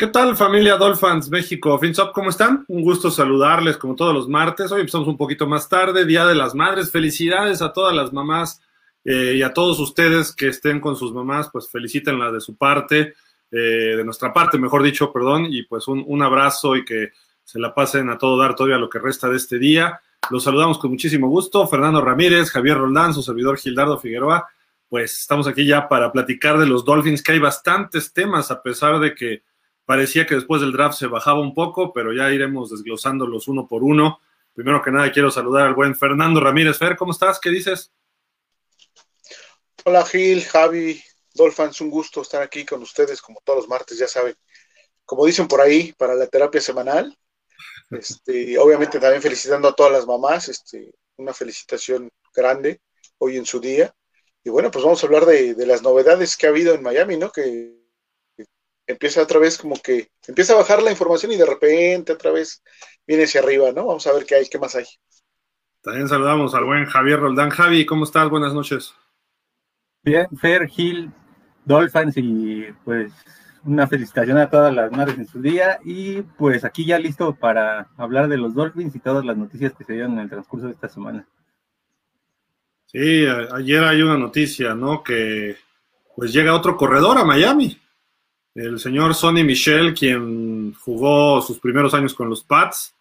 ¿Qué tal familia Dolphins México? FinSop, ¿cómo están? Un gusto saludarles como todos los martes. Hoy empezamos un poquito más tarde, Día de las Madres. Felicidades a todas las mamás eh, y a todos ustedes que estén con sus mamás, pues felicítenla de su parte, eh, de nuestra parte, mejor dicho, perdón, y pues un, un, abrazo y que se la pasen a todo dar todavía lo que resta de este día. Los saludamos con muchísimo gusto. Fernando Ramírez, Javier Roldán, su servidor Gildardo Figueroa. Pues estamos aquí ya para platicar de los Dolphins, que hay bastantes temas, a pesar de que Parecía que después del draft se bajaba un poco, pero ya iremos desglosándolos uno por uno. Primero que nada, quiero saludar al buen Fernando Ramírez. Fer, ¿cómo estás? ¿Qué dices? Hola Gil, Javi, Dolphins, un gusto estar aquí con ustedes como todos los martes, ya saben. Como dicen por ahí, para la terapia semanal. Este, obviamente también felicitando a todas las mamás, este, una felicitación grande hoy en su día. Y bueno, pues vamos a hablar de, de las novedades que ha habido en Miami, ¿no? Que empieza otra vez como que empieza a bajar la información y de repente otra vez viene hacia arriba, ¿no? Vamos a ver qué hay, qué más hay. También saludamos al buen Javier Roldán. Javi, ¿cómo estás? Buenas noches. Bien, Fer, Gil, Dolphins y pues una felicitación a todas las madres en su día y pues aquí ya listo para hablar de los Dolphins y todas las noticias que se dieron en el transcurso de esta semana. Sí, ayer hay una noticia, ¿no? Que pues llega otro corredor a Miami el señor Sonny Michel, quien jugó sus primeros años con los Pats,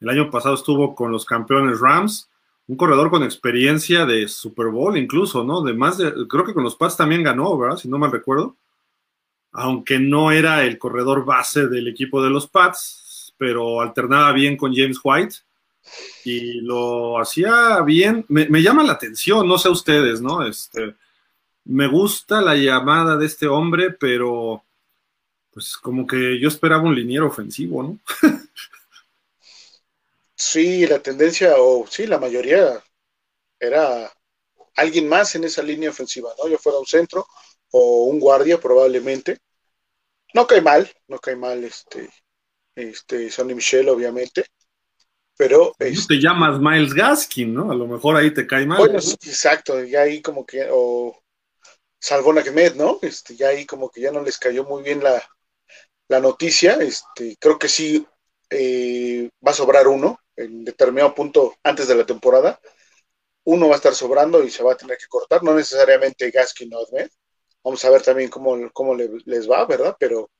el año pasado estuvo con los campeones Rams, un corredor con experiencia de Super Bowl incluso, ¿no? De más de, creo que con los Pats también ganó, ¿verdad? Si no mal recuerdo. Aunque no era el corredor base del equipo de los Pats, pero alternaba bien con James White y lo hacía bien. Me, llama la atención, no sé ustedes, ¿no? Este, me gusta la llamada de este hombre, pero pues como que yo esperaba un liniero ofensivo, ¿no? sí, la tendencia, o sí, la mayoría era alguien más en esa línea ofensiva, ¿no? Ya fuera un centro o un guardia probablemente. No cae mal, no cae mal este, este Sonny Michel, obviamente. Pero. te este, llamas Miles Gaskin, ¿no? A lo mejor ahí te cae mal. Bueno, exacto, ya ahí como que, o Salvón Ahmed, ¿no? Este, ya ahí como que ya no les cayó muy bien la, la noticia, este, creo que sí eh, va a sobrar uno en determinado punto antes de la temporada. Uno va a estar sobrando y se va a tener que cortar, no necesariamente Gaskin o Ahmed. Vamos a ver también cómo, cómo les va, ¿verdad? Pero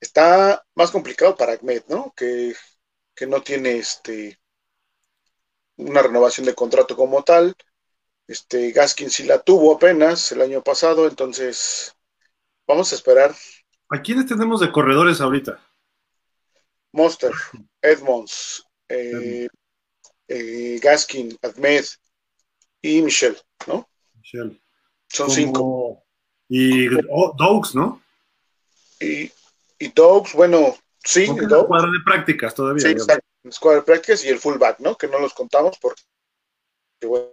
está más complicado para Ahmed, ¿no? Que, que no tiene este una renovación de contrato como tal. Este Gaskin sí la tuvo apenas el año pasado, entonces vamos a esperar ¿A quiénes tenemos de corredores ahorita? Monster, Edmonds, eh, eh, Gaskin, Ahmed y Michelle, ¿no? Michelle. Son cinco. Y oh, Dogs, ¿no? Y, y Dogs, bueno, sí. La escuadra de prácticas todavía. Sí, exacto. Escuadra de prácticas y el fullback, ¿no? Que no los contamos porque, bueno,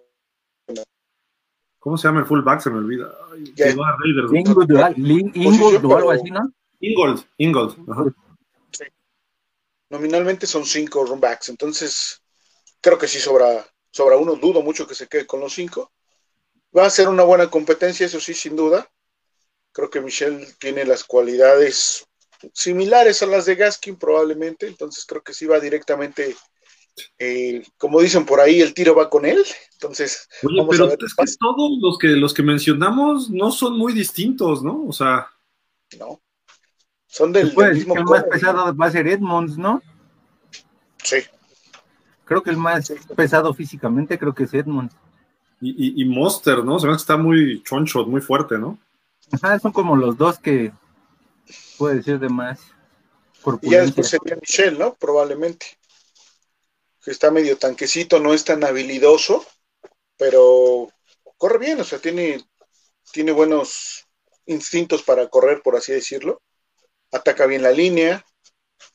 ¿Cómo se llama el fullback? Se me olvida. Ingold o algo así, ¿no? Ingold, Ingold. Sí. Nominalmente son cinco runbacks, entonces creo que sí sobra, sobra uno. Dudo mucho que se quede con los cinco. Va a ser una buena competencia, eso sí, sin duda. Creo que Michelle tiene las cualidades similares a las de Gaskin, probablemente. Entonces creo que sí va directamente eh, como dicen por ahí, el tiro va con él. Entonces, Oye, pero es que todos los que los que mencionamos no son muy distintos, ¿no? O sea, no. Son del, mismo El más pesado va a ser Edmonds, ¿no? Sí. Creo que el más pesado físicamente creo que es Edmonds. Y, y, Monster, ¿no? Se ve que está muy choncho, muy fuerte, ¿no? Ajá, son como los dos que puede ser de más. Y ya después sería Michelle, ¿no? Probablemente que está medio tanquecito, no es tan habilidoso, pero corre bien, o sea, tiene, tiene buenos instintos para correr, por así decirlo. Ataca bien la línea,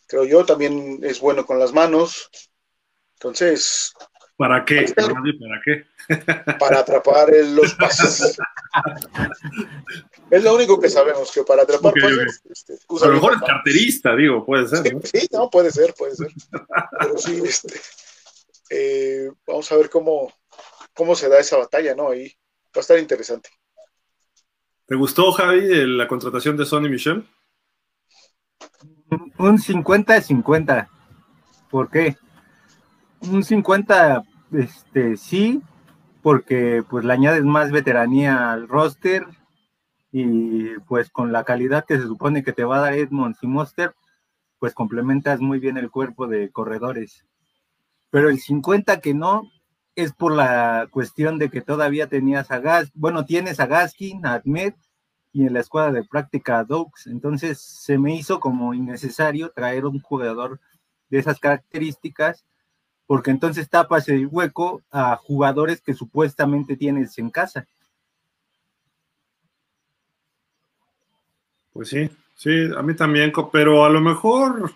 creo yo, también es bueno con las manos. Entonces. ¿Para qué? ¿Para qué? Para atrapar los pases. es lo único que sabemos, que para atrapar pases. Este, a lo mejor es carterista, digo, puede ser. ¿no? Sí, no, puede ser, puede ser. Pero sí, este, eh, vamos a ver cómo, cómo se da esa batalla, ¿no? Ahí va a estar interesante. ¿Te gustó, Javi, la contratación de Sonny Michel? Un 50-50. ¿Por qué? Un 50, este, sí, porque pues le añades más veteranía al roster y pues con la calidad que se supone que te va a dar Edmonds y Monster, pues complementas muy bien el cuerpo de corredores. Pero el 50 que no es por la cuestión de que todavía tenías a Gas, bueno, tienes a Gaskin, a Ahmed y en la escuadra de práctica a Doux. Entonces se me hizo como innecesario traer un jugador de esas características porque entonces tapas el hueco a jugadores que supuestamente tienes en casa. Pues sí, sí, a mí también, pero a lo mejor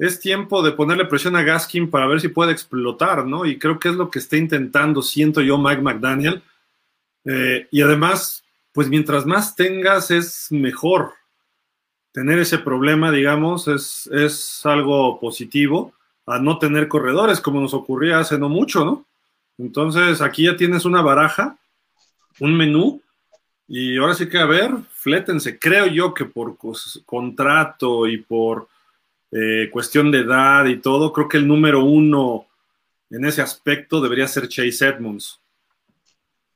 es tiempo de ponerle presión a Gaskin para ver si puede explotar, ¿no? Y creo que es lo que está intentando, siento yo, Mike McDaniel. Eh, y además, pues mientras más tengas es mejor. Tener ese problema, digamos, es, es algo positivo a no tener corredores, como nos ocurría hace no mucho, ¿no? Entonces, aquí ya tienes una baraja, un menú, y ahora sí que a ver, flétense. Creo yo que por contrato y por eh, cuestión de edad y todo, creo que el número uno en ese aspecto debería ser Chase Edmonds.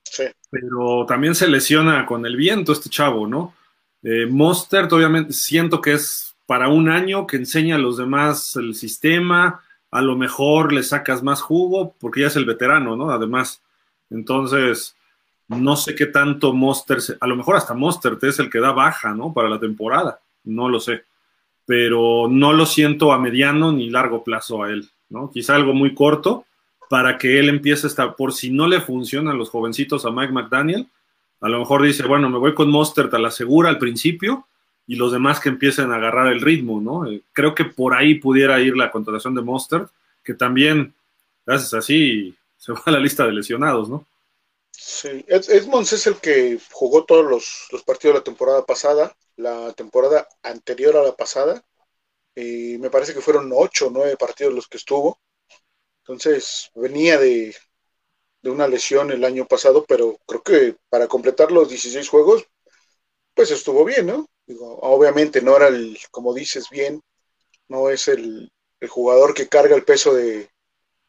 Sí. Pero también se lesiona con el viento este chavo, ¿no? Eh, Monster, obviamente, siento que es para un año que enseña a los demás el sistema, a lo mejor le sacas más jugo porque ya es el veterano, ¿no? Además, entonces, no sé qué tanto Monster, a lo mejor hasta Monster es el que da baja, ¿no? Para la temporada, no lo sé, pero no lo siento a mediano ni largo plazo a él, ¿no? Quizá algo muy corto para que él empiece a estar, por si no le funcionan los jovencitos a Mike McDaniel, a lo mejor dice, bueno, me voy con Monster a la segura al principio y los demás que empiecen a agarrar el ritmo, ¿no? Eh, creo que por ahí pudiera ir la contratación de Monster, que también, gracias así, se va a la lista de lesionados, ¿no? Sí, Edmonds es el que jugó todos los, partidos de la temporada pasada, la temporada anterior a la pasada, y me parece que fueron ocho o nueve partidos los que estuvo. Entonces, venía de, de una lesión el año pasado, pero creo que para completar los 16 juegos, pues estuvo bien, ¿no? obviamente no era el, como dices bien, no es el, jugador que carga el peso de,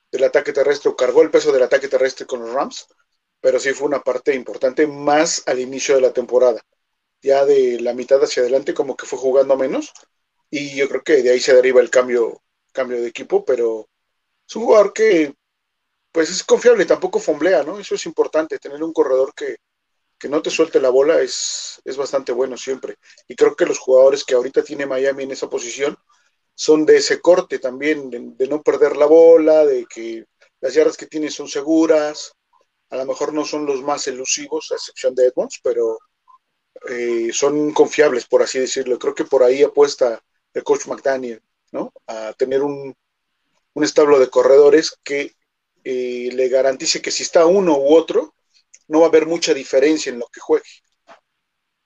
del ataque terrestre o cargó el peso del ataque terrestre con los Rams, pero sí fue una parte importante más al inicio de la temporada. Ya de la mitad hacia adelante como que fue jugando menos y yo creo que de ahí se deriva el cambio, cambio de equipo, pero es un jugador que pues es confiable, tampoco fomblea, ¿no? Eso es importante, tener un corredor que, que no te suelte la bola es, es bastante bueno siempre. Y creo que los jugadores que ahorita tiene Miami en esa posición son de ese corte también, de, no perder la bola, de que las yardas que tienen son seguras. A lo mejor no son los más elusivos, a excepción de Edmonds, pero eh, son confiables, por así decirlo. Creo que por ahí apuesta el coach McDaniel, ¿no? A tener un, un establo de corredores que eh, le garantice que si está uno u otro, no va a haber mucha diferencia en lo que juegue.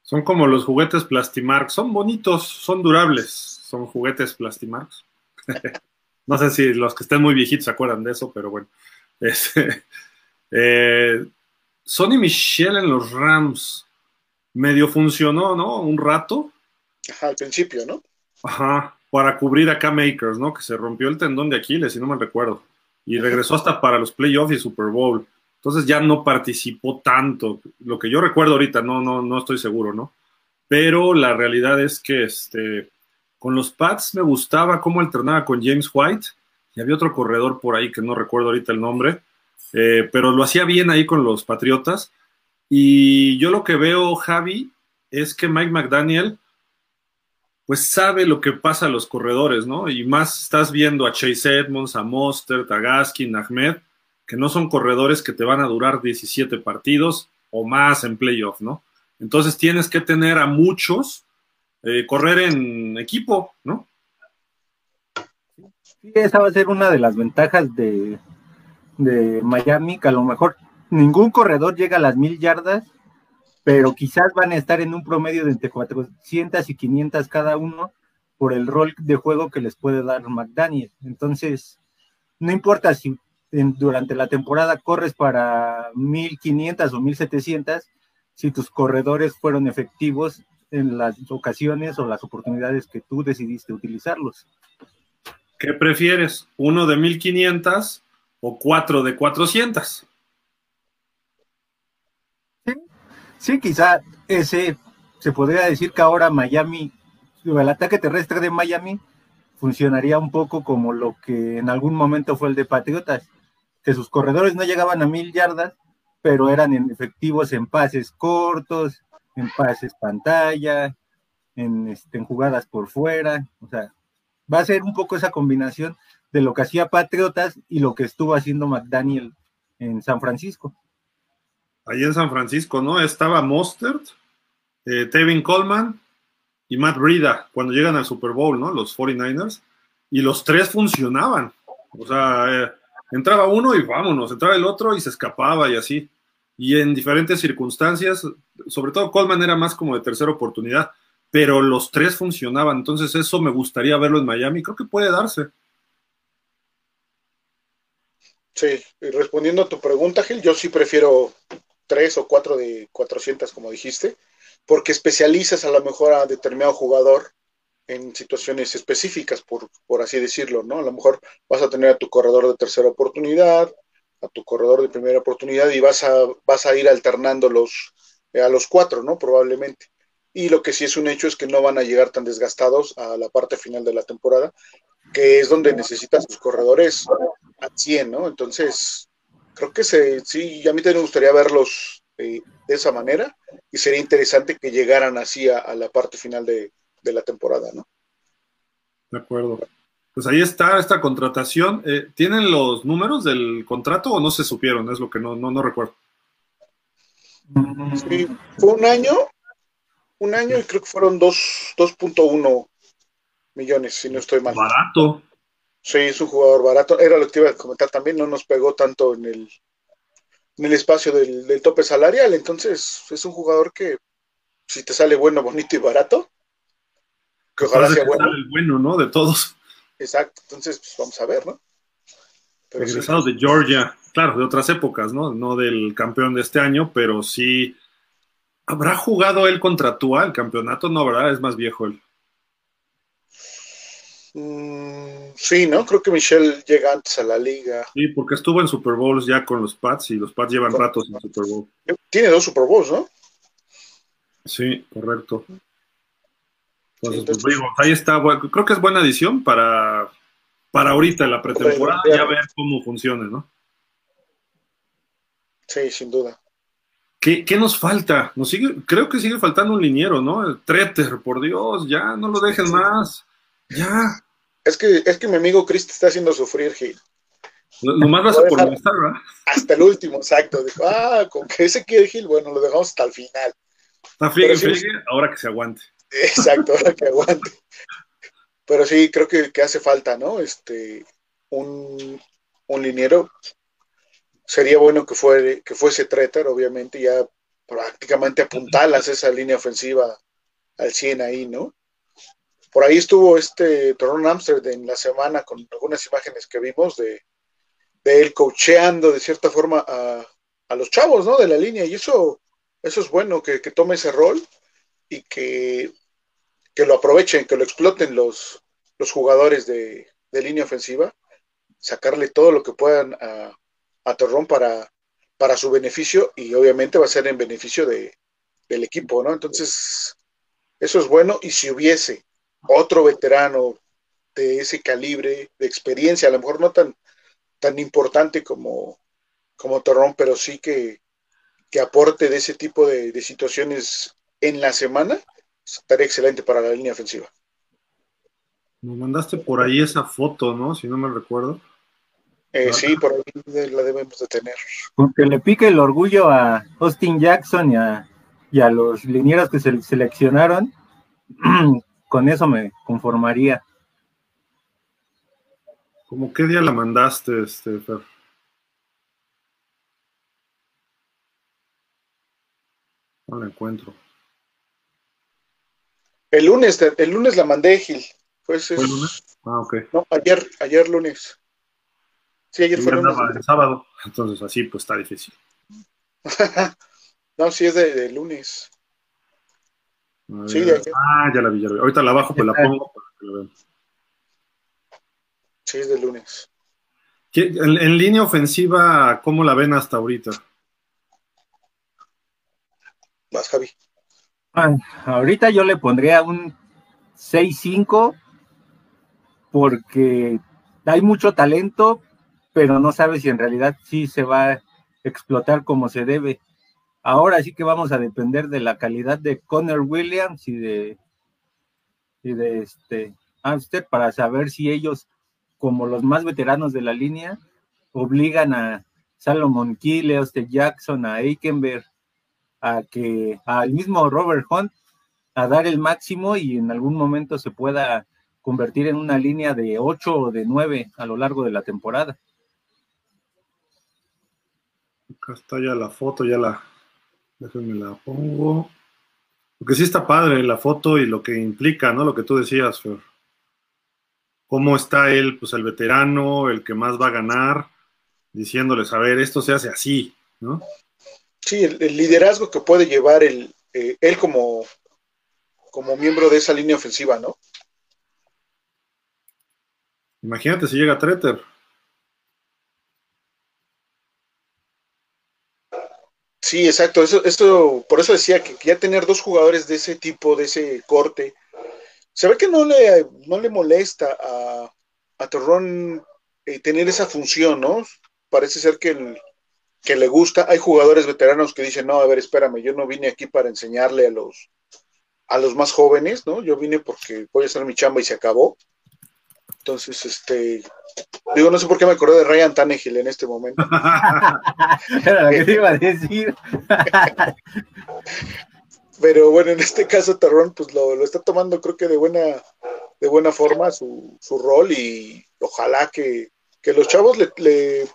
Son como los juguetes Plastimark, son bonitos, son durables, son juguetes Plastimark. no sé si los que estén muy viejitos se acuerdan de eso, pero bueno. Este, eh, Sonny Michel en los Rams medio funcionó, ¿no? Un rato. Ajá, al principio, ¿no? Ajá, para cubrir a K-Makers, ¿no? Que se rompió el tendón de Aquiles, si no me recuerdo. Y regresó hasta para los playoffs y Super Bowl. Entonces ya no participó tanto. Lo que yo recuerdo ahorita, no, no, no estoy seguro, ¿no? Pero la realidad es que este, con los Pats me gustaba cómo alternaba con James White. Y había otro corredor por ahí que no recuerdo ahorita el nombre. Eh, pero lo hacía bien ahí con los Patriotas. Y yo lo que veo, Javi, es que Mike McDaniel, pues sabe lo que pasa a los corredores, ¿no? Y más estás viendo a Chase Edmonds, a Mostert, a Gaskin, Ahmed que no son corredores que te van a durar 17 partidos o más en playoff, ¿no? Entonces tienes que tener a muchos eh, correr en equipo, ¿no? Sí, esa va a ser una de las ventajas de, de Miami, que a lo mejor ningún corredor llega a las mil yardas, pero quizás van a estar en un promedio de entre 400 y 500 cada uno por el rol de juego que les puede dar McDaniel. Entonces, no importa si durante la temporada corres para 1500 o 1700 si tus corredores fueron efectivos en las ocasiones o las oportunidades que tú decidiste utilizarlos. ¿Qué prefieres? ¿Uno de 1500 o cuatro de 400? Sí, sí, quizá ese se podría decir que ahora Miami, el ataque terrestre de Miami funcionaría un poco como lo que en algún momento fue el de Patriotas, que sus corredores no llegaban a mil yardas, pero eran efectivos en pases cortos, en pases pantalla, en, este, en jugadas por fuera, o sea, va a ser un poco esa combinación de lo que hacía Patriotas y lo que estuvo haciendo McDaniel en San Francisco. Ahí en San Francisco, ¿no? Estaba Mostert, eh, Tevin Coleman y Matt Brida cuando llegan al Super Bowl, ¿no? Los 49ers. Y los tres funcionaban. O sea, eh, entraba uno y vámonos, entraba el otro y se escapaba y así. Y en diferentes circunstancias, sobre todo Coleman era más como de tercera oportunidad, pero los tres funcionaban. Entonces eso me gustaría verlo en Miami. Creo que puede darse. Sí, y respondiendo a tu pregunta, Gil, yo sí prefiero tres o cuatro de 400, como dijiste porque especializas a lo mejor a determinado jugador en situaciones específicas, por, por así decirlo, ¿no? A lo mejor vas a tener a tu corredor de tercera oportunidad, a tu corredor de primera oportunidad y vas a, vas a ir alternando los, a los cuatro, ¿no? Probablemente. Y lo que sí es un hecho es que no van a llegar tan desgastados a la parte final de la temporada, que es donde necesitas tus corredores a 100, ¿no? Entonces, creo que se, sí, a mí también me gustaría verlos eh, de esa manera y sería interesante que llegaran así a, la parte final de, la temporada, ¿no? De acuerdo. Pues ahí está esta contratación. Eh, ¿Tienen los números del contrato o no se supieron? Es lo que no, no, no recuerdo. Sí, fue un año, un año y creo que fueron 2.1 millones, si no estoy mal. Barato. Sí, es un jugador barato. Era lo que te iba a comentar también, no nos pegó tanto en el, en el espacio del, tope salarial. Entonces, es un jugador que, si te sale bueno, bonito y barato, que ojalá sea bueno. el bueno, ¿no? De todos. Exacto. Entonces, pues, vamos a ver, ¿no? Regresado de Georgia, claro, de otras épocas, ¿no? No del campeón de este año, pero sí. ¿Habrá jugado él contra Tua el campeonato? No, ¿verdad? Es más viejo él. Mm, sí, ¿no? Creo que Michelle llega antes a la liga. Sí, porque estuvo en Super Bowls ya con los Pats y los Pats llevan ratos en Super Bowl. Tiene dos Super Bowls, ¿no? Sí, correcto. Entonces, pues, ahí está. creo que es buena adición para, para ahorita, la pretemporada, ya ver cómo funciona, ¿no? Sí, sin duda. ¿Qué, nos falta? Nos sigue, creo que sigue faltando un liniero, ¿no? El Treter, por Dios, ya no lo dejen más. Ya. Es que, es que mi amigo Chris te está haciendo sufrir, Gil. Nomás vas a por estar, ¿verdad? Hasta el último, exacto. Dijo, ah, con que ese quiere Gil, bueno, lo dejamos hasta el final. Está friegue, ahora que se aguante. Exacto, ahora que aguante. Pero sí, creo que, hace falta, ¿no? Este, un, un liniero. Sería bueno que, fuere, que fuese Treter, obviamente, ya prácticamente apuntalas esa línea ofensiva al 100 ahí, ¿no? Por ahí estuvo este Toron Amsterdam en la semana con algunas imágenes que vimos de, él coacheando de cierta forma a, los chavos, ¿no? De la línea. Y eso, eso es bueno, que, tome ese rol y que, que, lo aprovechen, que lo exploten los, los jugadores de, línea ofensiva, sacarle todo lo que puedan a, a para, para su beneficio y obviamente va a ser en beneficio de, del equipo, ¿no? Entonces, eso es bueno y si hubiese otro veterano de ese calibre, de experiencia, a lo mejor no tan, tan importante como, como Torrón, pero sí que, aporte de ese tipo de, situaciones en la semana, estaría excelente para la línea ofensiva. Nos mandaste por ahí esa foto, ¿no? Si no me recuerdo. Eh, sí, por ahí la debemos de tener. Con que le pique el orgullo a Austin Jackson y a, y a los linieros que se seleccionaron, con eso me conformaría. ¿Cómo qué día la mandaste, este, No la encuentro. El lunes, el lunes la mandé, Gil. Pues ¿Fue el lunes? Ah, ok. No, ayer, ayer lunes. Sí, ayer fue lunes. El sábado, entonces así pues está difícil. no, sí es de lunes. Sí, de Ah, ya la vi, ya la vi. Ahorita la bajo, pues la pongo para que la vean. Sí, es de lunes. En, en, línea ofensiva, ¿cómo la ven hasta ahorita? Vas, Javi. Ah, ahorita yo le pondría un 6-5 porque hay mucho talento, pero no sabe si en realidad sí se va a explotar como se debe. Ahora sí que vamos a depender de la calidad de Connor Williams y de, y de este Amster para saber si ellos, como los más veteranos de la línea, obligan a Salomon a Austin Jackson, a Eikenberg, a que al mismo Robert Hunt a dar el máximo y en algún momento se pueda convertir en una línea de 8 o de 9 a lo largo de la temporada. Acá está ya la foto, ya la, déjenme la pongo. Porque sí está padre la foto y lo que implica, ¿no? Lo que tú decías, Fer. ¿Cómo está él? Pues el veterano, el que más va a ganar, diciéndoles, a ver, esto se hace así, ¿no? Sí, el, liderazgo que puede llevar el, eh, él como, como miembro de esa línea ofensiva, ¿no? Imagínate si llega Treter. Sí, exacto. Eso, esto, por eso decía que ya tener dos jugadores de ese tipo, de ese corte, se ve que no le, no le molesta a, a Torrón eh, tener esa función, ¿no? Parece ser que, que le gusta. Hay jugadores veteranos que dicen, no, a ver, espérame, yo no vine aquí para enseñarle a los, a los más jóvenes, ¿no? Yo vine porque voy a hacer mi chamba y se acabó. Entonces, este, digo, no sé por qué me acordé de Ryan Tannehill en este momento. Era lo que te iba a decir. Pero bueno, en este caso Terrón, pues lo, lo, está tomando creo que de buena, de buena forma su, su rol y ojalá que, que los chavos le, le,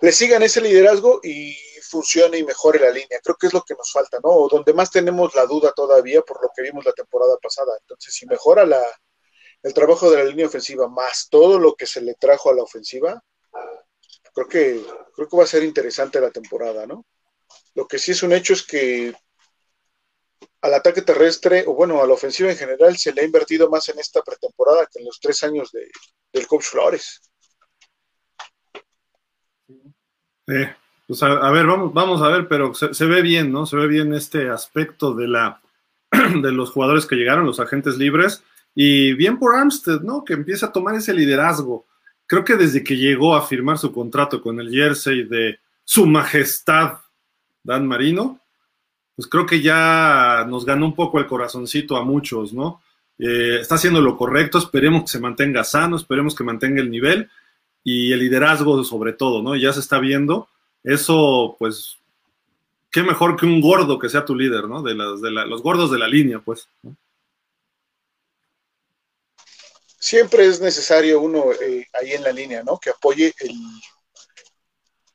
le, sigan ese liderazgo y funcione y mejore la línea. Creo que es lo que nos falta, ¿no? Donde más tenemos la duda todavía por lo que vimos la temporada pasada. Entonces, si mejora la, el trabajo de la línea ofensiva más todo lo que se le trajo a la ofensiva, creo que, creo que va a ser interesante la temporada, ¿no? Lo que sí es un hecho es que al ataque terrestre, o bueno, a la ofensiva en general, se le ha invertido más en esta pretemporada que en los tres años de, del coach Flores. Pues a, ver, vamos, vamos a ver, pero se, se, ve bien, ¿no? Se ve bien este aspecto de la de los jugadores que llegaron, los agentes libres, y bien por Armstead, ¿no? Que empieza a tomar ese liderazgo. Creo que desde que llegó a firmar su contrato con el jersey de Su Majestad Dan Marino, pues creo que ya nos ganó un poco el corazoncito a muchos, ¿no? Eh, está haciendo lo correcto, esperemos que se mantenga sano, esperemos que mantenga el nivel y el liderazgo sobre todo, ¿no? Ya se está viendo. Eso, pues, qué mejor que un gordo que sea tu líder, ¿no? De, las, de la, los gordos de la línea, pues. ¿no? Siempre es necesario uno eh, ahí en la línea, ¿no? Que apoye el,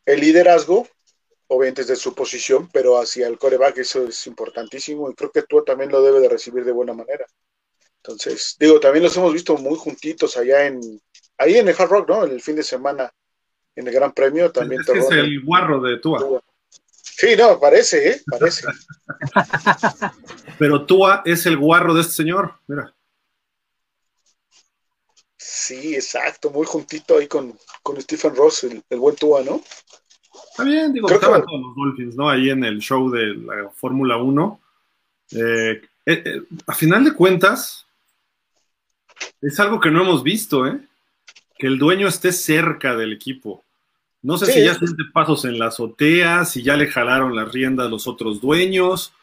el liderazgo, obviamente desde su posición, pero hacia el coreback eso es importantísimo y creo que tú también lo debe de recibir de buena manera. Entonces, digo, también los hemos visto muy juntitos allá en, ahí en el Hard Rock, ¿no? El fin de semana en el Gran Premio también. Es, es el guarro de Tua. Sí, no, parece, ¿eh? Parece. Pero Tua es el guarro de este señor, mira. Sí, exacto, muy juntito ahí con, con Stephen Ross, el, el, buen Tua, ¿no? Está bien, digo, Creo estaban que... todos los Dolphins, ¿no? Ahí en el show de la Fórmula 1. Eh, eh, eh, a final de cuentas, es algo que no hemos visto, ¿eh? Que el dueño esté cerca del equipo. No sé sí, si ya siente pasos en la azotea, si ya le jalaron las riendas los otros dueños,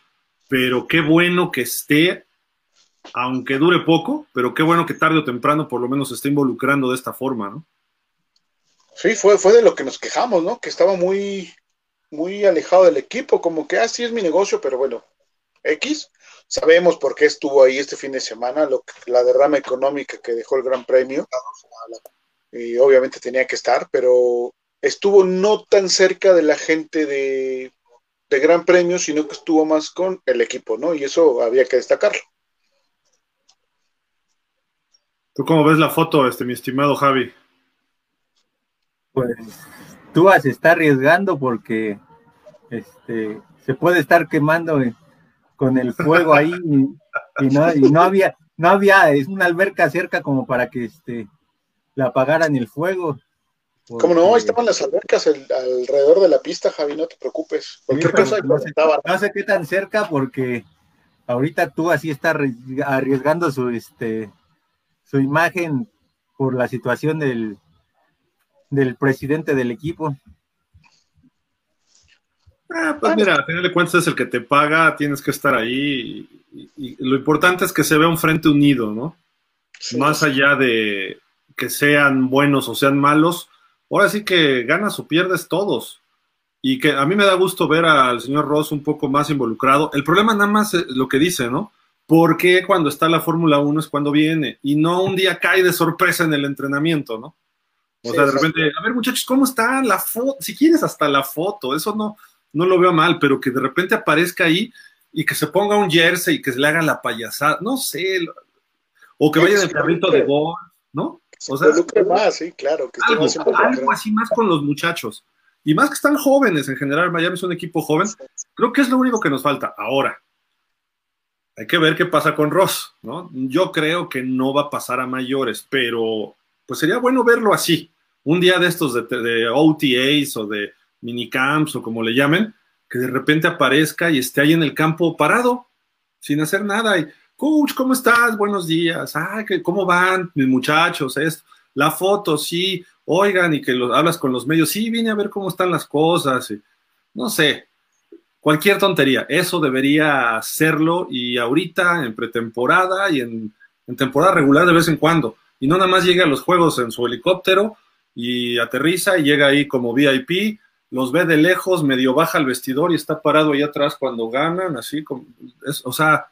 pero qué bueno que esté aunque dure poco, pero qué bueno que tarde o temprano por lo menos se esté involucrando de esta forma, ¿no? Sí, fue, fue de lo que nos quejamos, ¿no? Que estaba muy, muy alejado del equipo, como que así ah, es mi negocio, pero bueno, X, sabemos por qué estuvo ahí este fin de semana, lo que, la derrama económica que dejó el Gran Premio, y obviamente tenía que estar, pero estuvo no tan cerca de la gente de, de Gran Premio, sino que estuvo más con el equipo, ¿no? Y eso había que destacarlo. ¿Tú cómo ves la foto, este, mi estimado Javi? Pues tú se está arriesgando porque este, se puede estar quemando con el fuego ahí y, no, y no había, no había, es una alberca cerca como para que este, la apagaran el fuego. Como no, estaban las albercas alrededor de la pista, Javi, no te preocupes. Cualquier cosa no, sé, no sé qué tan cerca porque ahorita tú así está arriesgando su, este, su imagen por la situación del, del presidente del equipo. Ah, pues mira, al final de cuentas es el que te paga, tienes que estar ahí y, lo importante es que se vea un frente unido, ¿no? Más allá de que sean buenos o sean malos, ahora sí que ganas o pierdes todos. Y que a mí me da gusto ver al señor Ross un poco más involucrado. El problema nada más es lo que dice, ¿no? ¿Por qué cuando está la Fórmula 1 es cuando viene? Y no un día cae de sorpresa en el entrenamiento, ¿no? O sea, de repente, a ver muchachos, ¿cómo están? La foto, si quieres hasta la foto, eso no, no lo veo mal, pero que de repente aparezca ahí y que se ponga un jersey y que se le haga la payasada, no sé, o que vaya en el carrito de gol, ¿no? O sea, más, sí, claro. Que algo, algo así más con los muchachos. Y más que están jóvenes en general, Miami es un equipo joven, creo que es lo único que nos falta. Ahora, hay que ver qué pasa con Ross, ¿no? Yo creo que no va a pasar a mayores, pero pues sería bueno verlo así. Un día de estos de, de OTAs o de minicamps o como le llamen, que de repente aparezca y esté ahí en el campo parado, sin hacer nada. Y, coach, ¿cómo estás? Buenos días. Ah, ¿cómo van mis muchachos? Esto. La foto, sí. Oigan, y que lo, hablas con los medios. Sí, vine a ver cómo están las cosas. no sé, cualquier tontería. Eso debería hacerlo y ahorita en pretemporada y en, temporada regular de vez en cuando. Y no nada más llega a los juegos en su helicóptero y aterriza y llega ahí como VIP los ve de lejos, medio baja el vestidor y está parado ahí atrás cuando ganan, así, como, o sea,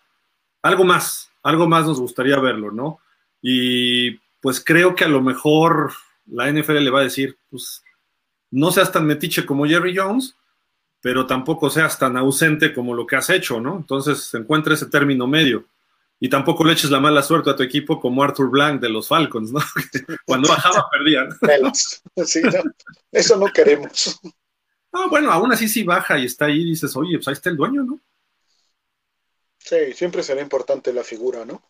algo más, algo más nos gustaría verlo, ¿no? Y pues creo que a lo mejor la NFL le va a decir, pues no seas tan metiche como Jerry Jones, pero tampoco seas tan ausente como lo que has hecho, ¿no? Entonces encuentra ese término medio. Y tampoco le eches la mala suerte a tu equipo como Arthur Blank de los Falcons, ¿no? Cuando bajaba perdían. Sí, eso no queremos. Ah, bueno, aún así si baja y está ahí, dices, oye, pues ahí está el dueño, ¿no? Sí, siempre será importante la figura, ¿no?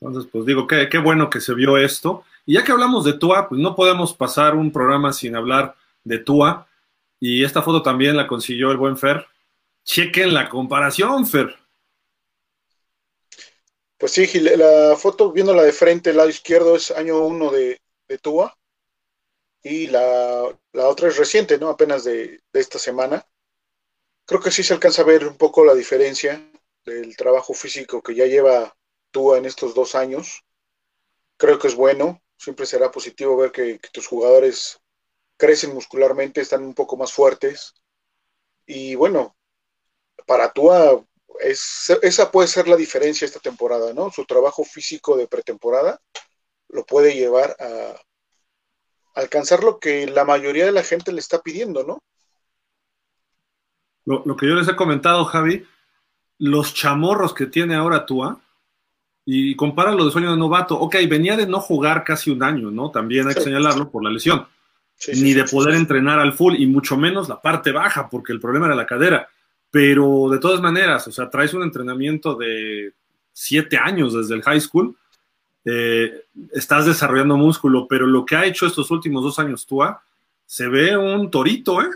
Entonces, pues digo, qué, qué bueno que se vio esto. Y ya que hablamos de Tua, pues no podemos pasar un programa sin hablar de Tua. Y esta foto también la consiguió el buen Fer. Chequen la comparación, Fer. Pues sí, la foto, viéndola de frente, el lado izquierdo es año uno de, de Tua y la, otra es reciente, ¿no? Apenas de, esta semana. Creo que sí se alcanza a ver un poco la diferencia del trabajo físico que ya lleva Tua en estos dos años. Creo que es bueno, siempre será positivo ver que, tus jugadores crecen muscularmente, están un poco más fuertes. Y bueno, para Tua es, esa puede ser la diferencia esta temporada, ¿no? Su trabajo físico de pretemporada lo puede llevar a, alcanzar lo que la mayoría de la gente le está pidiendo, ¿no? Lo, que yo les he comentado, Javi, los chamorros que tiene ahora Tua, y compáralo de sueño de novato, ok, venía de no jugar casi un año, ¿no? También hay que señalarlo por la lesión, ni de poder entrenar al full, y mucho menos la parte baja, porque el problema era la cadera. Pero de todas maneras, o sea, traes un entrenamiento de siete años desde el high school, eh, estás desarrollando músculo, pero lo que ha hecho estos últimos dos años Tua, se ve un torito, ¿eh?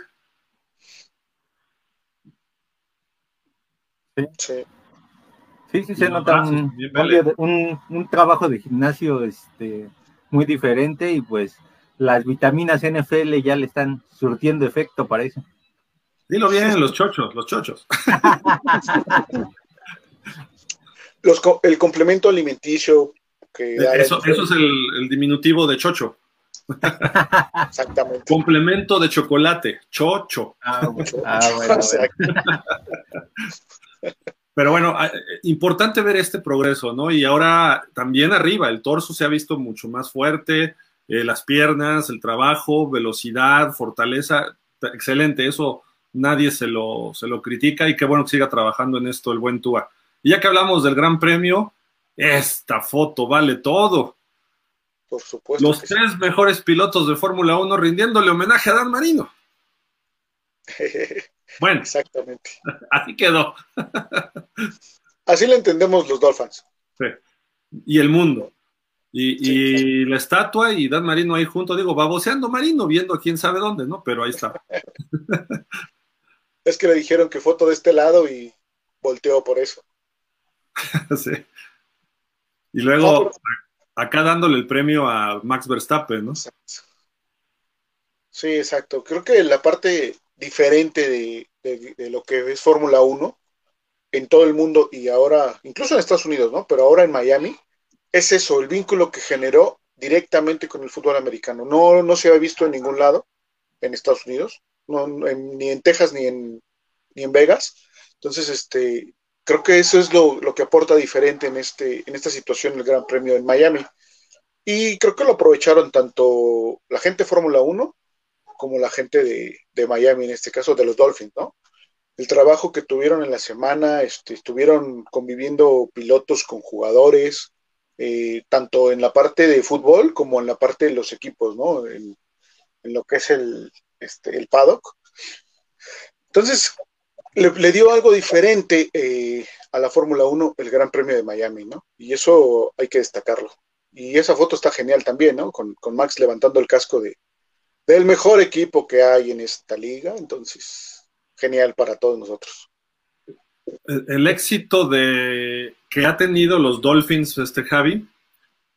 Sí. Sí, se nota un, trabajo de gimnasio este, muy diferente y pues las vitaminas NFL ya le están surtiendo efecto, parece. Dilo bien, los chochos, los chochos. los, el complemento alimenticio eso, eso es el, diminutivo de chocho. Exactamente. Complemento de chocolate, chocho. Ah, ah, Pero bueno, ah, importante ver este progreso, ¿no? Y ahora también arriba, el torso se ha visto mucho más fuerte, eh, las piernas, el trabajo, velocidad, fortaleza, excelente, eso nadie se lo, se lo critica y qué bueno que siga trabajando en esto el buen Tua. Y ya que hablamos del Gran Premio, esta foto vale todo. Por supuesto. Los tres mejores pilotos de Fórmula 1 rindiéndole homenaje a Dan Marino. Bueno, Exactamente. así quedó. Así lo entendemos los Dolphins. Sí. Y el mundo. Y, y la estatua y Dan Marino ahí junto, digo, baboseando Marino, viendo quién sabe dónde, ¿no? Pero ahí está. Es que le dijeron que foto de este lado y volteó por eso. sí. Y luego, acá dándole el premio a Max Verstappen, ¿no? Exacto. Sí, exacto. Creo que la parte diferente de, de- de lo que es Fórmula 1 en todo el mundo y ahora, incluso en Estados Unidos, ¿no? Pero ahora en Miami, es eso, el vínculo que generó directamente con el fútbol americano. No, no se había visto en ningún lado en Estados Unidos, no, en- ni en Texas ni en, ni en Vegas. Entonces, este, creo que eso es lo, lo que aporta diferente en, este, en esta situación el Gran Premio en Miami. Y creo que lo aprovecharon tanto la gente Fórmula 1 como la gente de, de Miami, en este caso de los Dolphins, ¿no? El trabajo que tuvieron en la semana, este, estuvieron conviviendo pilotos con jugadores, eh, tanto en la parte de fútbol como en la parte de los equipos, ¿no? En, lo que es el, este, el paddock. Entonces, le, le dio algo diferente eh, a la Fórmula 1 el Gran Premio de Miami, ¿no? Y eso hay que destacarlo. Y esa foto está genial también, ¿no? Con, con Max levantando el casco de, del mejor equipo que hay en esta liga. Entonces, genial para todos nosotros. El, éxito de que ha tenido los Dolphins, este Javi,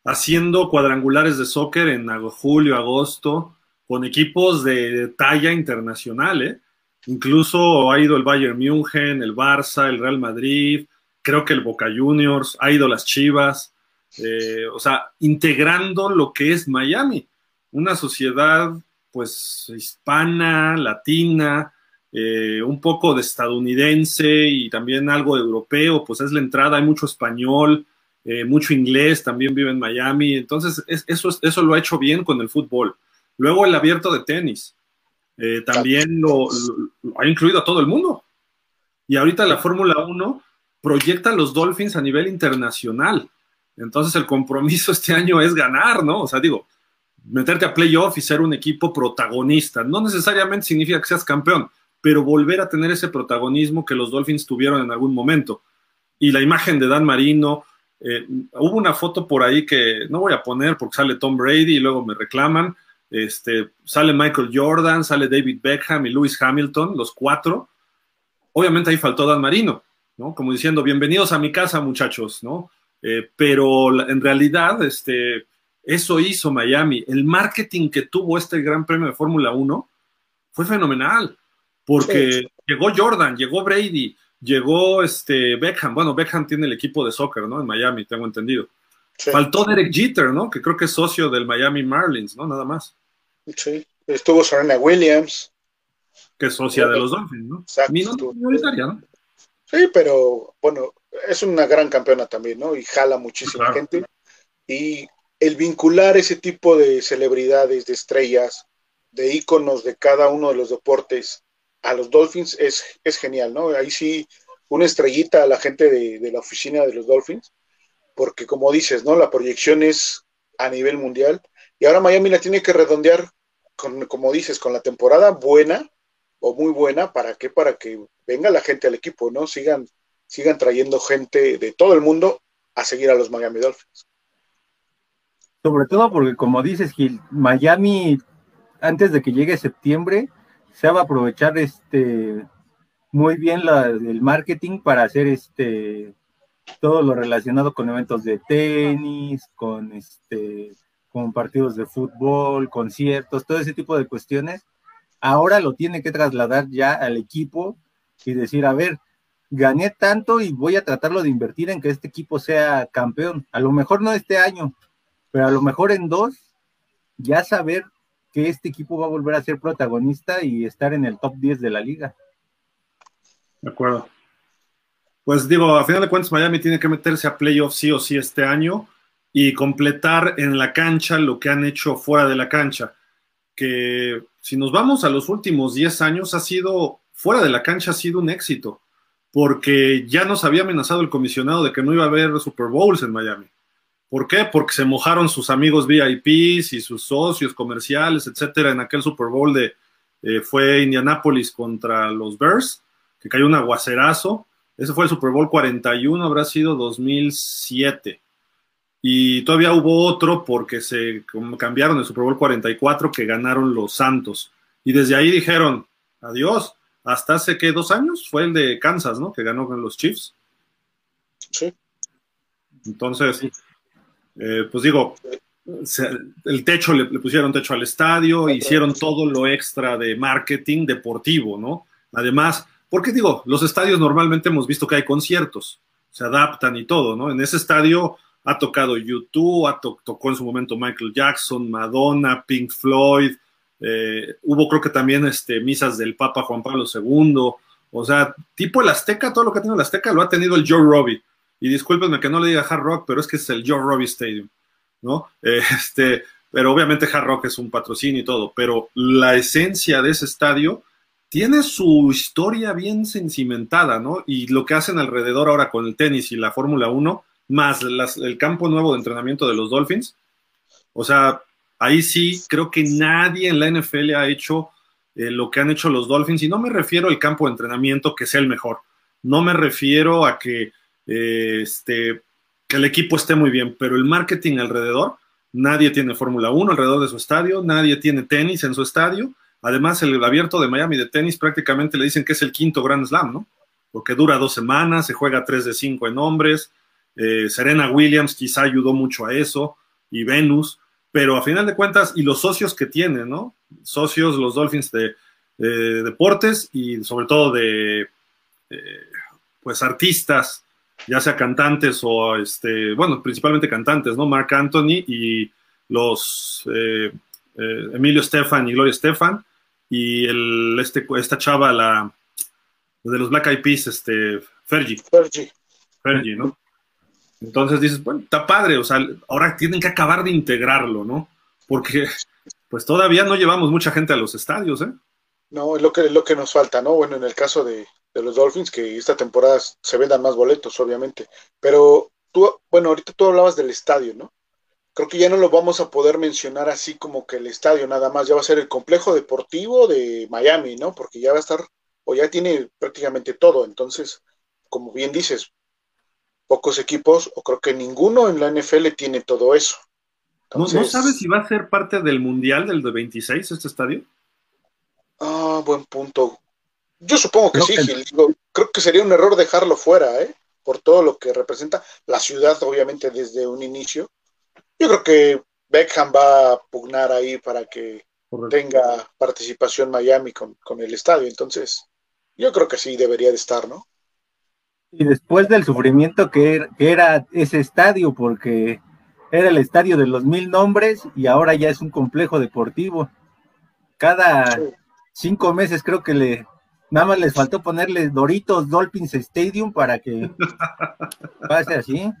haciendo cuadrangulares de soccer en julio, agosto, con equipos de talla internacional, ¿eh? Incluso ha ido el Bayern München, el Barça, el Real Madrid, creo que el Boca Juniors, ha ido las Chivas, eh, o sea, integrando lo que es Miami, una sociedad pues hispana, latina, eh, un poco de estadounidense y también algo europeo, pues es la entrada, hay mucho español, eh, mucho inglés, también vive en Miami, entonces es- eso, es- eso lo ha hecho bien con el fútbol. Luego el abierto de tenis, eh, también lo, lo- lo ha incluido a todo el mundo. Y ahorita la Fórmula 1 proyecta a los Dolphins a nivel internacional. Entonces el compromiso este año es ganar, ¿no? O sea, digo, meterte a playoff y ser un equipo protagonista. No necesariamente significa que seas campeón, pero volver a tener ese protagonismo que los Dolphins tuvieron en algún momento. Y la imagen de Dan Marino, eh, hubo una foto por ahí que no voy a poner porque sale Tom Brady y luego me reclaman. Este, sale Michael Jordan, sale David Beckham y Lewis Hamilton, los cuatro. Obviamente ahí faltó Dan Marino, ¿no? Como diciendo, bienvenidos a mi casa, muchachos, ¿no? Eh, pero en realidad, este, eso hizo Miami. El marketing que tuvo este Gran Premio de Fórmula 1 fue fenomenal, porque Sí. llegó Jordan, llegó Brady, llegó este Beckham. Bueno, Beckham tiene el equipo de soccer, ¿no? En Miami, tengo entendido. Sí, Faltó Derek Jeter, ¿no? Que creo que es socio del Miami Marlins, ¿no? Nada más. sí. Estuvo Serena Williams. Que es socia de los Dolphins, ¿no? Exacto. No. Sí, pero bueno, es una gran campeona también, ¿no? Y jala muchísima Claro. gente. Y el vincular ese tipo de celebridades, de estrellas, de íconos de cada uno de los deportes a los Dolphins es, es genial, ¿no? Ahí sí, una estrellita a la gente de, de la oficina de los Dolphins, porque como dices, ¿no? La proyección es a nivel mundial. Y ahora Miami la tiene que redondear, con, como dices, con la temporada buena o muy buena. ¿Para qué? Para que venga la gente al equipo, ¿no? Sigan, sigan trayendo gente de todo el mundo a seguir a los Miami Dolphins. Sobre todo porque, como dices, Gil, Miami, antes de que llegue septiembre, se a aprovechar este muy bien el marketing para hacer este todo lo relacionado con eventos de tenis, con este con partidos de fútbol, conciertos, todo ese tipo de cuestiones. Ahora lo tiene que trasladar ya al equipo y decir, a ver, gané tanto y voy a tratarlo de invertir en que este equipo sea campeón. A lo mejor no este año, pero a lo mejor en dos, ya saber que este equipo va a volver a ser protagonista y estar en el top 10 de la liga. De acuerdo. Pues digo, a final de cuentas, Miami tiene que meterse a playoffs sí o sí este año y completar en la cancha lo que han hecho fuera de la cancha. Que si nos vamos a los últimos 10 años, ha sido, fuera de la cancha, ha sido un éxito, porque ya nos había amenazado el comisionado de que no iba a haber Super Bowls en Miami. ¿Por qué? Porque se mojaron sus amigos VIPs y sus socios comerciales, etcétera, en aquel Super Bowl de, eh, fue Indianapolis contra los Bears, que cayó un aguacerazo. Ese fue el Super Bowl 41, habrá sido 2007. Y todavía hubo otro porque se cambiaron el Super Bowl 44 que ganaron los Santos. Y desde ahí dijeron, adiós, hasta hace que dos años fue el de Kansas, ¿no? Que ganó con los Chiefs. Sí. Entonces, eh, pues digo, el techo, le, pusieron techo al estadio, hicieron todo lo extra de marketing deportivo, ¿no? Además, porque digo, los estadios normalmente hemos visto que hay conciertos, se adaptan y todo, ¿no? En ese estadio ha tocado YouTube, ha tocó en su momento Michael Jackson, Madonna, Pink Floyd, eh, hubo creo que también este, misas del Papa Juan Pablo II, o sea, tipo el Azteca, todo lo que ha tenido el Azteca lo ha tenido el Joe Robbie. Y discúlpenme que no le diga Hard Rock, pero es que es el Joe Robbie Stadium, ¿no? Este, pero obviamente Hard Rock es un patrocinio y todo, pero la esencia de ese estadio tiene su historia bien cimentada, ¿no? Y lo que hacen alrededor ahora con el tenis y la Fórmula 1, más el campo nuevo de entrenamiento de los Dolphins, o sea, ahí sí creo que nadie en la NFL ha hecho eh, lo que han hecho los Dolphins, y no me refiero al campo de entrenamiento que sea el mejor, no me refiero a que eh, este, que el equipo esté muy bien, pero el marketing alrededor, nadie tiene Fórmula 1 alrededor de su estadio, nadie tiene tenis en su estadio. Además, el abierto de Miami de tenis prácticamente le dicen que es el quinto Grand Slam, ¿no? Porque dura dos semanas, se juega 3 de 5 en hombres. Eh, Serena Williams quizá ayudó mucho a eso, y Venus, pero a final de cuentas, y los socios que tienen, ¿no? Socios, los Dolphins de, deportes y sobre todo de, eh, pues, artistas ya sea cantantes o, este, bueno, principalmente cantantes, ¿no? Mark Anthony y los eh, eh, Emilio Stefan y Gloria Stefan y el, este, esta chava, la de los Black Eyed Peas, este, Fergie. Fergie. Fergie, ¿no? Entonces dices, bueno, está padre, o sea, ahora tienen que acabar de integrarlo, ¿no? Porque pues todavía no llevamos mucha gente a los estadios, ¿eh? No, es lo que, es lo que nos falta, ¿no? Bueno, en el caso de, de los Dolphins, que esta temporada se vendan más boletos, obviamente. Pero tú, bueno, ahorita tú hablabas del estadio, ¿no? Creo que ya no lo vamos a poder mencionar así como que el estadio nada más, ya va a ser el complejo deportivo de Miami, ¿no? Porque ya va a estar, o ya tiene prácticamente todo. Entonces, como bien dices, pocos equipos, o creo que ninguno en la NFL tiene todo eso. ¿No, sabes si va a ser parte del Mundial del de 26 este estadio? Ah, buen punto. Yo supongo que sí, Gil. creo que sería un error dejarlo fuera, ¿eh? Por todo lo que representa la ciudad, obviamente, desde un inicio. Yo creo que Beckham va a pugnar ahí para que tenga participación Miami con, el estadio. Entonces, yo creo que sí debería de estar, ¿no? Y después del sufrimiento que er, era ese estadio, porque era el estadio de los mil nombres y ahora ya es un complejo deportivo. Cada cinco meses creo que le Nada más les faltó ponerle Doritos Dolphins Stadium para que pase así.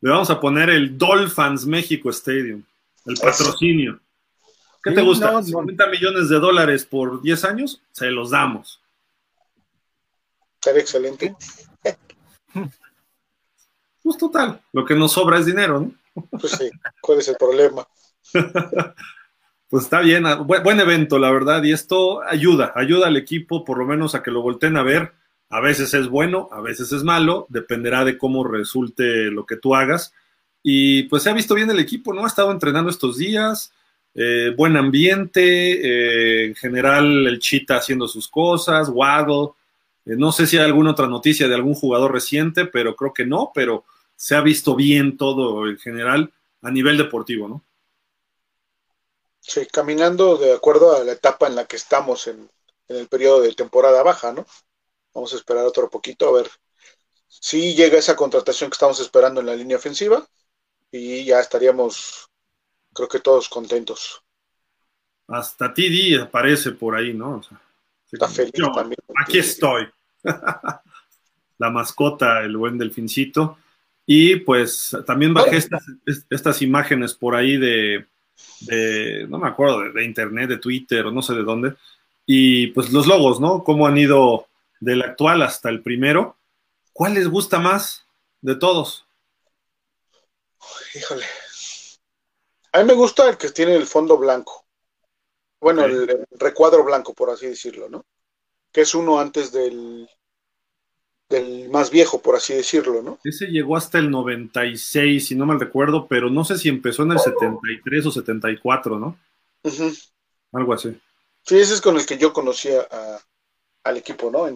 Le vamos a poner el Dolphins México Stadium, el patrocinio. ¿Qué te gusta? 50 millones de dólares por 10 años, se los damos. Sería excelente. Pues total, lo que nos sobra es dinero, ¿no? Pues sí, ¿cuál es el problema? pues está bien, ah, buen, evento, la verdad, y esto ayuda, ayuda al equipo por lo menos a que lo volteen a ver. A veces es bueno, a veces es malo, dependerá de cómo resulte lo que tú hagas. Y pues se ha visto bien el equipo, ¿no? Ha estado entrenando estos días, eh, buen ambiente, eh, en general el Chita haciendo sus cosas, Waddle. Eh, no sé si hay alguna otra noticia de algún jugador reciente, pero creo que no, pero se ha visto bien todo en general a nivel deportivo, ¿no? Sí, caminando de acuerdo a la etapa en la que estamos en, el periodo de temporada baja, ¿no? Vamos a esperar otro poquito a ver si llega esa contratación que estamos esperando en la línea ofensiva y ya estaríamos, creo que todos contentos. Hasta TD aparece por ahí, ¿no? Está feliz también. Aquí estoy. la mascota, el buen delfincito. Y pues también bajé estas, estas imágenes por ahí de, de, no me acuerdo, de, internet, de Twitter o no sé de dónde. Y pues los logos, ¿no? Cómo han ido del actual hasta el primero. ¿Cuál les gusta más de todos? Híjole. A mí me gusta el que tiene el fondo blanco. Bueno, el, recuadro blanco, por así decirlo, ¿no? Que es uno antes del, del más viejo, por así decirlo, ¿no? Ese llegó hasta el 96, si no mal recuerdo, pero no sé si empezó en el 73 o 74, ¿no? Algo así. Sí, ese es con el que yo conocía al equipo, ¿no?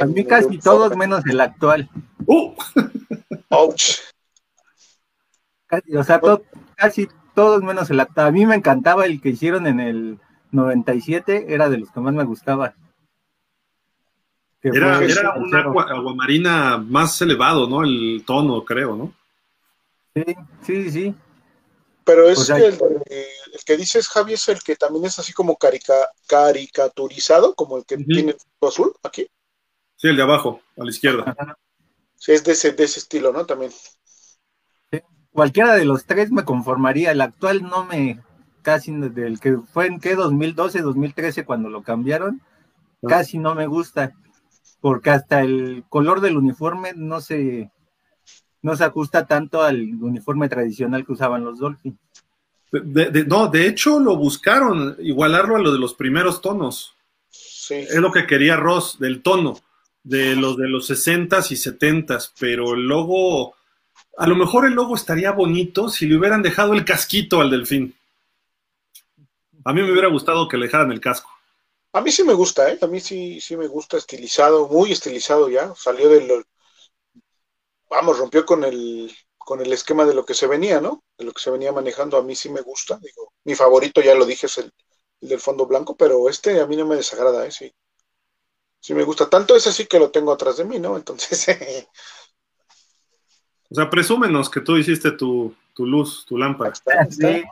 a mí casi todos menos el actual. ¡Uh! Ouch. o sea, casi todos menos el actual. A mí me encantaba el que hicieron en el 97, era de los que más me gustaba. Era, era un aguamarina más elevado, ¿no? El tono, creo, ¿no? Sí, sí, sí. Pero es el, el, que dices, Javi, es el que también es así como caricaturizado, como el que tiene el azul aquí. Sí, el de abajo, a la izquierda. Sí, es de ese, de ese estilo, ¿no? También. Cualquiera de los tres me conformaría. El actual no me, casi, del que fue en qué, 2012, 2013, cuando lo cambiaron, ah. casi no me gusta porque hasta el color del uniforme no se, no se ajusta tanto al uniforme tradicional que usaban los Dolphins. no, de hecho lo buscaron, igualarlo a lo de los primeros tonos. Sí. Es lo que quería Ross, del tono, de los de los 60s y 70s, pero el logo, a lo mejor el logo estaría bonito si le hubieran dejado el casquito al delfín. A mí me hubiera gustado que le dejaran el casco. A mí sí me gusta, ¿eh? A mí sí, sí me gusta estilizado, muy estilizado ya. Salió del... Vamos, rompió con el, con el esquema de lo que se venía, ¿no? De lo que se venía manejando. A mí sí me gusta. Digo, mi favorito, ya lo dije, es el, del fondo blanco, pero este a mí no me desagrada, ¿eh? Sí. Sí me gusta. Tanto es así que lo tengo atrás de mí, ¿no? Entonces... o sea, presúmenos que tú hiciste tu, tu luz, tu lámpara. Sí.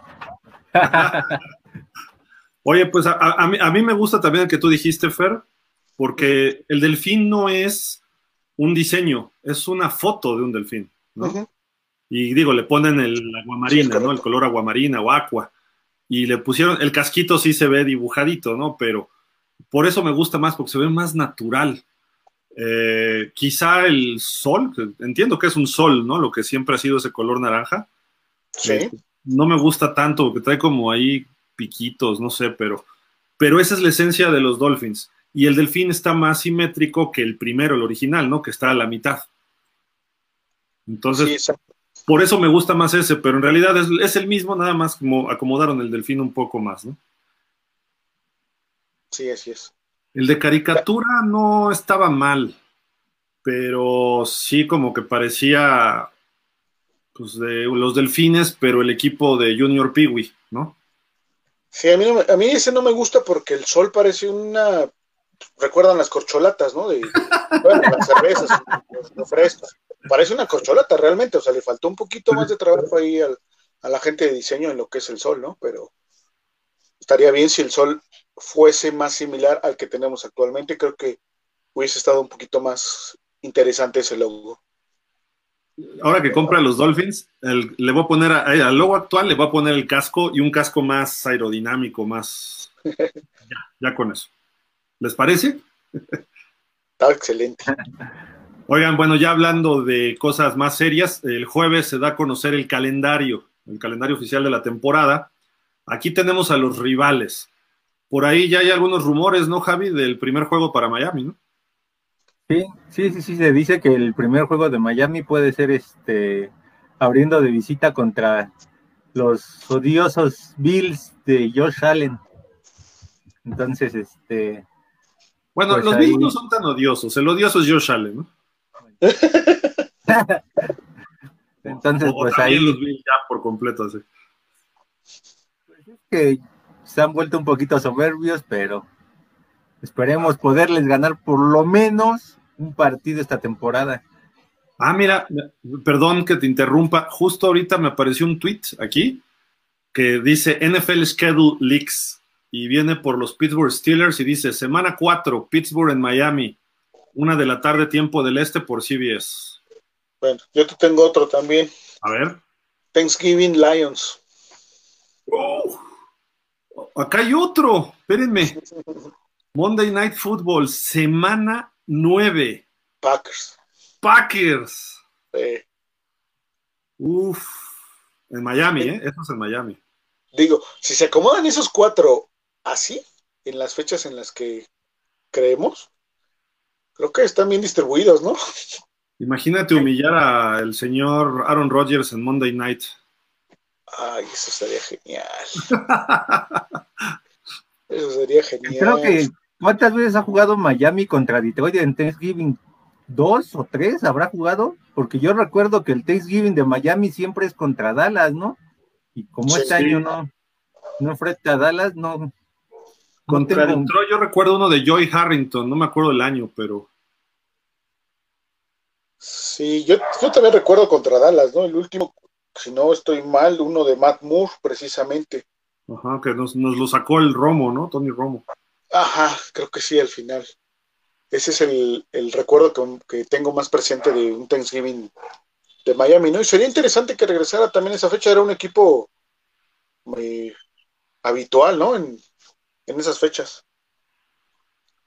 Oye, pues a, mí, me gusta también el que tú dijiste, Fer, porque el delfín no es un diseño, es una foto de un delfín, ¿no? Y digo, le ponen el aguamarina, ¿no? El color aguamarina o aqua. Y le pusieron, el casquito sí se ve dibujadito, ¿no? Pero por eso me gusta más, porque se ve más natural. Eh, quizá el sol, entiendo que es un sol, ¿no? Lo que siempre ha sido ese color naranja. Sí. Eh, no me gusta tanto, porque trae como ahí piquitos, no sé, pero, pero esa es la esencia de los Dolphins. Y el delfín está más simétrico que el primero, el original, ¿no? Que está a la mitad. Entonces, por eso me gusta más ese, pero en realidad es, el mismo, nada más como acomodaron el delfín un poco más, ¿no? Sí, así es. El de caricatura no estaba mal, pero sí como que parecía pues de los delfines, pero el equipo de Junior Peewee, ¿no? Sí, a mí, a mí ese no me gusta porque el sol parece una. Recuerdan las corcholatas, ¿no? De, bueno, las cervezas, los frescos. Parece una corcholata realmente, o sea, le faltó un poquito más de trabajo ahí a la gente de diseño en lo que es el sol, ¿no? Pero estaría bien si el sol fuese más similar al que tenemos actualmente. Creo que hubiese estado un poquito más interesante ese logo ahora que compra los Dolphins, le voy a poner al logo actual, le voy a poner el casco y un casco más aerodinámico, más. ya, con eso. ¿Les parece? Está excelente. Oigan, bueno, ya hablando de cosas más serias, el jueves se da a conocer el calendario, el calendario oficial de la temporada. Aquí tenemos a los rivales. Por ahí ya hay algunos rumores, ¿no, Javi? Del primer juego para Miami, ¿no? Sí, sí, sí, sí, se dice que el primer juego de Miami puede ser este abriendo de visita contra los odiosos Bills de Josh Allen. Entonces, este. Bueno, pues los Bills no son tan odiosos, el odioso es Josh Allen, ¿no? Entonces, pues ahí. los Bills ya por completo, así. Pues es que se han vuelto un poquito soberbios, pero esperemos poderles ganar por lo menos un partido esta temporada. Ah, mira, perdón que te interrumpa. Justo ahorita me apareció un tweet aquí que dice NFL Schedule Leaks y viene por los Pittsburgh Steelers y dice semana 4, Pittsburgh en Miami, una de la tarde, tiempo del este por CBS. Bueno, yo te tengo otro también. A ver. Thanksgiving Lions. Oh, acá hay otro, espérenme. Monday Night Football, semana 9. Packers. Packers. Uf. En Miami, ¿eh? Eso es en Miami. digo, si se acomodan esos cuatro así, en las fechas en las que creemos, creo que están bien distribuidos, ¿no? Imagínate humillar al señor Aaron Rodgers en Monday Night. Ay, eso sería genial. eso sería genial. Creo que ¿cuántas veces ha jugado Miami contra Detroit en Thanksgiving? ¿Dos o tres habrá jugado? Porque yo recuerdo que el Thanksgiving de Miami siempre es contra Dallas, ¿no? Y como este año no, no enfrenta a Dallas, no. Contra Detroit yo recuerdo uno de Joy Harrington, no me acuerdo el año, pero Sí, yo, yo también recuerdo contra Dallas, ¿no? El último, si no estoy mal, uno de Matt Moore, precisamente. Ajá, que nos, lo sacó el Romo, ¿no? Tony Romo. Ajá, creo que sí, al final. Ese es el, recuerdo que, tengo más presente de un Thanksgiving de Miami, ¿no? Y sería interesante que regresara también esa fecha, era un equipo muy habitual, ¿no? En, en esas fechas.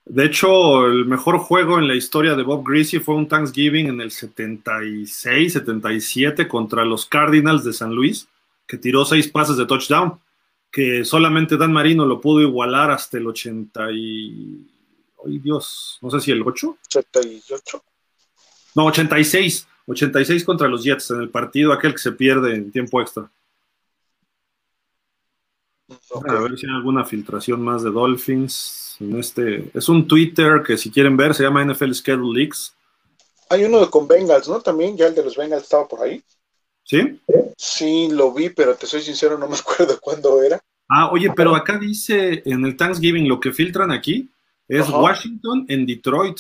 De hecho, el mejor juego en la historia de Bob Greasy fue un Thanksgiving en el 76, 77 contra los Cardinals de San Luis, que tiró seis pases de touchdown, que solamente Dan Marino lo pudo igualar hasta el 80 y... ¡Ay, Dios! No sé si el 8. 88. No, 86. 86 contra los Jets en el partido aquel que se pierde en tiempo extra. A ver si hay alguna filtración más de Dolphins este, es un Twitter que si quieren ver se llama NFL Schedule Leaks. Hay uno con Bengals, ¿no? También, ya el de los Bengals estaba por ahí. ¿Sí? Sí, lo vi, pero te soy sincero, no me acuerdo cuándo era. Ah, oye, pero acá dice en el Thanksgiving lo que filtran aquí es Washington en Detroit.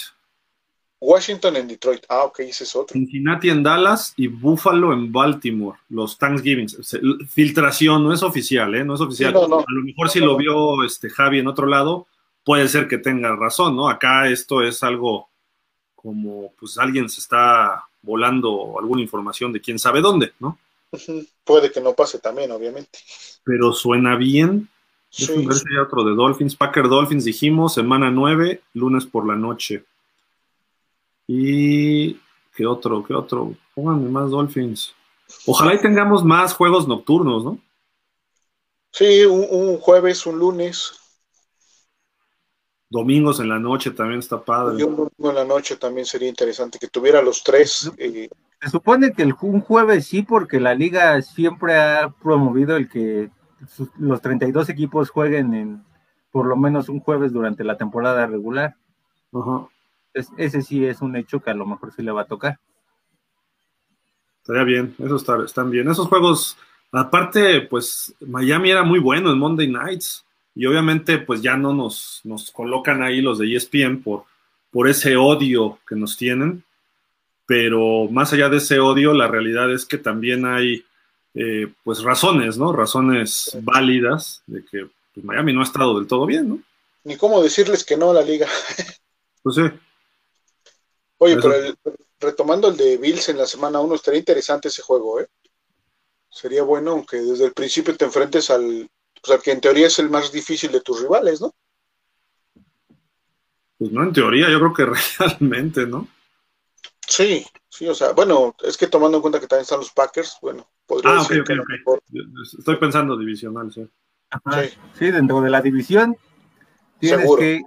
Washington en Detroit. Ah, ok, ese es otro. Cincinnati en Dallas y Buffalo en Baltimore. Los Thanksgivings. Filtración, no es oficial, ¿eh? No es oficial. A lo mejor si lo vio este Javi en otro lado, puede ser que tenga razón, ¿no? Acá esto es algo como, pues alguien se está volando alguna información de quién sabe dónde, ¿no? Puede que no pase también, obviamente. Pero suena bien. Sí, otro de Dolphins. Packer Dolphins dijimos, semana 9, lunes por la noche. Y. ¿Qué otro? ¿Qué otro? Pónganme más Dolphins. Ojalá y tengamos más juegos nocturnos, ¿no? Sí, un jueves, un lunes domingos en la noche también está padre. Y un domingo en la noche también sería interesante que tuviera los tres. Eh, Se supone que el, un jueves sí, porque la liga siempre ha promovido el que los 32 equipos jueguen en por lo menos un jueves durante la temporada regular. ese sí es un hecho que a lo mejor sí le va a tocar. Estaría bien, eso está, están bien. Esos juegos, aparte, pues Miami era muy bueno en Monday Nights y obviamente pues ya no nos, nos colocan ahí los de ESPN por, por ese odio que nos tienen, pero más allá de ese odio, la realidad es que también hay eh, pues razones, ¿no? Razones válidas de que pues, Miami no ha estado del todo bien, ¿no? Ni cómo decirles que no a la liga. Pues sí. Oye, pero retomando el de Bills en la semana 1, estaría interesante ese juego, ¿eh? Sería bueno aunque desde el principio te enfrentes al, o sea, que en teoría es el más difícil de tus rivales, ¿no? Pues no, en teoría, yo creo que realmente, ¿no? Sí, sí, o sea, bueno, es que tomando en cuenta que también están los Packers, bueno, podría ah, okay, okay, Estoy pensando divisional, sí. sí. dentro de la división tienes que,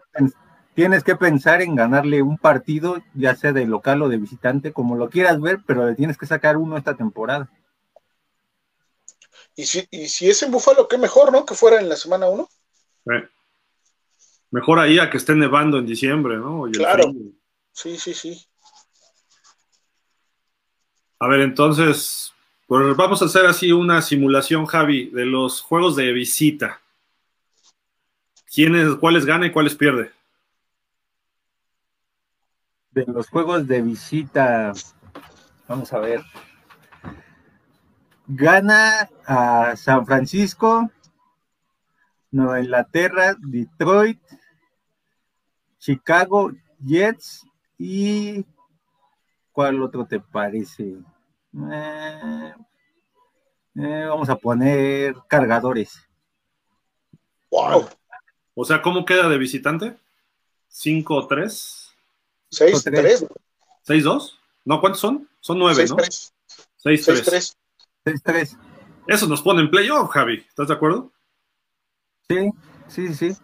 tienes que pensar en ganarle un partido, ya sea de local o de visitante, como lo quieras ver, pero le tienes que sacar uno esta temporada. Y si, y si es en Búfalo, qué mejor, ¿no? Que fuera en la semana 1. Mejor ahí a que esté nevando en diciembre, ¿no? claro. Sí, sí, sí. A ver, entonces, pues vamos a hacer así una simulación, Javi, de los juegos de visita. ¿Quiénes, cuáles gana y cuáles pierde? De los juegos de visita, vamos a ver. Gana a San Francisco, Nueva Inglaterra, Detroit, Chicago, Jets y ¿cuál otro te parece? Eh, eh, vamos a poner cargadores. Wow. O sea, ¿cómo queda de visitante? ¿5-3? 6-3. ¿6-2? No, ¿cuántos son? Son 9, ¿no? 6-3. 6-3. Eso nos pone en playoff, Javi. ¿Estás de acuerdo? Sí, sí, sí.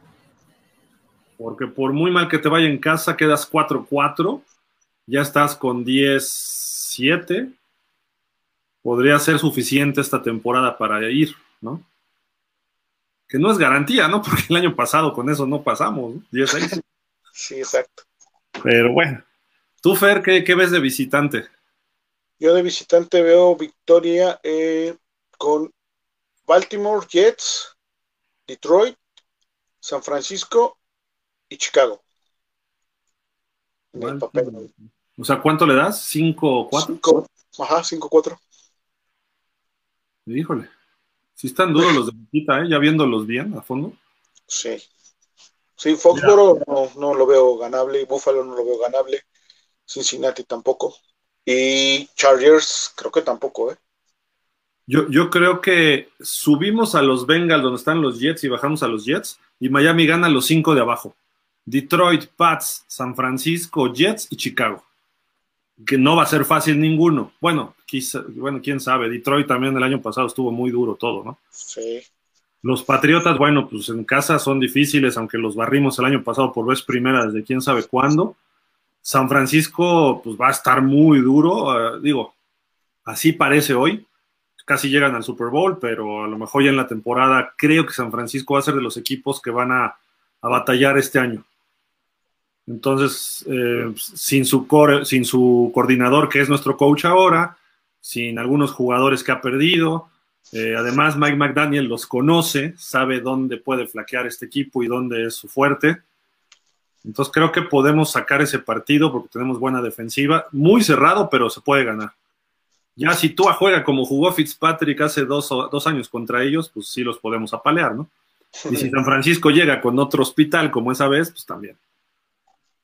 Porque por muy mal que te vaya en casa, quedas 4-4, ya estás con 10-7. Podría ser suficiente esta temporada para ir, ¿no? Que no es garantía, ¿no? Porque el año pasado con eso no pasamos, ¿no? 10 Sí, exacto. Pero bueno. ¿Tú, Fer, qué, qué ves de visitante? Yo de visitante veo victoria eh, con Baltimore, Jets, Detroit, San Francisco y Chicago. En el papel. O sea, ¿cuánto le das? ¿Cinco, cuatro? Cinco, ajá, cinco, cuatro. Híjole. Sí están duros los de visita, ¿eh? Ya viéndolos bien a fondo. Sí. Sí, Foxboro no, no lo veo ganable, Buffalo no lo veo ganable, Cincinnati tampoco. Y Chargers creo que tampoco, ¿eh? Yo, yo creo que subimos a los Bengals donde están los Jets y bajamos a los Jets y Miami gana los cinco de abajo. Detroit, Pats, San Francisco, Jets y Chicago. Que no va a ser fácil ninguno. Bueno, quizá, bueno, quién sabe. Detroit también el año pasado estuvo muy duro todo, ¿no? Sí. Los Patriotas, bueno, pues en casa son difíciles, aunque los barrimos el año pasado por vez primera desde quién sabe cuándo. San Francisco, pues va a estar muy duro. Uh, digo, así parece hoy. Casi llegan al Super Bowl, pero a lo mejor ya en la temporada creo que San Francisco va a ser de los equipos que van a, a batallar este año. Entonces, eh, sin, su core, sin su coordinador, que es nuestro coach ahora, sin algunos jugadores que ha perdido, eh, además, Mike McDaniel los conoce, sabe dónde puede flaquear este equipo y dónde es su fuerte. Entonces creo que podemos sacar ese partido porque tenemos buena defensiva, muy cerrado, pero se puede ganar. Ya si tú juega como jugó Fitzpatrick hace dos, dos años contra ellos, pues sí los podemos apalear, ¿no? Y si San Francisco llega con otro hospital como esa vez, pues también.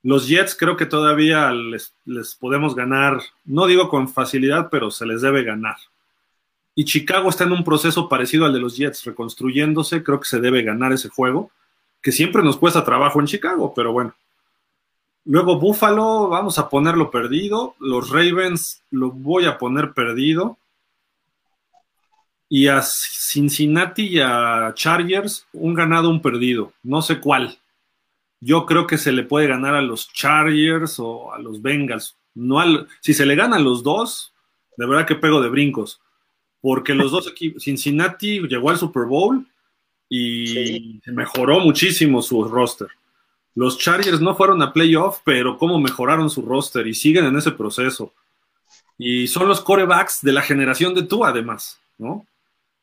Los Jets creo que todavía les, les podemos ganar, no digo con facilidad, pero se les debe ganar. Y Chicago está en un proceso parecido al de los Jets, reconstruyéndose, creo que se debe ganar ese juego, que siempre nos cuesta trabajo en Chicago, pero bueno. Luego Buffalo, vamos a ponerlo perdido. Los Ravens lo voy a poner perdido. Y a Cincinnati y a Chargers, un ganado, un perdido. No sé cuál. Yo creo que se le puede ganar a los Chargers o a los Bengals. No al, si se le gana a los dos, de verdad que pego de brincos porque los dos equipos, Cincinnati llegó al Super Bowl y sí. mejoró muchísimo su roster. Los Chargers no fueron a playoff, pero cómo mejoraron su roster y siguen en ese proceso. Y son los corebacks de la generación de Tua, además, ¿no?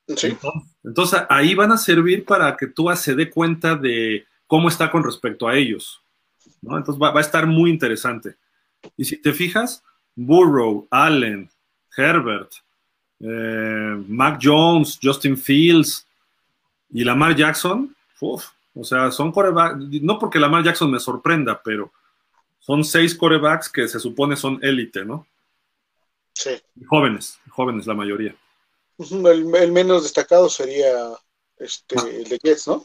Sí. Entonces, entonces, ahí van a servir para que Tua se dé cuenta de cómo está con respecto a ellos, ¿no? Entonces va, va a estar muy interesante. Y si te fijas, Burrow, Allen, Herbert, eh, Mac Jones, Justin Fields y Lamar Jackson, uf, o sea, son corebacks, no porque Lamar Jackson me sorprenda, pero son seis corebacks que se supone son élite, ¿no? Sí. Jóvenes, jóvenes la mayoría. El, el menos destacado sería este, ah. el de Jets, ¿no?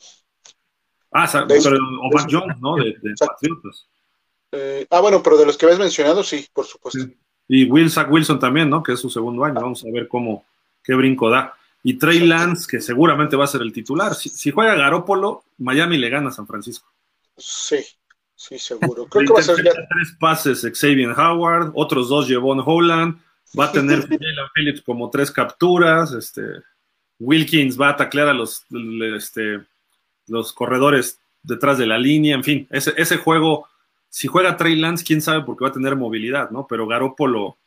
Ah, de pero, o Mac Jones, ¿no? De, de Patriotas. Eh, ah, bueno, pero de los que habías mencionado, sí, por supuesto. Sí. Y Will Zach Wilson también, ¿no? Que es su segundo año. Vamos a ver cómo, qué brinco da. Y Trey Lance, que seguramente va a ser el titular. Si, si juega Garópolo, Miami le gana a San Francisco. Sí, sí, seguro. Creo que va a ser ya... tres pases Xavier Howard, otros dos Jevon Holland, va a tener Jalen Phillips como tres capturas, este, Wilkins va a taclear a los, este, los corredores detrás de la línea, en fin, ese, ese juego si juega Trey Lance, quién sabe porque va a tener movilidad, ¿no? Pero Garópolo,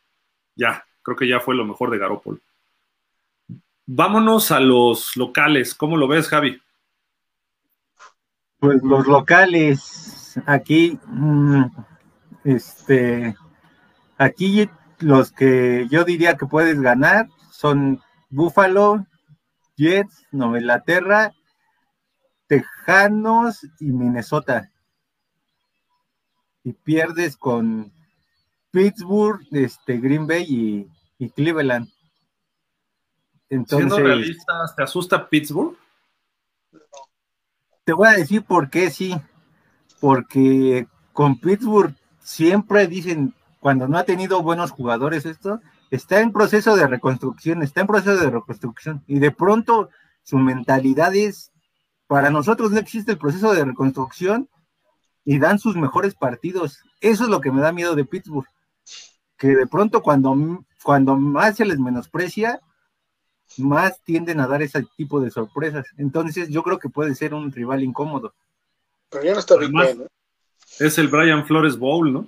ya, creo que ya fue lo mejor de Garópolo. Vámonos a los locales. ¿Cómo lo ves, Javi? Pues los locales, aquí, mmm, este, aquí los que yo diría que puedes ganar son Buffalo, Jets, Nueva Inglaterra, Tejanos y Minnesota y pierdes con Pittsburgh, este, Green Bay y Cleveland. Entonces, Siendo realistas, ¿te asusta Pittsburgh? Te voy a decir por qué sí. Porque con Pittsburgh siempre dicen, cuando no ha tenido buenos jugadores esto, está en proceso de reconstrucción, está en proceso de reconstrucción, y de pronto su mentalidad es, para nosotros no existe el proceso de reconstrucción, y dan sus mejores partidos. Eso es lo que me da miedo de Pittsburgh, que de pronto cuando, cuando más se les menosprecia, más tienden a dar ese tipo de sorpresas. Entonces yo creo que puede ser un rival incómodo. Pero ya no está bien, Es el Brian Flores Bowl, ¿no?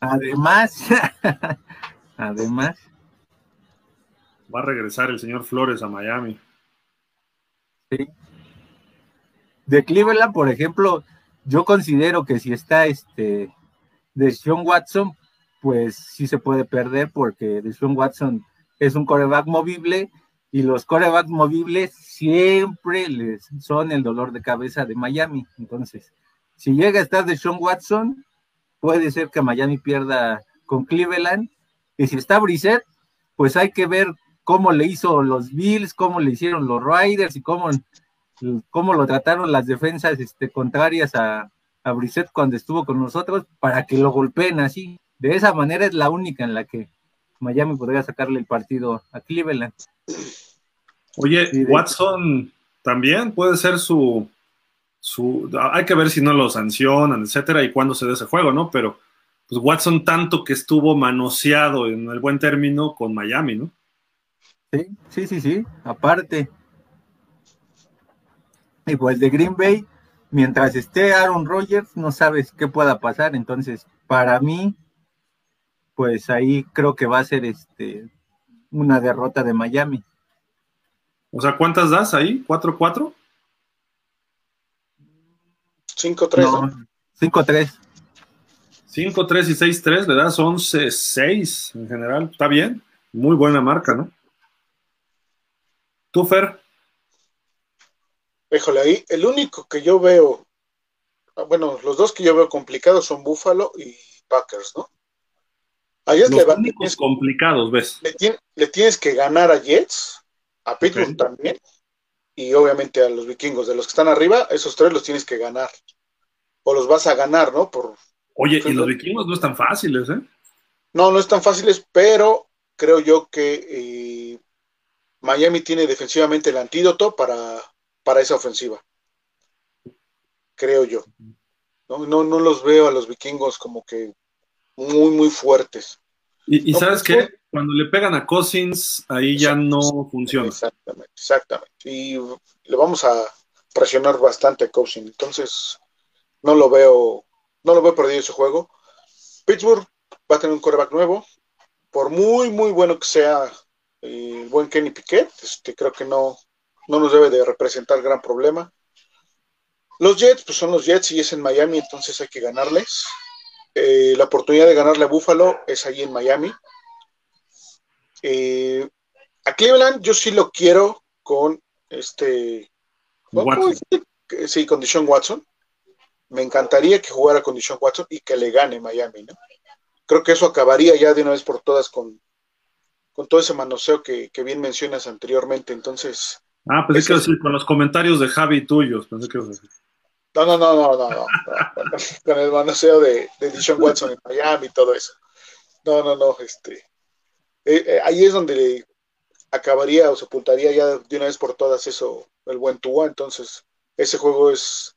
Además, además. Va a regresar el señor Flores a Miami. Sí. De Cleveland, por ejemplo, yo considero que si está este de Sean Watson, pues sí se puede perder porque de Sean Watson es un coreback movible y los corebacks movibles siempre les son el dolor de cabeza de Miami. Entonces, si llega a estar de Sean Watson, puede ser que Miami pierda con Cleveland. Y si está Brissett, pues hay que ver cómo le hizo los Bills, cómo le hicieron los Riders y cómo, cómo lo trataron las defensas este, contrarias a, a Brissett cuando estuvo con nosotros para que lo golpeen así. De esa manera es la única en la que Miami podría sacarle el partido a Cleveland. Oye, Watson también puede ser su, su. Hay que ver si no lo sancionan, etcétera, y cuándo se dé ese juego, ¿no? Pero pues Watson tanto que estuvo manoseado en el buen término con Miami, ¿no? Sí, sí, sí, sí. Aparte. Y pues de Green Bay, mientras esté Aaron Rodgers, no sabes qué pueda pasar. Entonces, para mí, pues ahí creo que va a ser este una derrota de Miami. O sea, ¿cuántas das ahí? ¿4-4? 5-3. No, 5-3. 5-3 y 6-3, le das 11-6 en general. Está bien. Muy buena marca, ¿no? ¿Tú, Fer? Híjole, ahí el único que yo veo, ah, bueno, los dos que yo veo complicados son Buffalo y Packers, ¿no? A Jets los le únicos complicados, ¿ves? Le, tienes que ganar a Jets, a Pittsburgh también, y obviamente a los vikingos. De los que están arriba, esos tres los tienes que ganar. O los vas a ganar, ¿no? Por, Oye, y los vikingos no están fáciles, ¿eh? No, no están fáciles, pero creo yo que eh, Miami tiene defensivamente el antídoto para, para esa ofensiva. Creo yo. No, no, no los veo a los vikingos como que muy, muy fuertes. Y, sabes qué, cuando le pegan a Cousins, ahí ya no funciona. Exactamente, exactamente. Y le vamos a presionar bastante a Cousins. Entonces, no lo veo, no lo veo perdido ese juego. Pittsburgh va a tener un coreback nuevo. Por muy, muy bueno que sea el buen Kenny Piquet, este, creo que no, no nos debe de representar gran problema. Los Jets, pues son los Jets y es en Miami, entonces hay que ganarles. Eh, la oportunidad de ganarle a Buffalo es ahí en Miami. Eh, a Cleveland yo sí lo quiero con este... Sí, con Dishon Watson. Me encantaría que jugara con Dishon Watson y que le gane Miami, ¿no? Creo que eso acabaría ya de una vez por todas con, con todo ese manoseo que, bien mencionas anteriormente. Entonces. Ah, pues es que decir, con los comentarios de Javi tuyos, pensé que no, no, no, no, no, no. Con el manoseo de, de Dishon Watson en Miami y todo eso. No, no, no, este. Eh, eh, ahí es donde acabaría o se apuntaría ya de una vez por todas eso, el buen Tua. Entonces, ese juego es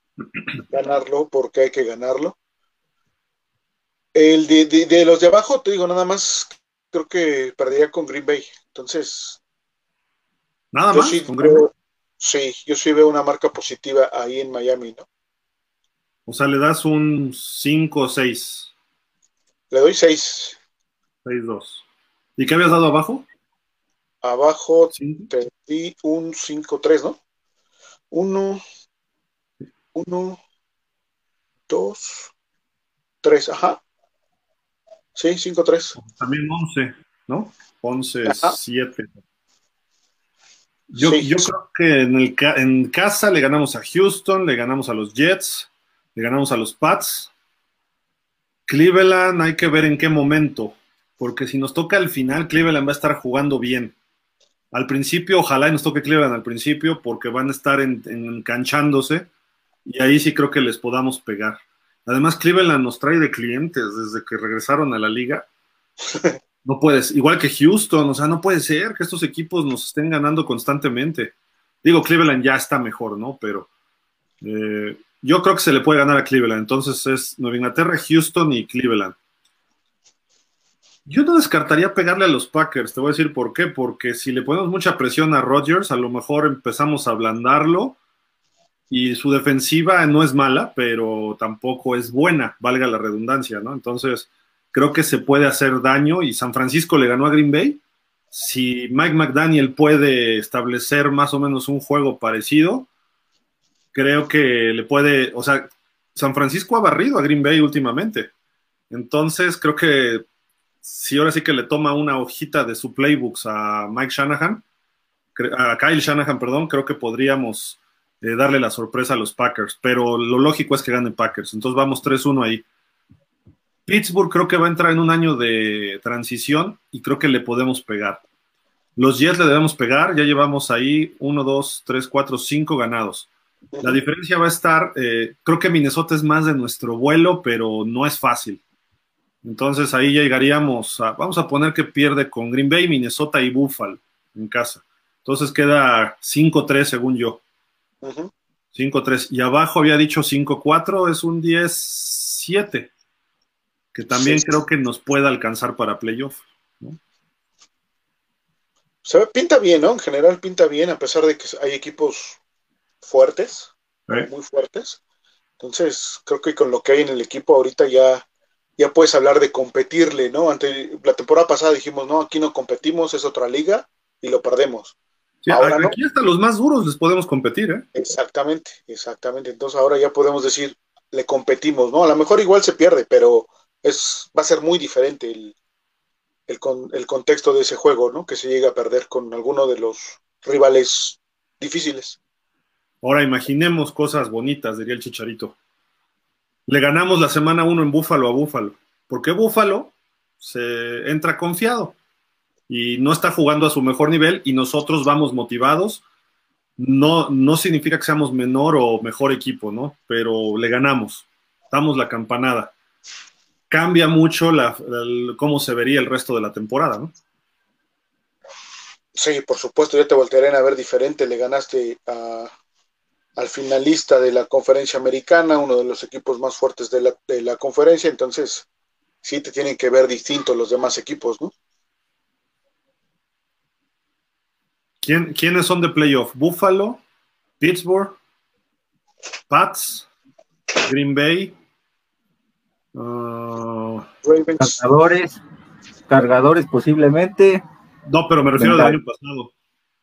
ganarlo porque hay que ganarlo. El de, de, los de abajo, te digo, nada más creo que perdería con Green Bay. Entonces. Nada más. Sí, creo, sí, yo sí veo una marca positiva ahí en Miami, ¿no? O sea, le das un 5 o 6. Le doy 6. 6-2. ¿Y qué habías dado abajo? Abajo te di un 5-3, ¿no? 1, 1, 2, 3, ajá. Sí, 5-3. También 11, ¿no? 11-7. Yo, yo creo que en, el, en casa le ganamos a Houston, le ganamos a los Jets, le ganamos a los Pats. Cleveland hay que ver en qué momento, porque si nos toca al final, Cleveland va a estar jugando bien. Al principio, ojalá y nos toque Cleveland al principio, porque van a estar enganchándose y ahí sí creo que les podamos pegar. Además, Cleveland nos trae de clientes desde que regresaron a la liga. No puedes, igual que Houston, o sea, no puede ser que estos equipos nos estén ganando constantemente. Digo, Cleveland ya está mejor, ¿no? Pero eh, yo creo que se le puede ganar a Cleveland. Entonces es Nueva Inglaterra, Houston y Cleveland. Yo no descartaría pegarle a los Packers, te voy a decir por qué, porque si le ponemos mucha presión a Rodgers, a lo mejor empezamos a ablandarlo y su defensiva no es mala, pero tampoco es buena, valga la redundancia, ¿no? Entonces, creo que se puede hacer daño y San Francisco le ganó a Green Bay. Si Mike McDaniel puede establecer más o menos un juego parecido, creo que le puede, o sea, San Francisco ha barrido a Green Bay últimamente. Entonces, creo que si ahora sí que le toma una hojita de su playbooks a Mike Shanahan, a Kyle Shanahan, perdón, creo que podríamos eh, darle la sorpresa a los Packers, pero lo lógico es que gane Packers. Entonces vamos 3-1 ahí. Pittsburgh creo que va a entrar en un año de transición y creo que le podemos pegar. Los Jets le debemos pegar, ya llevamos ahí 1, 2, 3, 4, 5 ganados. La diferencia va a estar, eh, creo que Minnesota es más de nuestro vuelo, pero no es fácil. Entonces ahí llegaríamos a, vamos a poner que pierde con Green Bay, Minnesota y Buffalo en casa. Entonces queda 5-3 según yo. 5-3. Y abajo había dicho 5-4, es un 10-7, que también creo que nos pueda alcanzar para playoff. Se pinta bien, ¿no? En general pinta bien, a pesar de que hay equipos fuertes, muy fuertes. Entonces, creo que con lo que hay en el equipo ahorita ya ya puedes hablar de competirle, ¿no? Ante la temporada pasada dijimos, no, aquí no competimos, es otra liga y lo perdemos. ahora aquí hasta los más duros les podemos competir, ¿eh? Exactamente, exactamente. Entonces ahora ya podemos decir, le competimos, ¿no? A lo mejor igual se pierde, pero es, va a ser muy diferente el, el, el contexto de ese juego, ¿no? Que se llega a perder con alguno de los rivales difíciles. Ahora imaginemos cosas bonitas, diría el chicharito. Le ganamos la semana 1 en Búfalo a Búfalo. Porque Búfalo se entra confiado y no está jugando a su mejor nivel y nosotros vamos motivados. No, no significa que seamos menor o mejor equipo, ¿no? Pero le ganamos, damos la campanada. Cambia mucho cómo se vería el resto de la temporada, ¿no? Sí, por supuesto, ya te voltearán a ver diferente. Le ganaste a, al finalista de la conferencia americana, uno de los equipos más fuertes de la, de la conferencia, entonces sí te tienen que ver distintos los demás equipos, ¿no? ¿Quién, ¿Quiénes son de playoff? Buffalo, Pittsburgh, Pats, Green Bay, uh, cargadores, cargadores posiblemente. No, pero me refiero al año pasado.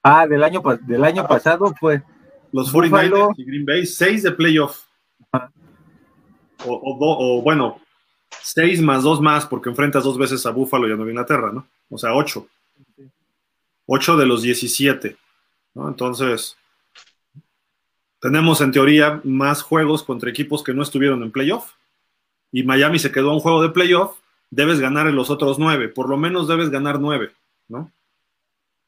Ah, del año, del año ah. pasado fue los 49ers y Green Bay, 6 de playoff. O, bueno, 6 más 2 más, porque enfrentas dos veces a Buffalo y a Nueva Inglaterra, ¿no? O sea, 8. 8 de los 17. ¿no? Entonces, tenemos en teoría más juegos contra equipos que no estuvieron en playoff. Y Miami se quedó a un juego de playoff, debes ganar en los otros 9. Por lo menos debes ganar 9, ¿no?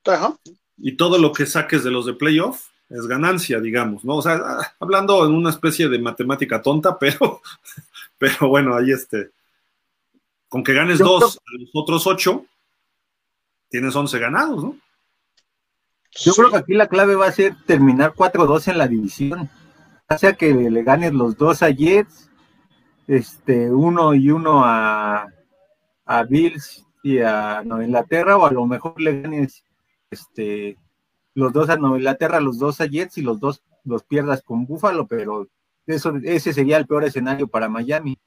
Ajá. Y todo lo que saques de los de playoff es ganancia, digamos, ¿no? O sea, ah, hablando en una especie de matemática tonta, pero, pero bueno, ahí este, con que ganes dos a los otros ocho, tienes once ganados, ¿no? Yo creo que aquí la clave va a ser terminar 4-2 en la división. Ya sea que le ganes los dos a Jets, este, uno y uno a, a Bills y a Nueva Inglaterra, o a lo mejor le ganes este los dos a Nueva Inglaterra, los dos a Jets y los dos los pierdas con Buffalo, pero eso, ese sería el peor escenario para Miami.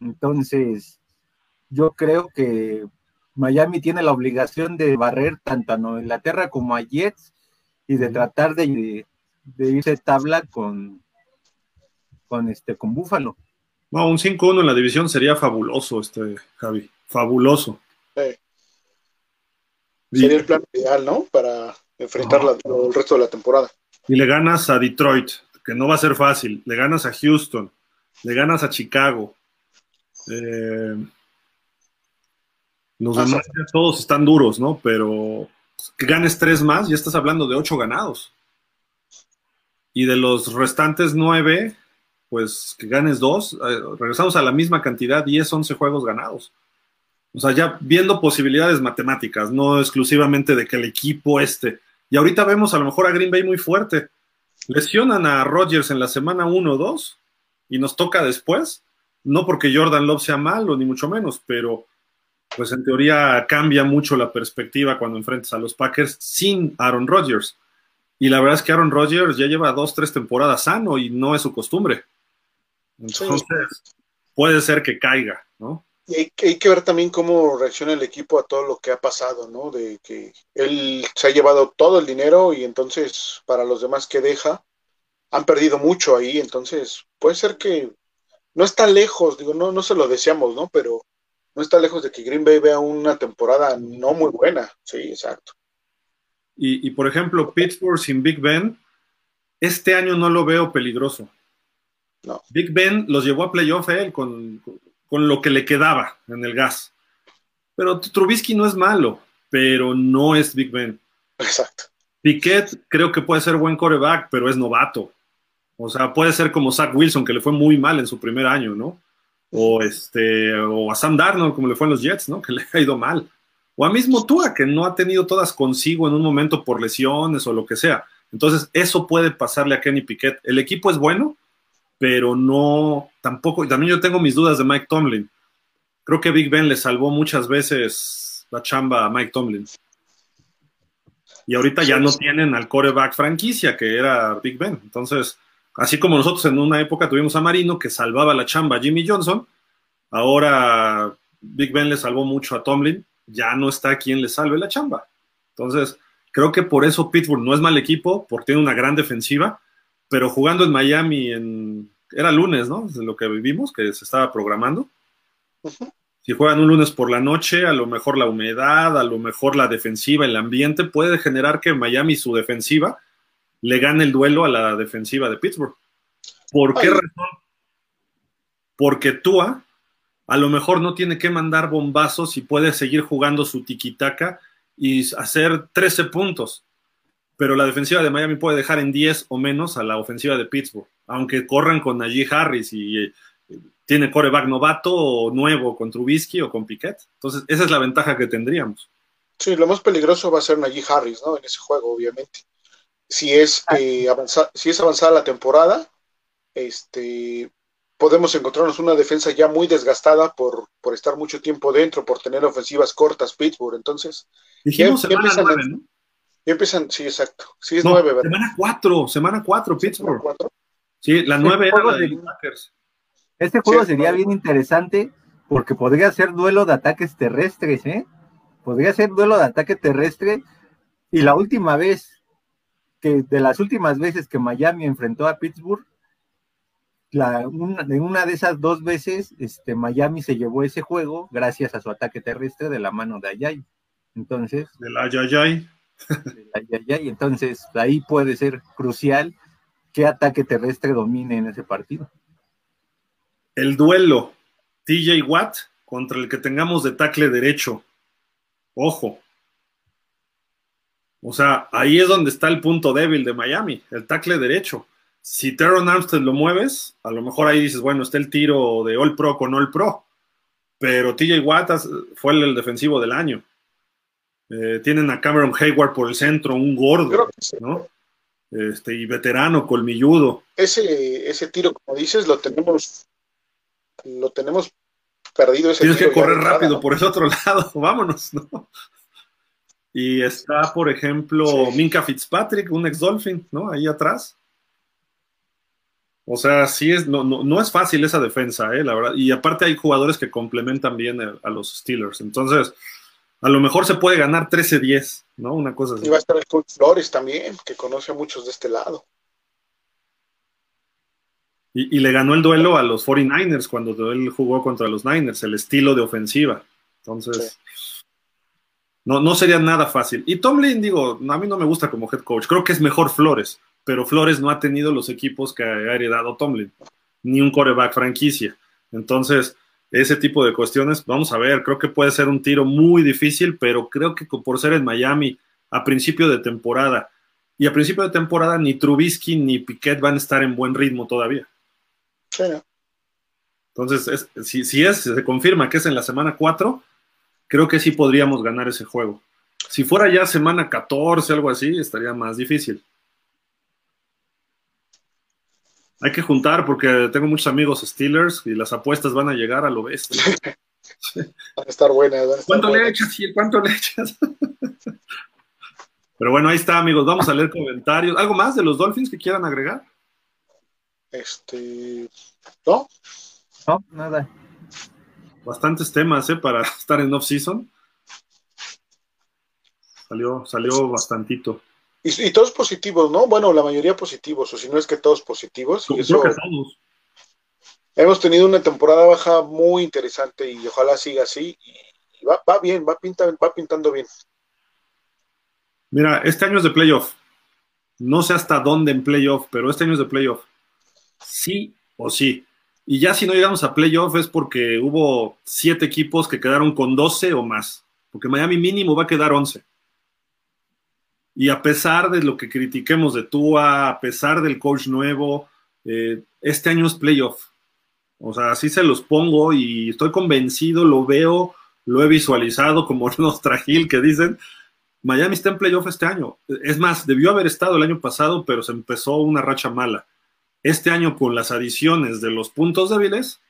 Entonces, yo creo que Miami tiene la obligación de barrer tanto a Nueva Inglaterra como a Jets y de tratar de, de irse tabla con, con este con Buffalo. No, un 5-1 en la división sería fabuloso, este Javi, fabuloso. Sería el plan ideal, ¿no? Para enfrentar el resto de la temporada. Y le ganas a Detroit, que no va a ser fácil. Le ganas a Houston, le ganas a Chicago. Eh, los demás todos están duros, ¿no? Pero que ganes tres más, ya estás hablando de ocho ganados. Y de los restantes nueve, pues que ganes dos, eh, regresamos a la misma cantidad, 10, 11 juegos ganados. O sea, ya viendo posibilidades matemáticas, no exclusivamente de que el equipo este. Y ahorita vemos a lo mejor a Green Bay muy fuerte. Lesionan a Rodgers en la semana 1 o 2 y nos toca después. No porque Jordan Love sea malo, ni mucho menos, pero pues en teoría cambia mucho la perspectiva cuando enfrentas a los Packers sin Aaron Rodgers. Y la verdad es que Aaron Rodgers ya lleva dos, tres temporadas sano y no es su costumbre. Entonces, puede ser que caiga, ¿no? Y hay, que ver también cómo reacciona el equipo a todo lo que ha pasado, ¿no? De que él se ha llevado todo el dinero y entonces para los demás que deja, han perdido mucho ahí, entonces puede ser que no está lejos, digo, no, no se lo deseamos, ¿no? Pero no está lejos de que Green Bay vea una temporada no muy buena, sí, exacto. Y, por ejemplo, Pittsburgh sin Big Ben, este año no lo veo peligroso. No. Big Ben los llevó a playoff él con, con, lo que le quedaba en el gas. Pero Trubisky no es malo, pero no es Big Ben. Exacto. Piquet creo que puede ser buen coreback, pero es novato. O sea, puede ser como Zach Wilson, que le fue muy mal en su primer año, ¿no? O, este, o a Sam Darnold, como le fue en los Jets, ¿no? Que le ha ido mal. O a mismo Tua, que no ha tenido todas consigo en un momento por lesiones o lo que sea. Entonces, eso puede pasarle a Kenny Piquet. El equipo es bueno, pero no, tampoco, también yo tengo mis dudas de Mike Tomlin. Creo que Big Ben le salvó muchas veces la chamba a Mike Tomlin. Y ahorita ya no tienen al coreback franquicia, que era Big Ben. Entonces, así como nosotros en una época tuvimos a Marino, que salvaba la chamba a Jimmy Johnson, ahora Big Ben le salvó mucho a Tomlin ya no está quien le salve la chamba. Entonces, creo que por eso Pittsburgh no es mal equipo, porque tiene una gran defensiva, pero jugando en Miami en, era lunes, ¿no? Desde lo que vivimos, que se estaba programando. Si juegan un lunes por la noche, a lo mejor la humedad, a lo mejor la defensiva, el ambiente puede generar que Miami, su defensiva, le gane el duelo a la defensiva de Pittsburgh. ¿Por qué razón? Porque Tua a lo mejor no tiene que mandar bombazos y puede seguir jugando su tiquitaca y hacer 13 puntos. Pero la defensiva de Miami puede dejar en 10 o menos a la ofensiva de Pittsburgh, aunque corran con Najee Harris y eh, tiene coreback novato o nuevo con Trubisky o con Piquet. Entonces, esa es la ventaja que tendríamos. Sí, lo más peligroso va a ser Najee Harris, ¿no? En ese juego, obviamente. Si es, ah. eh, si es avanzada la temporada, este, podemos encontrarnos una defensa ya muy desgastada por, por estar mucho tiempo dentro, por tener ofensivas cortas Pittsburgh. Entonces, Dijimos semana empiezan, nueve, ¿no? Ya empiezan, sí, exacto. Sí, es nueve, ¿verdad? Semana cuatro, semana cuatro, Pittsburgh. Sí, la nueve era la de Packers. Este juego sería bien interesante porque podría ser duelo de ataques terrestres, ¿eh? Podría ser duelo de ataque terrestre. Y la última vez, que de las últimas veces que Miami enfrentó a Pittsburgh, la, una, en una de esas dos veces, este, Miami se llevó ese juego gracias a su ataque terrestre de la mano de Ayay. Entonces. Del Ayayay. Ayayay. Entonces, ahí puede ser crucial qué ataque terrestre domine en ese partido. El duelo TJ Watt contra el que tengamos de tackle derecho. Ojo. O sea, ahí es donde está el punto débil de Miami, el tackle derecho si Teron Armstead lo mueves, a lo mejor ahí dices, bueno, está el tiro de All Pro con All Pro, pero TJ Watt fue el, defensivo del año. Eh, tienen a Cameron Hayward por el centro, un gordo, ¿no? Este, y veterano, colmilludo. Ese, ese tiro, como dices, lo tenemos, lo tenemos perdido. Tienes que correr rápido por ese otro lado, vámonos, ¿no? Y está, por ejemplo, Minka Fitzpatrick, un ex Dolphin, ¿no? Ahí atrás. O sea, sí es, no, no, es fácil esa defensa, ¿eh? la verdad. Y aparte hay jugadores que complementan bien a los Steelers. Entonces, a lo mejor se puede ganar 13-10, ¿no? Una cosa así. Y va a estar el Coach Flores también, que conoce a muchos de este lado. Y, le ganó el duelo a los 49ers cuando él jugó contra los Niners, el estilo de ofensiva. Entonces, no, no sería nada fácil. Y Tomlin, digo, a mí no me gusta como head coach. Creo que es mejor Flores pero Flores no ha tenido los equipos que ha heredado Tomlin, ni un coreback franquicia. Entonces, ese tipo de cuestiones, vamos a ver, creo que puede ser un tiro muy difícil, pero creo que por ser en Miami a principio de temporada, y a principio de temporada ni Trubisky ni Piquet van a estar en buen ritmo todavía. Sí. Entonces, si, si, es, se confirma que es en la semana 4, creo que sí podríamos ganar ese juego. Si fuera ya semana 14, algo así, estaría más difícil. Hay que juntar porque tengo muchos amigos Steelers y las apuestas van a llegar a lo bestia. Van a estar buenas. ¿Cuánto le echas? ¿Cuánto le echas? Pero bueno, ahí está, amigos. Vamos a leer comentarios. ¿Algo más de los Dolphins que quieran agregar? Este. ¿No? No, nada. Bastantes temas, ¿eh? Para estar en off-season. Salió, salió bastantito. Y, todos positivos, ¿no? Bueno, la mayoría positivos, o si no es que todos positivos. Y eso, hemos tenido una temporada baja muy interesante y ojalá siga así. Y va, va bien, va, pintando, va pintando bien. Mira, este año es de playoff. No sé hasta dónde en playoff, pero este año es de playoff. Sí o sí. Y ya si no llegamos a playoff es porque hubo siete equipos que quedaron con 12 o más. Porque Miami mínimo va a quedar 11. Y a pesar de lo que critiquemos de Tua, a pesar del coach nuevo, eh, este año es playoff. O sea, así se los pongo y estoy convencido, lo veo, lo he visualizado como los Trajil que dicen, Miami está en playoff este año. Es más, debió haber estado el año pasado, pero se empezó una racha mala. Este año con las adiciones de los puntos débiles,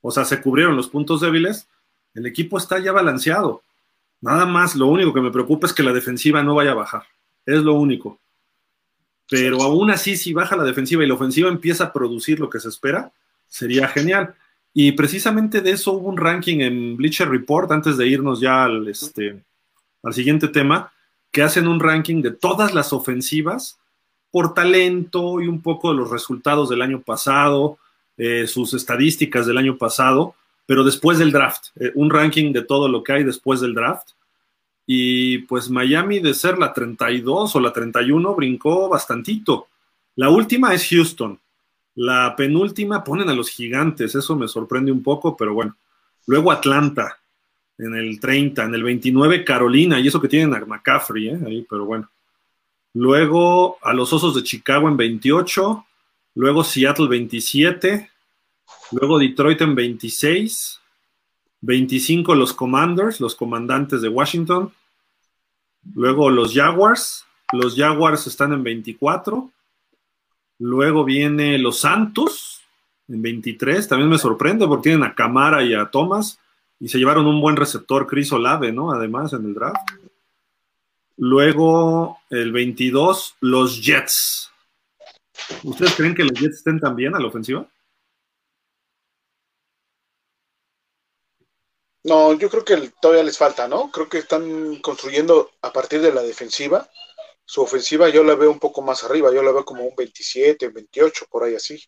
o sea, se cubrieron los puntos débiles, el equipo está ya balanceado. Nada más, lo único que me preocupa es que la defensiva no vaya a bajar. Es lo único. Pero aún así, si baja la defensiva y la ofensiva empieza a producir lo que se espera, sería genial. Y precisamente de eso hubo un ranking en Bleacher Report, antes de irnos ya al, este, al siguiente tema, que hacen un ranking de todas las ofensivas por talento y un poco de los resultados del año pasado, eh, sus estadísticas del año pasado, pero después del draft, eh, un ranking de todo lo que hay después del draft. Y pues Miami de ser la 32 o la 31 brincó bastantito. La última es Houston. La penúltima ponen a los gigantes, eso me sorprende un poco, pero bueno. Luego Atlanta en el 30, en el 29 Carolina, y eso que tienen a McCaffrey, ¿eh? ahí, pero bueno. Luego a los Osos de Chicago en 28, luego Seattle 27, luego Detroit en 26, 25 los Commanders, los comandantes de Washington, luego los Jaguars, los Jaguars están en 24, luego viene los Santos en 23, también me sorprende porque tienen a Camara y a Thomas y se llevaron un buen receptor, Chris Olave, ¿no? Además en el draft. Luego, el 22, los Jets. ¿Ustedes creen que los Jets estén también a la ofensiva? No, yo creo que todavía les falta, ¿no? Creo que están construyendo a partir de la defensiva. Su ofensiva yo la veo un poco más arriba, yo la veo como un 27, 28, por ahí así.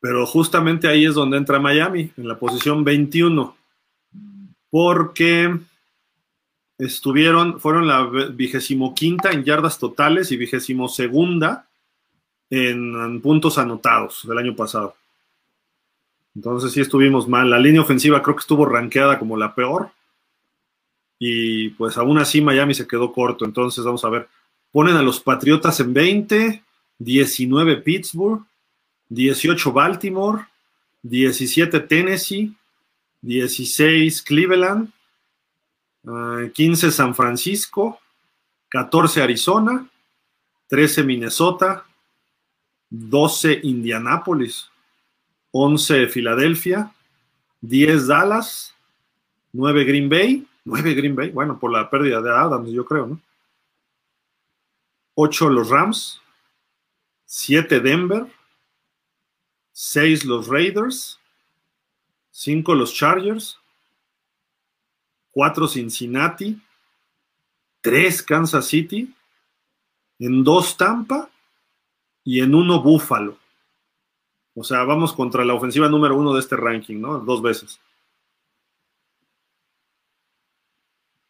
Pero justamente ahí es donde entra Miami, en la posición 21. Porque estuvieron, fueron la vigésimo quinta en yardas totales y vigésimo segunda en, puntos anotados del año pasado. Entonces sí estuvimos mal. La línea ofensiva creo que estuvo rankeada como la peor. Y pues aún así Miami se quedó corto. Entonces vamos a ver. Ponen a los Patriotas en 20, 19 Pittsburgh, 18 Baltimore, 17 Tennessee, 16 Cleveland, 15 ah, San Francisco, 14 Arizona, 13 Minnesota, 12 Indianápolis, 11 Filadelfia, 10 Dallas, 9 Green Bay, 9 Green Bay, bueno, por la pérdida de Adams, yo creo, ¿no? 8 los Rams, 7 Denver, 6 los Raiders, 5 los Chargers, 4 Cincinnati, 3 Kansas City, en 2 Tampa y en 1 Buffalo. O sea, vamos contra la ofensiva número 1 de este ranking, ¿no? Dos veces.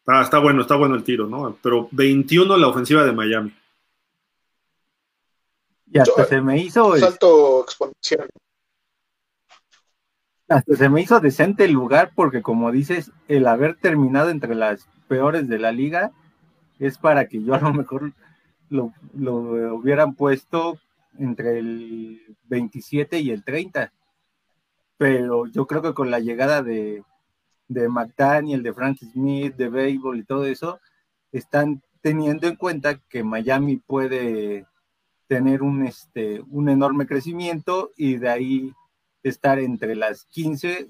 Ah, está bueno, está bueno el tiro, ¿no? Pero 21 la ofensiva de Miami. Y hasta se me hizo. Salto exponencial hasta se me hizo decente el lugar porque como dices, el haber terminado entre las peores de la liga es para que yo a lo mejor lo, hubieran puesto entre el 27 y el 30. Pero yo creo que con la llegada de, de McDaniel, de Frank Smith, de Babel y todo eso, están teniendo en cuenta que Miami puede tener un, este, un enorme crecimiento y de ahí estar entre las 15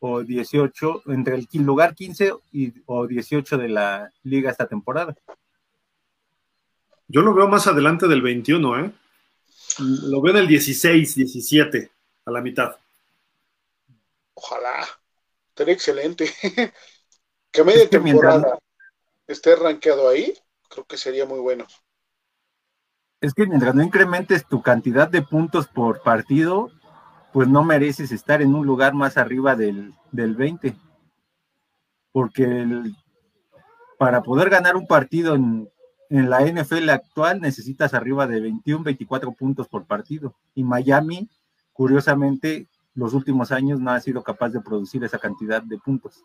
o 18, entre el lugar 15 y, o 18 de la liga esta temporada. Yo lo veo más adelante del 21, ¿eh? Lo veo en el 16, 17, a la mitad. Ojalá. Sería excelente. que a media temporada esté rankeado ahí, creo que sería muy bueno. Es que mientras no incrementes tu cantidad de puntos por partido, pues no mereces estar en un lugar más arriba del, 20. Porque para poder ganar un partido en, en la NFL actual necesitas arriba de 21, 24 puntos por partido. Y Miami, curiosamente, los últimos años no ha sido capaz de producir esa cantidad de puntos.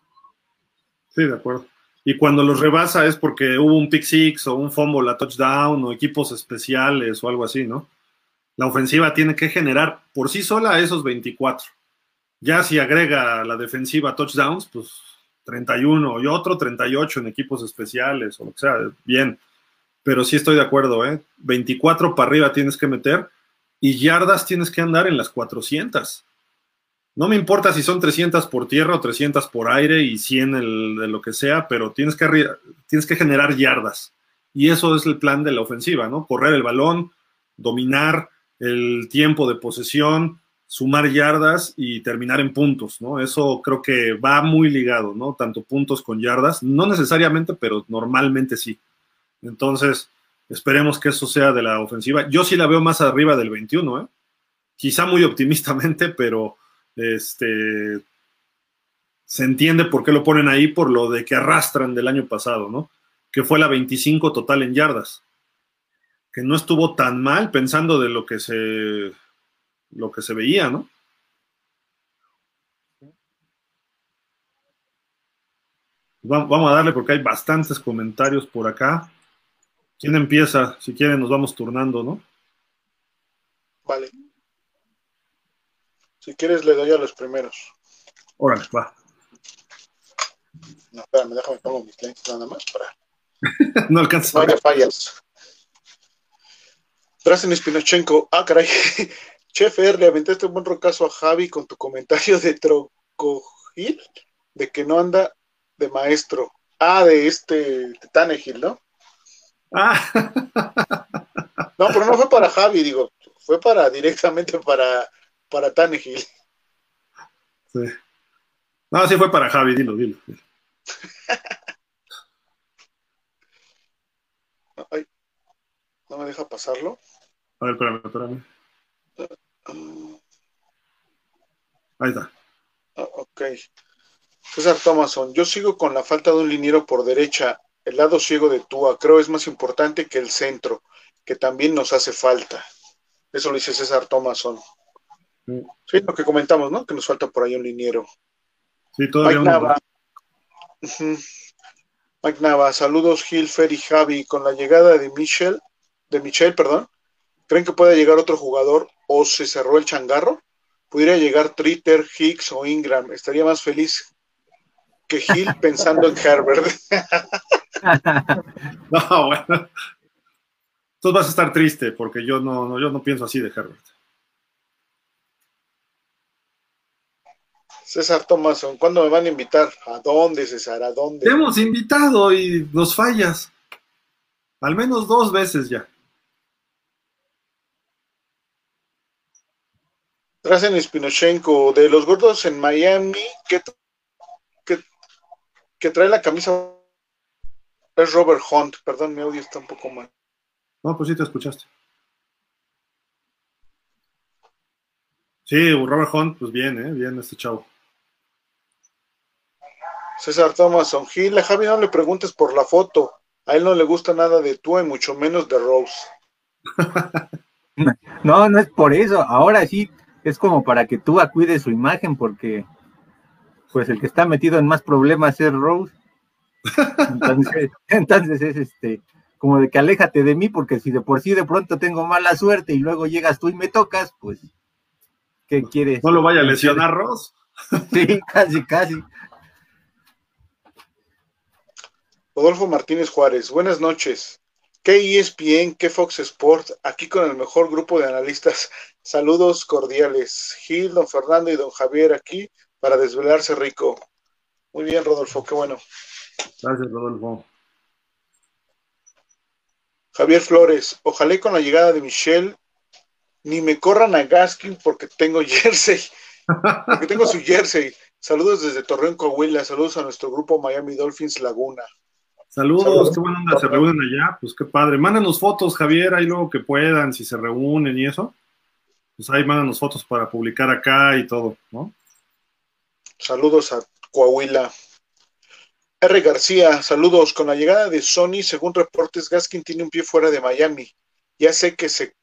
Sí, de acuerdo. Y cuando los rebasa es porque hubo un pick six o un fumble a touchdown o equipos especiales o algo así, ¿no? La ofensiva tiene que generar por sí sola esos 24. Ya si agrega la defensiva touchdowns, pues 31 y otro 38 en equipos especiales o lo que sea, bien pero sí estoy de acuerdo, ¿eh? 24 para arriba tienes que meter y yardas tienes que andar en las 400. No me importa si son 300 por tierra o 300 por aire y 100 el, de lo que sea, pero tienes que, tienes que generar yardas. Y eso es el plan de la ofensiva, ¿no? Correr el balón, dominar el tiempo de posesión, sumar yardas y terminar en puntos, ¿no? Eso creo que va muy ligado, ¿no? Tanto puntos con yardas, no necesariamente, pero normalmente sí. Entonces, esperemos que eso sea de la ofensiva. Yo sí la veo más arriba del 21, ¿eh? quizá muy optimistamente, pero este, se entiende por qué lo ponen ahí por lo de que arrastran del año pasado, ¿no? Que fue la 25 total en yardas. Que no estuvo tan mal pensando de lo que se lo que se veía, ¿no? Vamos a darle porque hay bastantes comentarios por acá. ¿Quién empieza? Si quieren, nos vamos turnando, ¿no? Vale. Si quieres, le doy a los primeros. Órale, va. No, espérame, déjame pongo mis lentes nada más para. no alcanza. No haya fallas. Drazen Spinochenko. Ah, caray. Chef R, le aventaste un buen rocazo a Javi con tu comentario de Trocogil, de que no anda de maestro. Ah, de este de Tanegil, ¿no? Ah. No, pero no fue para Javi, digo, fue para directamente para, para Tannehill. Sí. No, sí fue para Javi, dilo, dilo. Ay, no me deja pasarlo. A ver, espérame, espérame. Ahí está. Ah, ok. César Thomason, yo sigo con la falta de un liniero por derecha el lado ciego de Tua creo es más importante que el centro, que también nos hace falta. Eso lo dice César Thomason. Sí, lo que comentamos, ¿no? Que nos falta por ahí un liniero. Sí, todavía Mike Nava. Mike Nava, saludos Gil, Fer y Javi. Con la llegada de Michel, de Michel, perdón, ¿creen que pueda llegar otro jugador o se cerró el changarro? Pudiera llegar Tritter, Hicks o Ingram. Estaría más feliz que Gil pensando en Herbert. no, bueno. Entonces vas a estar triste porque yo no, yo no pienso así de Herbert. César Thomason, ¿cuándo me van a invitar? ¿A dónde, César? ¿A dónde? Te hemos invitado y nos fallas. Al menos dos veces ya. Trasen Spinochenko, de los gordos en Miami, que, que trae la camisa es Robert Hunt, perdón, mi audio está un poco mal. No, pues sí te escuchaste. Sí, Robert Hunt, pues bien, ¿eh? Bien este chavo. César Thomason, Gil, a Javi no le preguntes por la foto. A él no le gusta nada de tú y mucho menos de Rose. no, no es por eso. Ahora sí es como para que tú cuides su imagen porque pues el que está metido en más problemas es Rose. Entonces, es este, como de que aléjate de mí, porque si de por sí de pronto tengo mala suerte y luego llegas tú y me tocas, pues, ¿qué quieres? No lo vaya a lesionar Ross. Sí, casi, casi. Rodolfo Martínez Juárez, buenas noches. ¿Qué ESPN, qué Fox Sport? Aquí con el mejor grupo de analistas. Saludos cordiales. Gil, don Fernando y don Javier aquí para desvelarse rico. Muy bien, Rodolfo, qué bueno. Gracias, Rodolfo. Javier Flores, ojalá y con la llegada de Michelle ni me corran a Gaskin porque tengo jersey, porque tengo su jersey. Saludos desde Torreón, Coahuila. Saludos a nuestro grupo Miami Dolphins Laguna. Saludos, qué buena onda, se reúnen allá, pues qué padre. Mándanos fotos, Javier, ahí luego que puedan, si se reúnen y eso. Pues ahí mándanos fotos para publicar acá y todo, ¿no? Saludos a Coahuila. R. García, saludos. Con la llegada de Sony, según reportes, Gaskin tiene un pie fuera de Miami. Ya sé que se,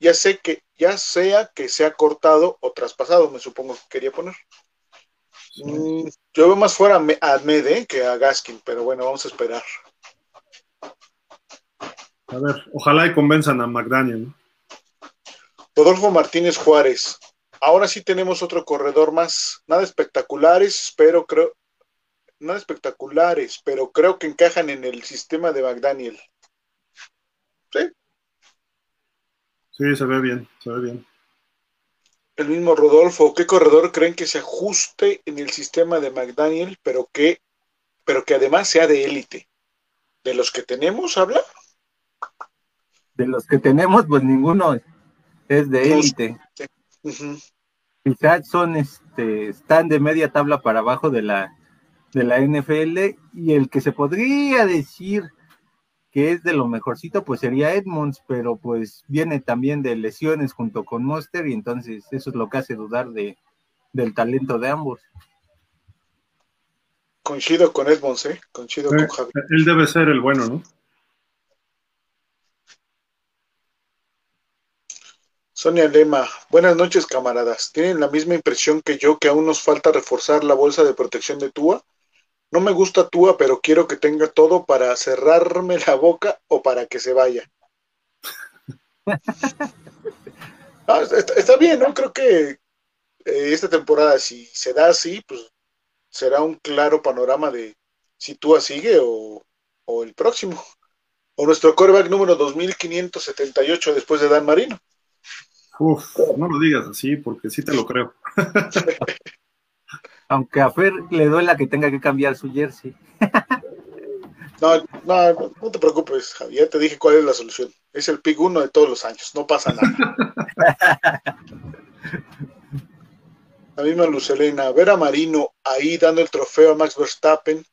ya sé que, ya sea que se ha cortado o traspasado, me supongo que quería poner. Mm, yo veo más fuera a Mede que a Gaskin, pero bueno, vamos a esperar. A ver, ojalá y convenzan a McDaniel. Rodolfo Martínez Juárez. Ahora sí tenemos otro corredor más. Nada espectaculares, pero creo, nada espectaculares, pero creo que encajan en el sistema de McDaniel. ¿Sí? Sí, se ve bien, se ve bien. El mismo Rodolfo, ¿qué corredor creen que se ajuste en el sistema de McDaniel, pero que, pero que además sea de élite? ¿De los que tenemos habla? De los que tenemos, pues ninguno es de élite. Quizás son, este, están de media tabla para abajo de la de la NFL y el que se podría decir que es de lo mejorcito pues sería Edmonds, pero pues viene también de lesiones junto con Monster y entonces eso es lo que hace dudar de, del talento de ambos. Coincido con Edmonds, ¿eh? Coincido con eh, Javier. Él debe ser el bueno, ¿no? Sonia Lema, buenas noches camaradas. ¿Tienen la misma impresión que yo que aún nos falta reforzar la bolsa de protección de Tua? No me gusta Tua, pero quiero que tenga todo para cerrarme la boca o para que se vaya. está, bien, ¿no? Creo que eh, esta temporada, si se da así, pues será un claro panorama de si Tua sigue o, el próximo. O nuestro coreback número 2578 después de Dan Marino. Uf, no lo digas así, porque sí te lo creo. Aunque a Fer le duela que tenga que cambiar su jersey. No, no, no te preocupes, Javier, te dije cuál es la solución. Es el pick uno de todos los años, no pasa nada. La misma Lucelena, ver a Marino ahí dando el trofeo a Max Verstappen,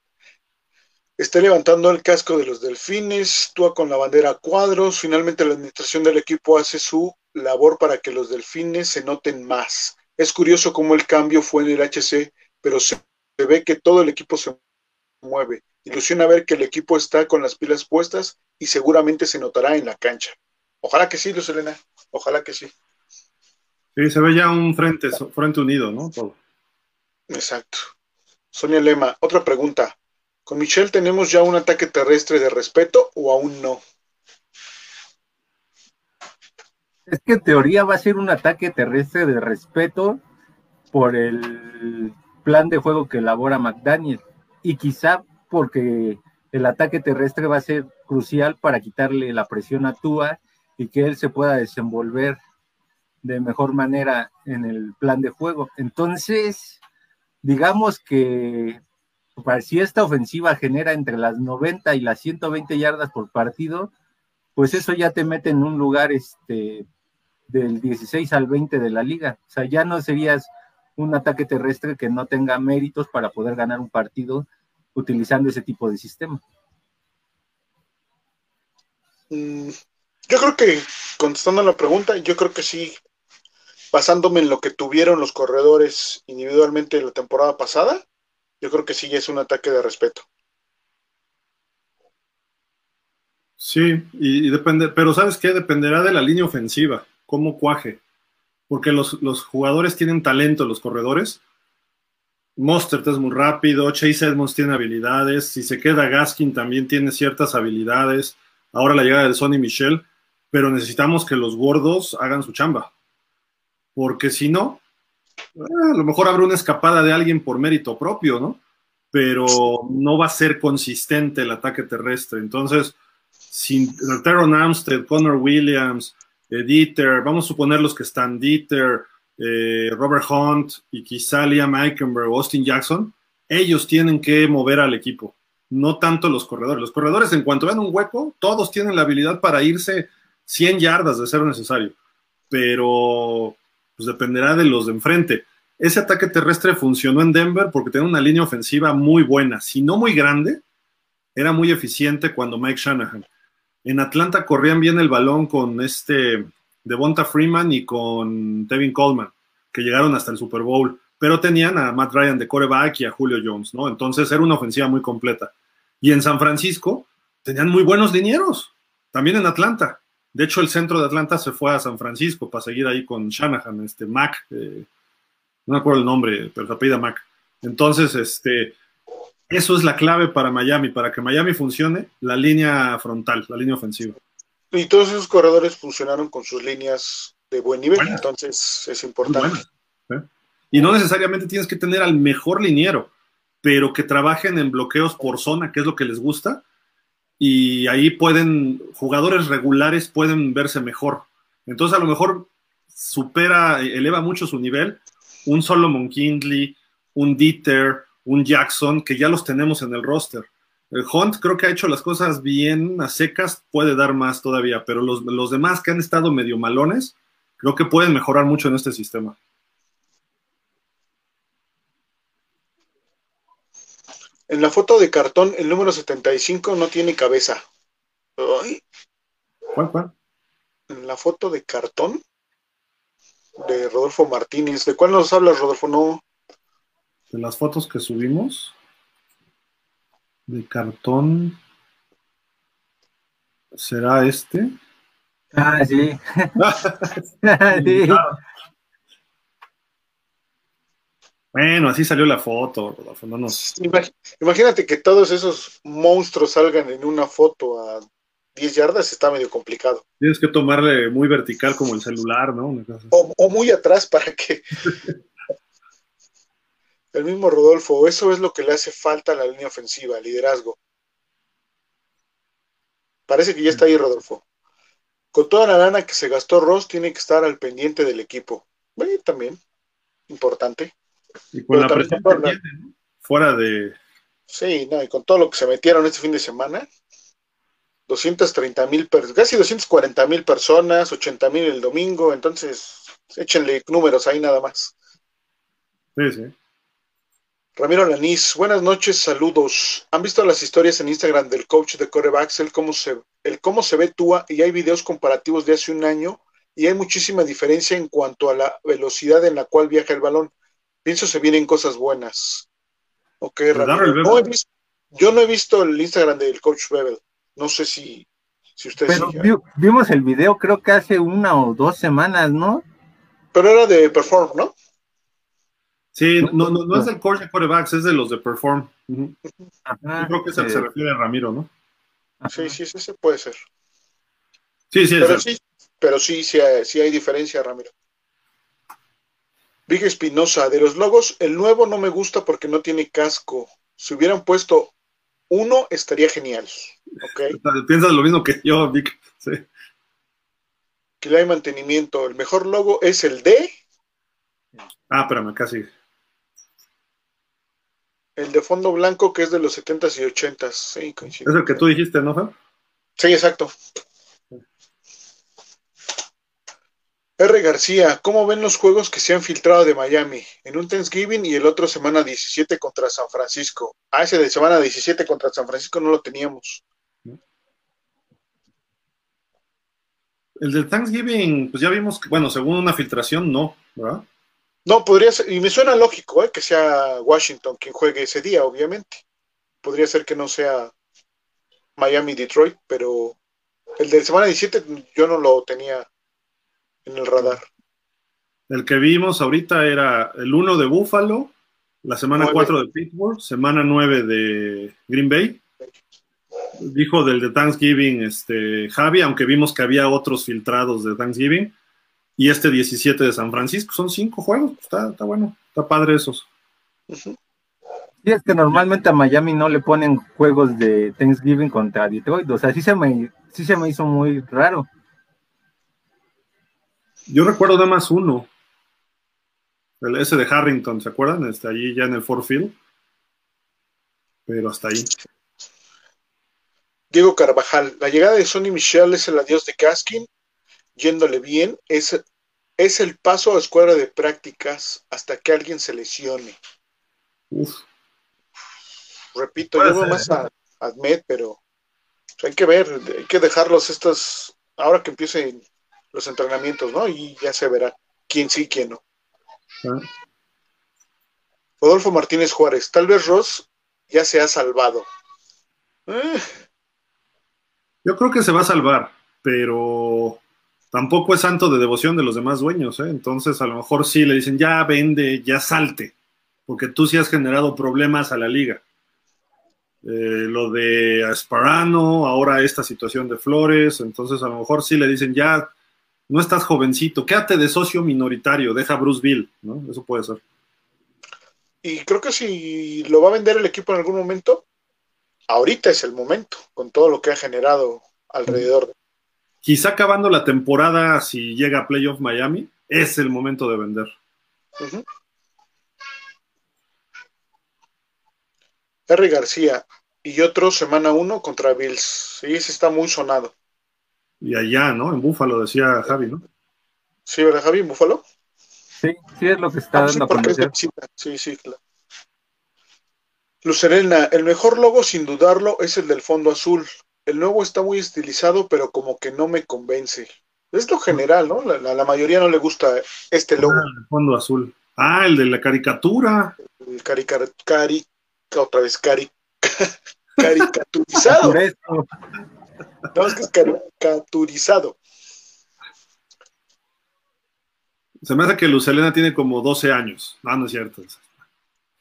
está levantando el casco de los delfines, tú con la bandera a cuadros, finalmente la administración del equipo hace su labor para que los delfines se noten más. Es curioso cómo el cambio fue en el HC pero se, ve que todo el equipo se mueve. Ilusiona ver que el equipo está con las pilas puestas y seguramente se notará en la cancha. Ojalá que sí, Luz Elena, ojalá que sí. Sí, se ve ya un frente, frente unido, ¿no? Todo. Exacto. Sonia Lema, otra pregunta. ¿Con Michelle tenemos ya un ataque terrestre de respeto o aún no? Es que en teoría va a ser un ataque terrestre de respeto por el plan de juego que elabora McDaniel y quizá porque el ataque terrestre va a ser crucial para quitarle la presión a Tua y que él se pueda desenvolver de mejor manera en el plan de juego. Entonces, digamos que si esta ofensiva genera entre las 90 y las 120 yardas por partido, pues eso ya te mete en un lugar este, del 16 al 20 de la liga. O sea, ya no serías un ataque terrestre que no tenga méritos para poder ganar un partido utilizando ese tipo de sistema. Mm, yo creo que, contestando la pregunta, yo creo que sí, basándome en lo que tuvieron los corredores individualmente la temporada pasada, yo creo que sí es un ataque de respeto. Sí, y, depende, pero ¿sabes qué? Dependerá de la línea ofensiva, cómo cuaje porque los, jugadores tienen talento, los corredores. Mostert es muy rápido, Chase Edmonds tiene habilidades, si se queda Gaskin también tiene ciertas habilidades, ahora la llegada de Sonny Michel, pero necesitamos que los gordos hagan su chamba, porque si no, eh, a lo mejor habrá una escapada de alguien por mérito propio, ¿no? pero no va a ser consistente el ataque terrestre. Entonces, sin Teron Armstead, Connor Williams, eh, Dieter, vamos a suponer los que están Dieter, eh, Robert Hunt y quizá Liam Eikenberg, Austin Jackson, ellos tienen que mover al equipo, no tanto los corredores. Los corredores, en cuanto vean un hueco, todos tienen la habilidad para irse 100 yardas de ser necesario, pero pues dependerá de los de enfrente. Ese ataque terrestre funcionó en Denver porque tenía una línea ofensiva muy buena, si no muy grande, era muy eficiente cuando Mike Shanahan. En Atlanta corrían bien el balón con este Devonta Freeman y con Tevin Coleman, que llegaron hasta el Super Bowl, pero tenían a Matt Ryan de coreback y a Julio Jones, ¿no? Entonces era una ofensiva muy completa. Y en San Francisco tenían muy buenos linieros, también en Atlanta. De hecho, el centro de Atlanta se fue a San Francisco para seguir ahí con Shanahan, este Mac, eh, no me acuerdo el nombre, pero se apellida Mac. Entonces, este, eso es la clave para Miami, para que Miami funcione, la línea frontal, la línea ofensiva. Y todos esos corredores funcionaron con sus líneas de buen nivel, entonces es importante. ¿eh? Y no necesariamente tienes que tener al mejor liniero, pero que trabajen en bloqueos por zona, que es lo que les gusta, y ahí pueden, jugadores regulares pueden verse mejor. Entonces a lo mejor supera, eleva mucho su nivel un Solomon Kindley, un Dieter, un Jackson, que ya los tenemos en el roster. El Hunt creo que ha hecho las cosas bien a secas, puede dar más todavía, pero los, los demás que han estado medio malones, creo que pueden mejorar mucho en este sistema. En la foto de cartón, el número 75 no tiene cabeza. ¿Cuál, cuál? En la foto de cartón de Rodolfo Martínez. ¿De cuál nos hablas, Rodolfo? No. De las fotos que subimos. De cartón. ¿Será este? Ah, sí. Bueno, así salió la foto, Rodolfo. Imagínate que todos esos monstruos salgan en una foto a 10 yardas está medio complicado. Tienes que tomarle muy vertical como el celular, ¿no? O, muy atrás para que... el mismo Rodolfo, eso es lo que le hace falta a la línea ofensiva, liderazgo. Parece que ya está ahí Rodolfo. Con toda la lana que se gastó Ross, tiene que estar al pendiente del equipo. Bueno, también, importante. Y con la presión fuera de... Sí, no, y con todo lo que se metieron este fin de semana, 230 mil, casi 240 mil personas, 80 mil el domingo, entonces échenle números ahí nada más. Sí, sí. Ramiro Lanís, buenas noches, saludos. ¿Han visto las historias en Instagram del coach de corebacks, el cómo se, el cómo se ve Tua y hay videos comparativos de hace un año y hay muchísima diferencia en cuanto a la velocidad en la cual viaja el balón? Pienso se vienen cosas buenas. Ok, Ramiro. yo no he visto el Instagram del coach Bebel. No sé si, si ustedes... Pero vimos el video creo que hace una o dos semanas, ¿no? Pero era de Perform, ¿no? Sí, no, no, no es del coach de corebacks, es de los de Perform. Yo creo que se, se refiere a Ramiro, ¿no? Sí, sí, sí, puede ser. Sí, sí, pero sí, pero sí, sí, sí hay diferencia, Ramiro. Big Espinosa, de los logos, el nuevo no me gusta porque no tiene casco. Si hubieran puesto uno estaría genial. ¿okay? Piensas lo mismo que yo, Vic. Sí. Que hay mantenimiento. El mejor logo es el de. Ah, espérame, casi. El de fondo blanco que es de los 70s y 80s. Sí, Es el que tú dijiste, ¿no, Sí, exacto. R. García, ¿cómo ven los juegos que se han filtrado de Miami? En un Thanksgiving y el otro semana 17 contra San Francisco. Ah, ese de semana 17 contra San Francisco no lo teníamos. El del Thanksgiving, pues ya vimos que, bueno, según una filtración, no, ¿verdad? No, podría ser, y me suena lógico, ¿eh? que sea Washington quien juegue ese día, obviamente. Podría ser que no sea Miami-Detroit, pero el del semana 17 yo no lo tenía en el radar. El que vimos ahorita era el 1 de Buffalo, la semana 4 de Pittsburgh, semana 9 de Green Bay. Dijo del de Thanksgiving este, Javi, aunque vimos que había otros filtrados de Thanksgiving. Y este 17 de San Francisco, son cinco juegos, está, está bueno, está padre esos. Y es que normalmente a Miami no le ponen juegos de Thanksgiving contra Detroit. O sea, sí se me, sí se me hizo muy raro. Yo recuerdo nada más uno. El ese de Harrington, ¿se acuerdan? Está allí ya en el Ford Field. Pero hasta ahí. Diego Carvajal, la llegada de Sonny Michel es el adiós de Caskin, yéndole bien, es, es el paso a escuela de prácticas hasta que alguien se lesione. Uf. Repito, yo veo ser, más a Admet, pero hay que ver, hay que dejarlos estos, ahora que empiecen los entrenamientos, ¿no? Y ya se verá quién sí, quién no. Ah. Rodolfo Martínez Juárez, tal vez Ross ya se ha salvado. Eh, Yo creo que se va a salvar, pero tampoco es santo de devoción de los demás dueños, ¿eh? Entonces a lo mejor sí le dicen, ya vende, ya salte, porque tú sí has generado problemas a la liga. Eh, lo de Asparano, ahora esta situación de Flores, entonces a lo mejor sí le dicen, ya no estás jovencito, quédate de socio minoritario, deja a Bruce Bill, ¿no? Eso puede ser. Y creo que si lo va a vender el equipo en algún momento, ahorita es el momento, con todo lo que ha generado alrededor. Quizá acabando la temporada, si llega a Playoff Miami, es el momento de vender. Harry García y otro semana uno contra Bills. Sí, ese está muy sonado. Y allá, ¿no? En Búfalo, decía Javi, ¿no? ¿Sí, verdad, Javi? ¿En Búfalo? Sí, sí es lo que está Ah, sí, dando a es conocer. visita. Sí, sí, claro. Lucerena, el mejor logo sin dudarlo es el del fondo azul. El nuevo está muy estilizado, pero como que no me convence. Es lo general, ¿no? La, la- la mayoría no le gusta este logo. Ah, el fondo azul. Ah, el de la caricatura. El caricar- cari, otra vez cari, caricaturizado. No, es que es caricaturizado. Se me hace que Lucelena tiene como 12 años. No, no es cierto.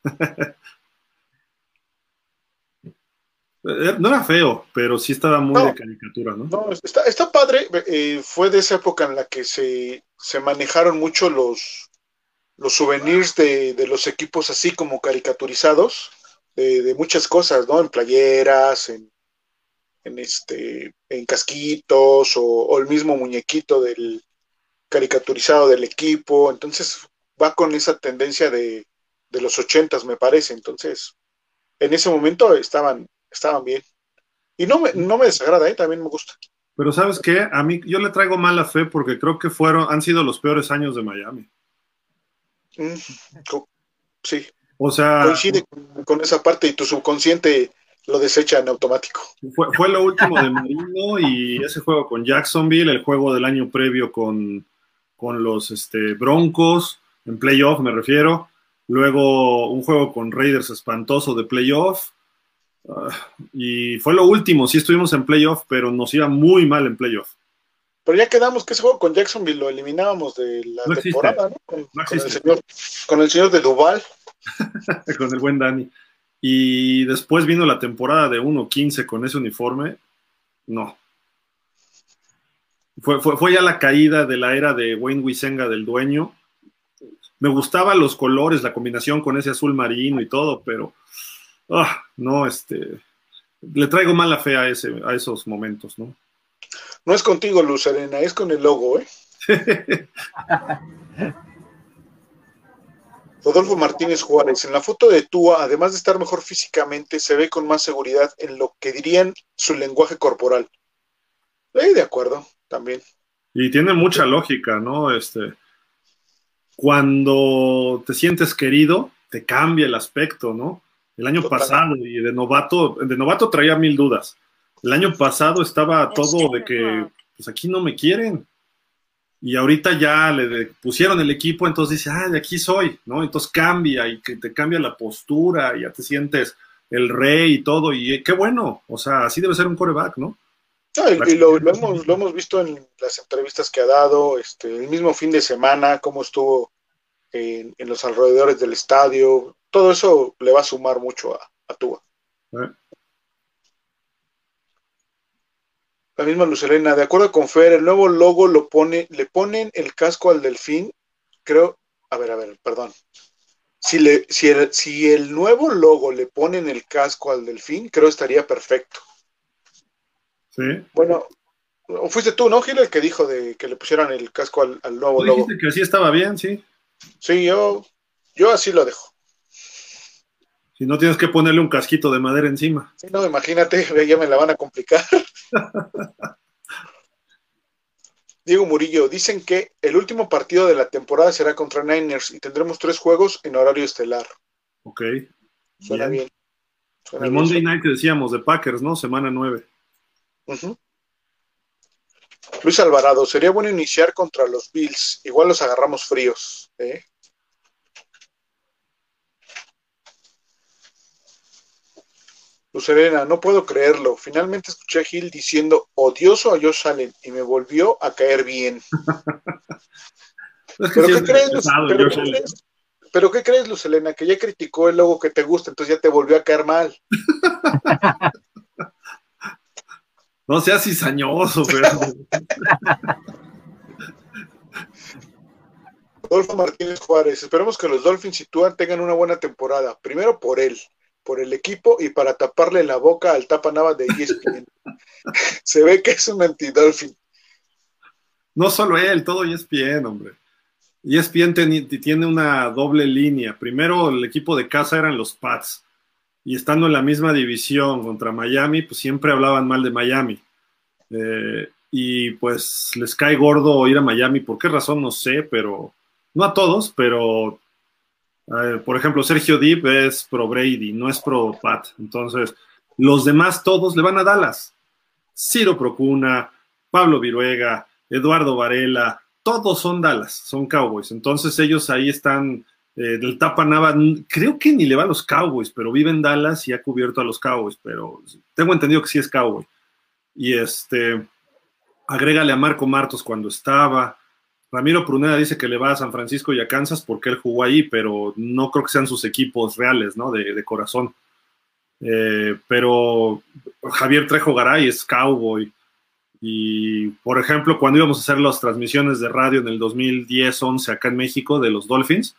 Eh, No era feo, pero sí estaba muy No. de caricatura, ¿no? No, está, está padre. eh, fue de esa época en la que se, se manejaron mucho los, los souvenirs de, de los equipos así como caricaturizados, de, de muchas cosas, ¿no? En playeras, en, en este, en casquitos, o, o el mismo muñequito del caricaturizado del equipo. Entonces va con esa tendencia de, de los ochentas, me parece. Entonces, en ese momento estaban, estaban bien. Y no me, no me desagrada, ¿eh? también me gusta. Pero ¿sabes qué? A mí yo le traigo mala fe porque creo que fueron, han sido los peores años de Miami. Mm, sí, O sea, coincide con, con esa parte y tu subconsciente lo desecha en automático. fue, fue lo último de Marino y ese juego con Jacksonville, el juego del año previo con, con los este, Broncos, en playoff me refiero. Luego un juego con Raiders espantoso de playoff. Ah, y fue lo último, sí estuvimos en playoff, pero nos iba muy mal en playoff. Pero ya quedamos que ese juego con Jacksonville lo eliminábamos de la No temporada, ¿no? Con, No con el señor, con el señor de Duval. con el buen Dani. Y después vino la temporada de 1-15 con ese uniforme. No. Fue, fue, fue ya la caída de la era de Wayne Wisenga del dueño. Me gustaban los colores, la combinación con ese azul marino y todo, pero ah, no, este, le traigo mala fe a, ese, a esos momentos, ¿no? No es contigo, Luz Arena, es con el logo, ¿eh? Rodolfo Martínez Juárez, en la foto de Tua, además de estar mejor físicamente, se ve con más seguridad en lo que dirían su lenguaje corporal. Eh, de acuerdo, también. Y tiene mucha lógica, ¿no? Este, cuando te sientes querido, te cambia el aspecto, ¿no? El año Total. pasado, y de novato, de novato traía mil dudas. El año pasado estaba todo de que, pues aquí no me quieren. Y ahorita ya le pusieron el equipo, entonces dice, ah, de aquí soy, ¿no? Entonces cambia y que te cambia la postura, y ya te sientes el rey y todo, y eh, qué bueno, o sea, así debe ser un coreback, ¿no? No, y, y lo, lo hemos, lo hemos visto en las entrevistas que ha dado, este, el mismo fin de semana, cómo estuvo en, en los alrededores del estadio. Todo eso le va a sumar mucho a, a Tua. ¿Eh? La misma Lucelena, de acuerdo con Fer, el nuevo logo lo pone, le ponen el casco al delfín, creo, a ver, a ver, perdón. Si, le, si, el, si el nuevo logo le ponen el casco al delfín, creo estaría perfecto. Sí. Bueno, fuiste tú, ¿no, Gil, el que dijo de que le pusieran el casco al, al nuevo logo? dijiste que así estaba bien, sí. Sí, yo, yo así lo dejo. Si no tienes que ponerle un casquito de madera encima. Sí, no, imagínate, ya me la van a complicar. Diego Murillo, dicen que el último partido de la temporada será contra Niners y tendremos tres juegos en horario estelar. Ok. Suena Bien. bien. Suena El bien. Monday Night que decíamos de Packers, ¿no? Semana 9. Ujú. Luis Alvarado, sería bueno iniciar contra los Bills. Igual los agarramos fríos. ¿eh? Luz Elena, no puedo creerlo. Finalmente escuché a Gil diciendo odioso a Josh Allen y me volvió a caer bien. Es que ¿Pero sí qué es crees, pesado, ¿Pero qué crees? ¿Pero qué crees? Que ya criticó el logo que te gusta, entonces ya te volvió a caer mal. No seas cizañoso, pero. Martínez Juárez, esperemos que los Dolphins y Tua tengan una buena temporada. Primero por él, por el equipo y para taparle la boca al tapanaba de ESPN. Se ve que es un anti-Dolphin. No solo él, todo ESPN, hombre. ESPN tiene una doble línea. Primero, el equipo de casa eran los Pats. Y estando en la misma división contra Miami, pues siempre hablaban mal de Miami. Eh, y pues les cae gordo ir a Miami. ¿Por qué razón? No sé, pero no a todos, pero por ejemplo, Sergio Deep es pro Brady, no es pro Pat. Entonces, los demás todos le van a Dallas. Ciro Procuna, Pablo Viruega, Eduardo Varela, todos son Dallas, son Cowboys. Entonces ellos ahí están, eh, del Tapa Nava, creo que ni le va a los Cowboys, pero vive en Dallas y ha cubierto a los Cowboys, pero tengo entendido que sí es Cowboy. Y este, agrégale a Marco Martos cuando estaba. Ramiro Pruneda dice que le va a San Francisco y a Kansas porque él jugó ahí, pero no creo que sean sus equipos reales, ¿no? De, corazón. Eh, pero Javier Trejo Garay es cowboy. Y, por ejemplo, cuando íbamos a hacer las transmisiones de radio en el 2010-11 acá en México de los Dolphins,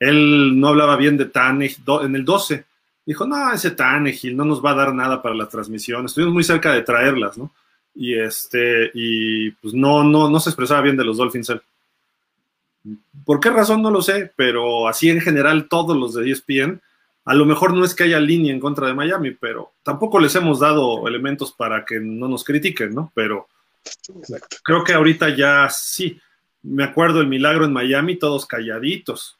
él no hablaba bien de Tannehill en el 12. Dijo, no, ese Tannehill no nos va a dar nada para la transmisión. Estuvimos muy cerca de traerlas, ¿no? Y este, y pues no, no, no se expresaba bien de los Dolphins él. ¿Por qué razón? No lo sé, pero así en general todos los de ESPN, a lo mejor no es que haya línea en contra de Miami, pero tampoco les hemos dado elementos para que no nos critiquen, ¿no? Pero Exacto. creo que ahorita ya sí. Me acuerdo el milagro en Miami, todos calladitos.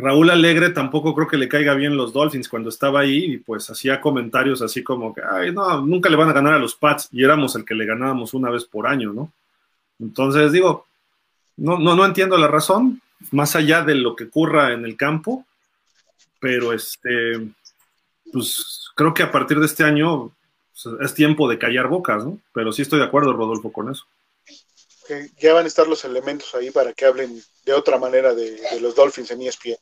Raúl Alegre tampoco creo que le caiga bien los Dolphins cuando estaba ahí y pues hacía comentarios así como que, ay, no, nunca le van a ganar a los Pats y éramos el que le ganábamos una vez por año, ¿no? Entonces digo, no, no, no entiendo la razón, más allá de lo que ocurra en el campo, pero este, pues creo que a partir de este año pues, es tiempo de callar bocas, ¿no? Pero sí estoy de acuerdo, Rodolfo, con eso. Que ya van a estar los elementos ahí para que hablen de otra manera de, de los Dolphins en ESPN.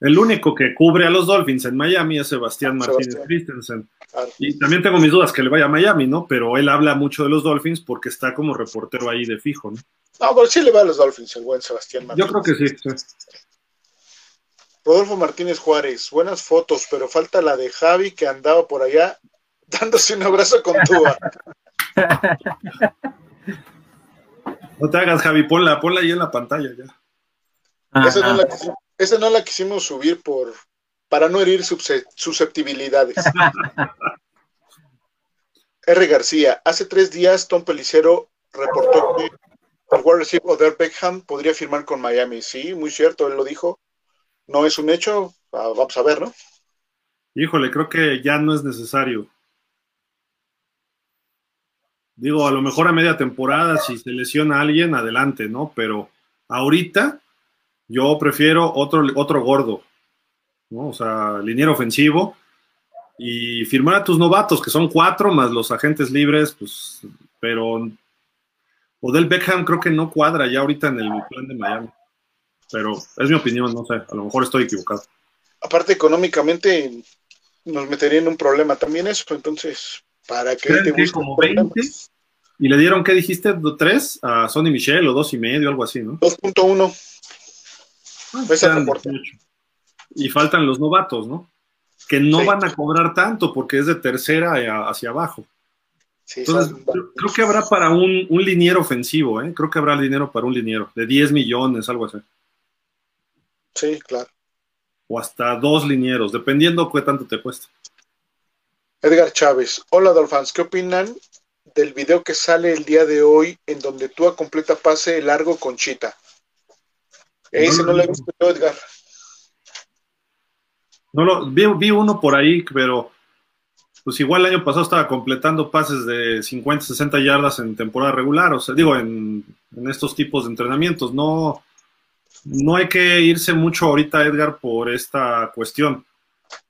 El único que cubre a los Dolphins en Miami es Sebastián Martínez Sebastián. Christensen. Claro. Y también tengo mis dudas que le vaya a Miami, ¿no? Pero él habla mucho de los Dolphins porque está como reportero ahí de fijo, ¿no? No, pero sí le va a los Dolphins el buen Sebastián Yo Martínez. creo que sí. sí. Rodolfo Martínez Juárez, buenas fotos, pero falta la de Javi que andaba por allá dándose un abrazo con Tua. No te hagas, Javi, ponla, ponla ahí en la pantalla ya. Esa no, Ajá. la, quisi- esa no la quisimos subir por para no herir susceptibilidades. R. García, hace tres días Tom Pelicero reportó que el wide receiver Odell Beckham podría firmar con Miami. Sí, muy cierto, él lo dijo. No es un hecho, ah, vamos a ver, ¿no? Híjole, creo que ya no es necesario. Digo, a lo mejor a media temporada, si se lesiona a alguien, adelante, ¿no? Pero ahorita yo prefiero otro, otro gordo, ¿no? O sea, liniero ofensivo y firmar a tus novatos, que son cuatro, más los agentes libres, pues, pero Odell Beckham creo que no cuadra ya ahorita en el plan de Miami. Pero es mi opinión, no sé, a lo mejor estoy equivocado. Aparte, económicamente nos metería en un problema también eso, entonces, ¿para qué ¿Creen te que buscas como problemas? 20? Y le dieron, ¿qué dijiste? ¿Tres? A Sonny Michel o dos y medio, algo así, ¿no? 2.1. Ah, Esa eran reporta. 18. Y faltan los novatos, ¿no? Que no van a cobrar tanto porque es de tercera hacia abajo. Entonces, creo, que habrá para un, un liniero ofensivo, ¿eh? Creo que habrá dinero para un liniero de 10 millones, algo así. Sí, claro. O hasta dos linieros, dependiendo qué tanto te cuesta. Edgar Chávez. Hola, Dolphins. ¿Qué opinan del video que sale el día de hoy en donde tú a completa pase largo con Chita? Ese no, lo he visto Edgar. No lo, vi, vi, uno por ahí, pero pues igual el año pasado estaba completando pases de 50, 60 yardas en temporada regular, o sea, digo, en, en estos tipos de entrenamientos. No, no hay que irse mucho ahorita, Edgar, por esta cuestión.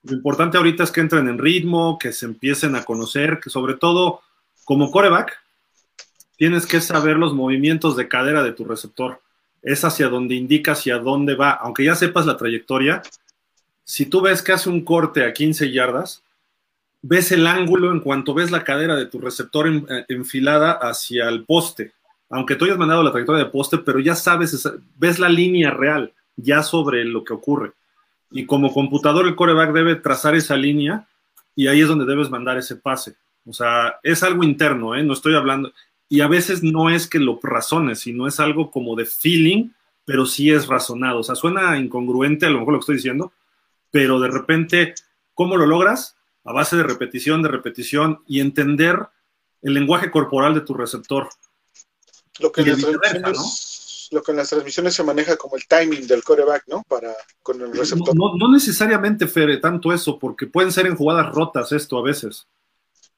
Lo importante ahorita es que entren en ritmo, que se empiecen a conocer, que sobre todo como coreback, tienes que saber los movimientos de cadera de tu receptor. Es hacia donde indica hacia dónde va. Aunque ya sepas la trayectoria, si tú ves que hace un corte a 15 yardas, ves el ángulo en cuanto ves la cadera de tu receptor eh, enfilada hacia el poste. Aunque tú hayas mandado la trayectoria de poste, pero ya sabes, ves la línea real ya sobre lo que ocurre. Y como computador, el coreback debe trazar esa línea y ahí es donde debes mandar ese pase. O sea, es algo interno, ¿eh? No estoy hablando. Y a veces no es que lo razones, sino es algo como de feeling, pero sí es razonado. O sea, suena incongruente a lo mejor lo que estoy diciendo, pero de repente, ¿cómo lo logras? A base de repetición, de repetición y entender el lenguaje corporal de tu receptor. Lo que, en las transmisiones, lo que en las transmisiones se maneja como el timing del coreback, ¿no? Para con el receptor. No, necesariamente, Fere, tanto eso, porque pueden ser en jugadas rotas esto a veces.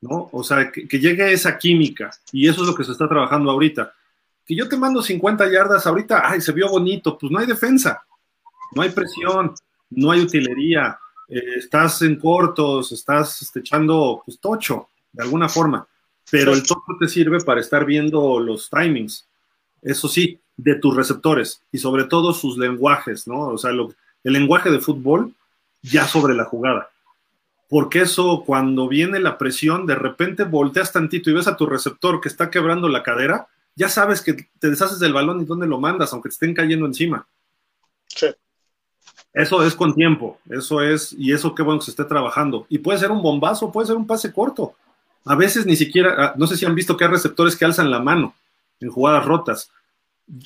¿no? O sea, que, llegue esa química y eso es lo que se está trabajando ahorita. Que yo te mando 50 yardas ahorita, ay, se vio bonito, pues no hay defensa, no hay presión, no hay utilería, eh, estás en cortos, estás este, echando pues, tocho, de alguna forma, pero el tocho te sirve para estar viendo los timings, eso sí, de tus receptores y sobre todo sus lenguajes, ¿no? O sea, el lenguaje de fútbol ya sobre la jugada porque eso cuando viene la presión, de repente volteas tantito y ves a tu receptor que está quebrando la cadera, ya sabes que te deshaces del balón y dónde lo mandas, aunque te estén cayendo encima. Sí. Eso es con tiempo, eso es, y eso qué bueno que se esté trabajando. Y puede ser un bombazo, puede ser un pase corto. A veces ni siquiera, ah, no sé si han visto que hay receptores que alzan la mano en jugadas rotas.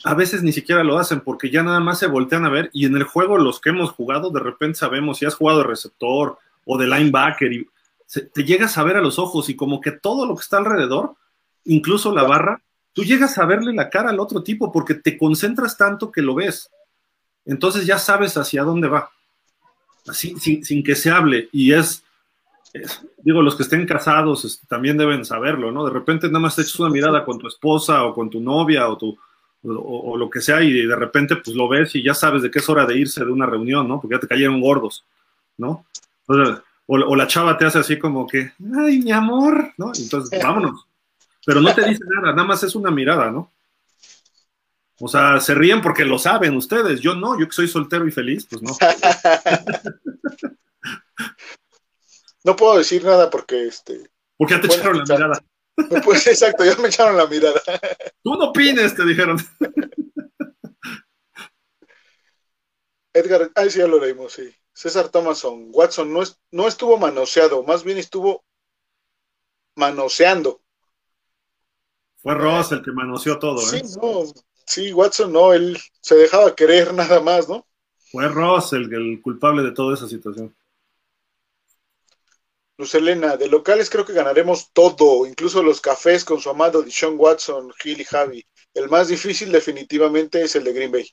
A veces ni siquiera lo hacen porque ya nada más se voltean a ver y en el juego los que hemos jugado de repente sabemos si has jugado de receptor, o de linebacker, y te llegas a ver a los ojos y como que todo lo que está alrededor, incluso la barra, tú llegas a verle la cara al otro tipo porque te concentras tanto que lo ves. Entonces ya sabes hacia dónde va, así, sin, que se hable. Y es, digo, los que estén casados este, también deben saberlo, ¿no? De repente nada más te echas una mirada con tu esposa o con tu novia o, tu, o, lo que sea y de repente pues lo ves y ya sabes de qué es hora de irse de una reunión, ¿no? Porque ya te cayeron gordos, ¿no? O, la chava te hace así como que, ay, mi amor, ¿no? Entonces, vámonos. Pero no te dice nada, nada más es una mirada, ¿no? O sea, se ríen porque lo saben ustedes. Yo no, yo que soy soltero y feliz, pues no. no puedo decir nada porque este. Porque ya te echaron la mirada. Pues exacto, ya me echaron la mirada. Tú no opines, te dijeron. Edgar, ahí sí ya lo leímos, sí. César Thomason, Watson no, es, no estuvo manoseado, más bien estuvo manoseando. Fue Ross el que manoseó todo, ¿eh? Sí, no, sí, Watson no, él se dejaba querer nada más, ¿no? Fue Ross el, el culpable de toda esa situación. Luz Elena, de locales creo que ganaremos todo, incluso los cafés con su amado Dishon Watson, Gil y Javi. El más difícil definitivamente es el de Green Bay.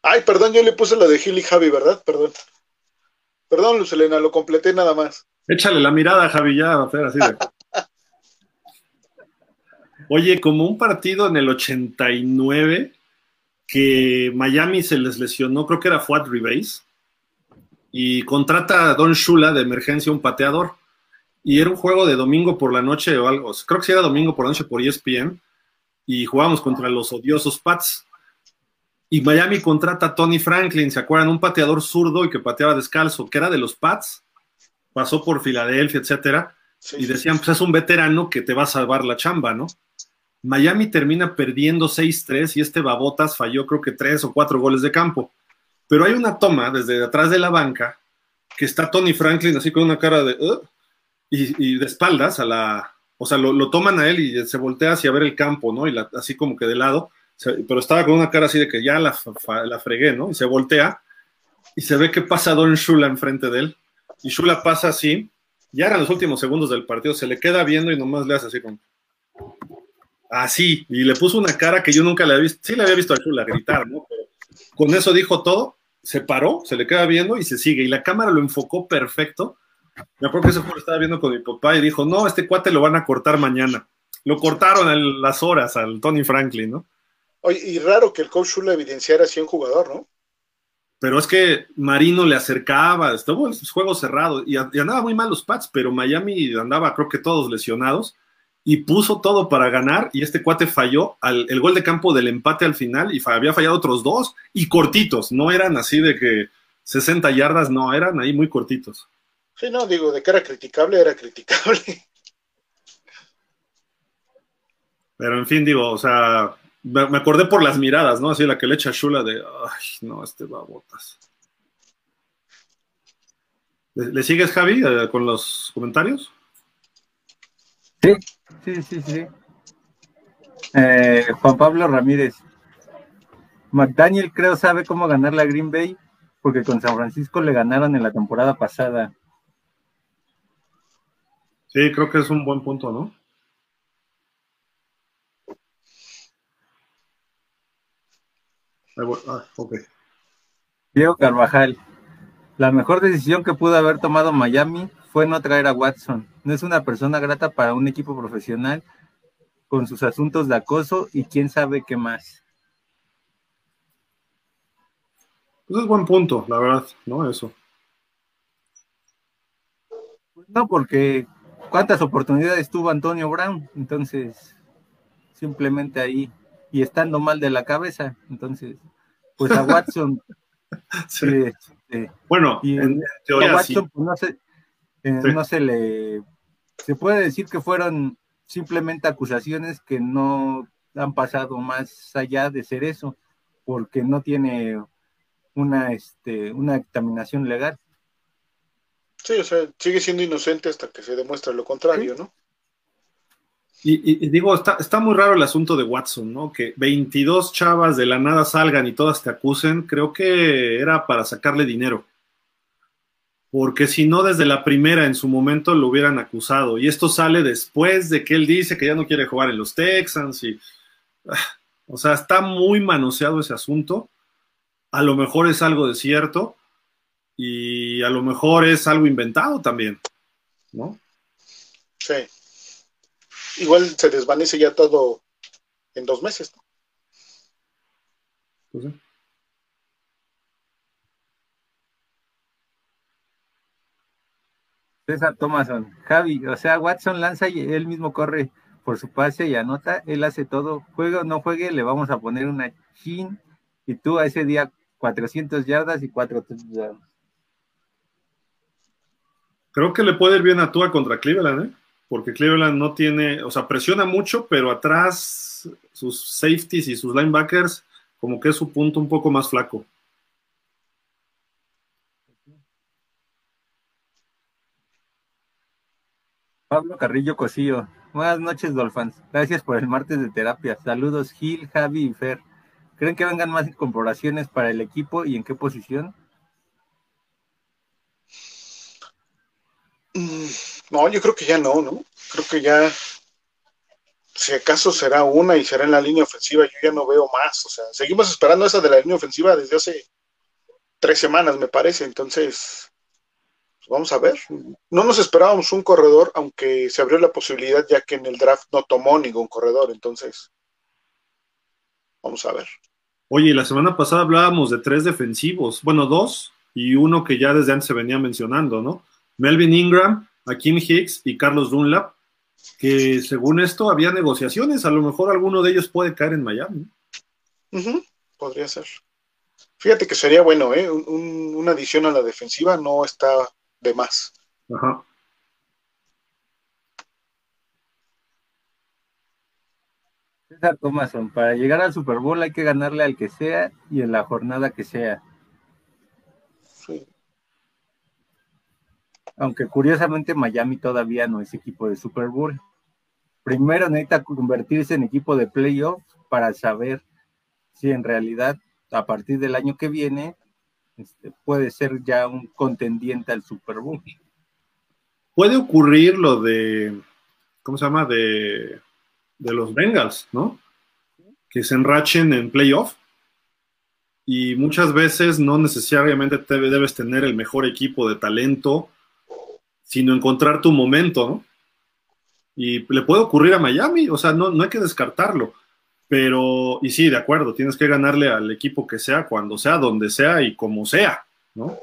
Ay, perdón, yo le puse lo de Gil y Javi, ¿verdad? Perdón. Perdón, Lucelena, lo completé nada más. Échale la mirada, Javi, ya, a así de... Oye, como un partido en el 89 que Miami se les lesionó, creo que era Fuad Rebase, y contrata a Don Shula de emergencia un pateador. Y era un juego de domingo por la noche o algo, creo que sí era domingo por la noche por ESPN, y jugábamos contra los odiosos Pats. Y Miami contrata a Tony Franklin, ¿se acuerdan? Un pateador zurdo y que pateaba descalzo, que era de los Pats, pasó por Filadelfia, etcétera, y decían, pues es un veterano que te va a salvar la chamba, ¿no? Miami termina perdiendo 6-3 y este Babotas falló creo que tres o cuatro goles de campo. Pero hay una toma desde atrás de la banca que está Tony Franklin así con una cara de... y, de espaldas a la... O sea, lo, toman a él y se voltea hacia ver el campo, ¿no? Y así como que de lado, pero estaba con una cara así de que ya la, la fregué, ¿no? Y se voltea y se ve que pasa Don Shula enfrente de él. Y Shula pasa así, ya eran los últimos segundos del partido, se le queda viendo y nomás le hace así como. Así, y le puso una cara que yo nunca le había visto. Sí le había visto a Shula gritar, ¿no? Pero con eso dijo todo, se paró, se le queda viendo y se sigue. Y la cámara lo enfocó perfecto. Me acuerdo que eso fue lo estaba viendo con mi papá y dijo: No, este cuate lo van a cortar mañana. Lo cortaron a las horas al Tony Franklin, ¿no? Oye, y raro que el coach Shula evidenciara así un jugador, ¿no? pero es que Marino le acercaba, estuvo en juego cerrado y, andaba muy mal los Pats, pero Miami andaba creo que todos lesionados y puso todo para ganar y este cuate falló el gol de campo del empate al final y había fallado otros dos y cortitos, no eran así de que 60 yardas, no, eran ahí muy cortitos. Sí, no, digo, de que era criticable, era criticable. Pero en fin, digo, o sea, me acordé por las miradas, ¿no? Así la que le echa Shula de, ay, no, este va a botas. ¿Le, sigues, Javi, eh, con los comentarios? Sí, sí, sí, sí. Eh, Juan Pablo Ramírez. McDaniel creo sabe cómo ganar la Green Bay porque con San Francisco le ganaron en la temporada pasada. Sí, creo que es un buen punto, ¿no? Ah, Diego Carvajal. La mejor decisión que pudo haber tomado Miami fue no traer a Watson. No es una persona grata para un equipo profesional con sus asuntos de acoso y quién sabe qué más. Pues es buen punto, la verdad, ¿no? Eso. No, porque cuántas oportunidades tuvo Antonio Brown, entonces simplemente ahí y estando mal de la cabeza. Entonces, pues a Watson. Este, bueno, en, teoría a Watson, pues, no, se, eh, no se le. Se puede decir que fueron simplemente acusaciones que no han pasado más allá de ser eso, porque no tiene una, este, una examinación legal. Sí, o sea, sigue siendo inocente hasta que se demuestre lo contrario, ¿no? Y, digo, está, está, muy raro el asunto de Watson, ¿no? Que 22 chavas de la nada salgan y todas te acusen, creo que era para sacarle dinero. Porque si no, desde la primera en su momento lo hubieran acusado. Y esto sale después de que él dice que ya no quiere jugar en los Texans. Y, ah, o sea, está muy manoseado ese asunto. A lo mejor es algo de cierto y a lo mejor es algo inventado también, ¿no? Sí igual se desvanece ya todo en dos meses. Pues César Thomason, Javi, o sea, Watson lanza y él mismo corre por su pase y anota, él hace todo, juegue o no juegue, le vamos a poner una chin y tú a ese día 400 yardas y 4 yardas. Creo que le puede ir bien a Tua contra Cleveland, ¿eh? porque Cleveland no tiene, o sea, presiona mucho, pero atrás sus safeties y sus linebackers, como que es su punto un poco más flaco. Pablo Carrillo Cosillo. Buenas noches, Dolphins. Gracias por el martes de terapia. Saludos, Gil, Javi y Fer. ¿Creen que vengan más incorporaciones para el equipo y en qué posición? Mm, no, yo creo que ya no, ¿no? Creo que ya, si acaso será una y será en la línea ofensiva, yo ya no veo más. O sea, seguimos esperando esa de la línea ofensiva desde hace tres semanas, me parece. Entonces, vamos a ver. No nos esperábamos un corredor, aunque se abrió la posibilidad ya que en el draft no tomó ningún corredor. Entonces, vamos a ver. Oye, la semana pasada hablábamos de tres defensivos, bueno, dos y uno que ya desde antes se venía mencionando, ¿no? Melvin Ingram, Akim Hicks y Carlos Dunlap, que según esto había negociaciones, a lo mejor alguno de ellos puede caer en Miami. Podría ser. Fíjate que sería bueno, ¿eh? una adición a la defensiva no está de más. Ajá. César Thomason, para llegar al Super Bowl hay que ganarle al que sea y en la jornada que sea. Aunque curiosamente Miami todavía no es equipo de Super Bowl. Primero necesita convertirse en equipo de playoff para saber si en realidad a partir del año que viene este, puede ser ya un contendiente al Super Bowl. Puede ocurrir lo de, ¿cómo se llama? De, de los Bengals, ¿no? Que se enrachen en playoff y muchas veces no necesariamente te debes tener el mejor equipo de talento, sino encontrar tu momento, ¿no? Y le puede ocurrir a Miami, o sea, no, no hay que descartarlo. Pero, y sí, de acuerdo, tienes que ganarle al equipo que sea, cuando sea, donde sea y como sea, ¿no?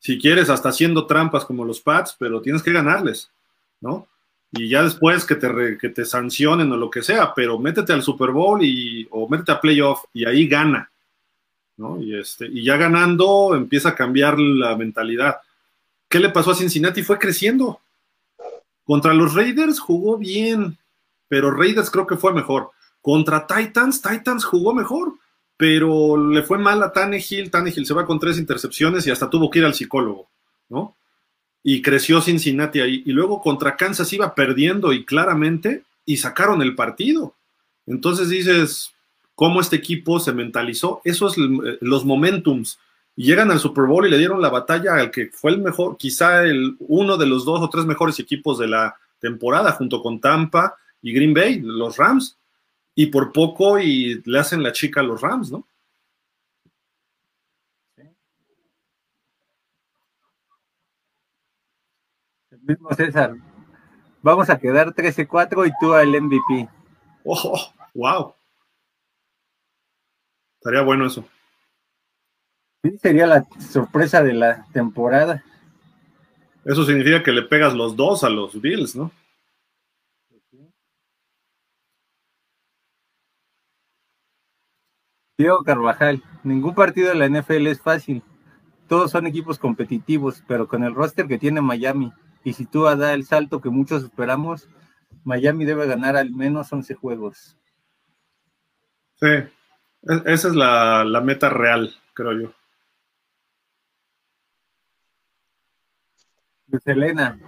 Si quieres, hasta haciendo trampas como los Pats, pero tienes que ganarles, ¿no? Y ya después que te, que te sancionen o lo que sea, pero métete al Super Bowl y, o métete a playoff y ahí gana, ¿no? Y, este, y ya ganando empieza a cambiar la mentalidad. ¿Qué le pasó a Cincinnati? Fue creciendo. Contra los Raiders jugó bien, pero Raiders creo que fue mejor. Contra Titans, Titans jugó mejor, pero le fue mal a Tannehill. Tannehill se va con tres intercepciones y hasta tuvo que ir al psicólogo, ¿no? Y creció Cincinnati ahí. Y luego contra Kansas iba perdiendo y claramente, y sacaron el partido. Entonces dices, ¿cómo este equipo se mentalizó? Eso es los momentums. Llegan al Super Bowl y le dieron la batalla al que fue el mejor, quizá el, uno de los dos o tres mejores equipos de la temporada, junto con Tampa y Green Bay, los Rams y por poco y le hacen la chica a los Rams, ¿no? El mismo César. Vamos a quedar 13-4 y tú al MVP. ¡Oh, wow! Estaría bueno eso. Sí, sería la sorpresa de la temporada. Eso significa que le pegas los dos a los Bills, ¿no? Diego Carvajal, ningún partido de la NFL es fácil. Todos son equipos competitivos, pero con el roster que tiene Miami, y si tú da el salto que muchos esperamos, Miami debe ganar al menos 11 juegos. Sí, e-, esa es la, la meta real, creo yo. Luis Elena,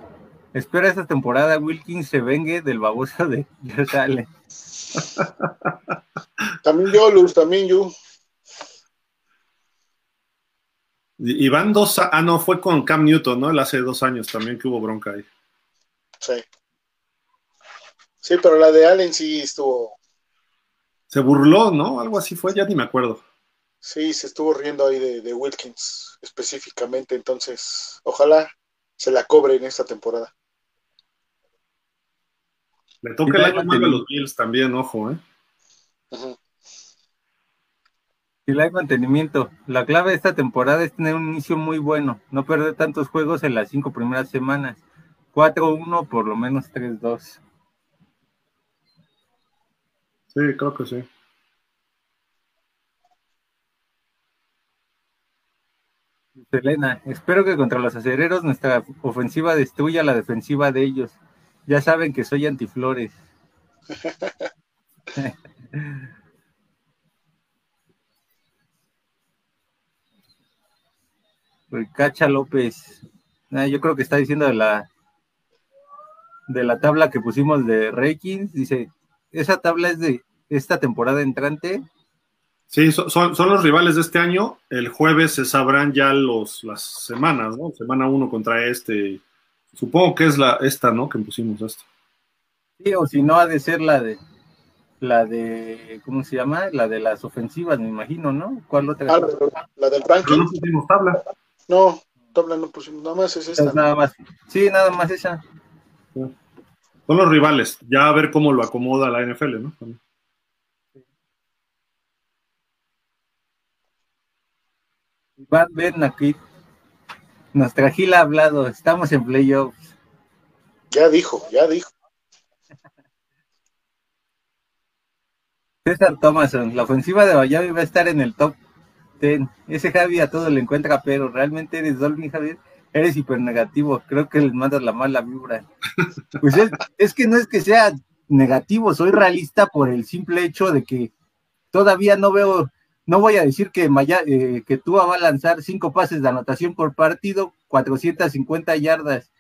espera esta temporada Wilkins se vengue del baboso de Sale. También yo, Luz, también yo. Y van dos, ah, no, fue con Cam Newton, ¿no? Él hace dos años también que hubo bronca ahí. Sí. Sí, pero la de Allen sí estuvo. Se burló, ¿no? Algo así fue, ya ni me acuerdo. Sí, se estuvo riendo ahí de, de Wilkins específicamente, entonces ojalá se la cobre en esta temporada. Le toca el año a los Bills también, ojo, ¿eh? Si hay mantenimiento. La clave de esta temporada es tener un inicio muy bueno, no perder tantos juegos en las cinco primeras semanas. 4-1, por lo menos 3-2. Sí, creo que sí. Selena, espero que contra los acereros nuestra ofensiva destruya la defensiva de ellos. Ya saben que soy antiflores. Cacha López. Ah, yo creo que está diciendo de la de la tabla que pusimos de rankings. Dice, esa tabla es de esta temporada entrante. Sí, son, son los rivales de este año. El jueves se sabrán ya los, las semanas, ¿no? Semana uno contra este. Supongo que es la esta, ¿no? Que pusimos esto. Sí, o si no, ha de ser la de la de, ¿cómo se llama? La de las ofensivas, me imagino, ¿no? ¿Cuál otra? Ah, la del ranking. no pusimos tabla. No, tabla no pusimos, nada más es esta. nada más. Sí, nada más esa. Son los rivales, ya a ver cómo lo acomoda la NFL, ¿no? Iván Ben aquí. Nuestra gila ha hablado, estamos en playoffs. Ya dijo, ya dijo. César Thomason, la ofensiva de Miami va a estar en el top 10. Ese Javi a todo le encuentra, pero realmente eres Dolby, Javier. Eres hiper negativo. Creo que les mandas la mala vibra. Pues es, es que no es que sea negativo, soy realista por el simple hecho de que todavía no veo no voy a decir que, Maya, eh, que Tua va a lanzar cinco pases de anotación por partido, 450 yardas,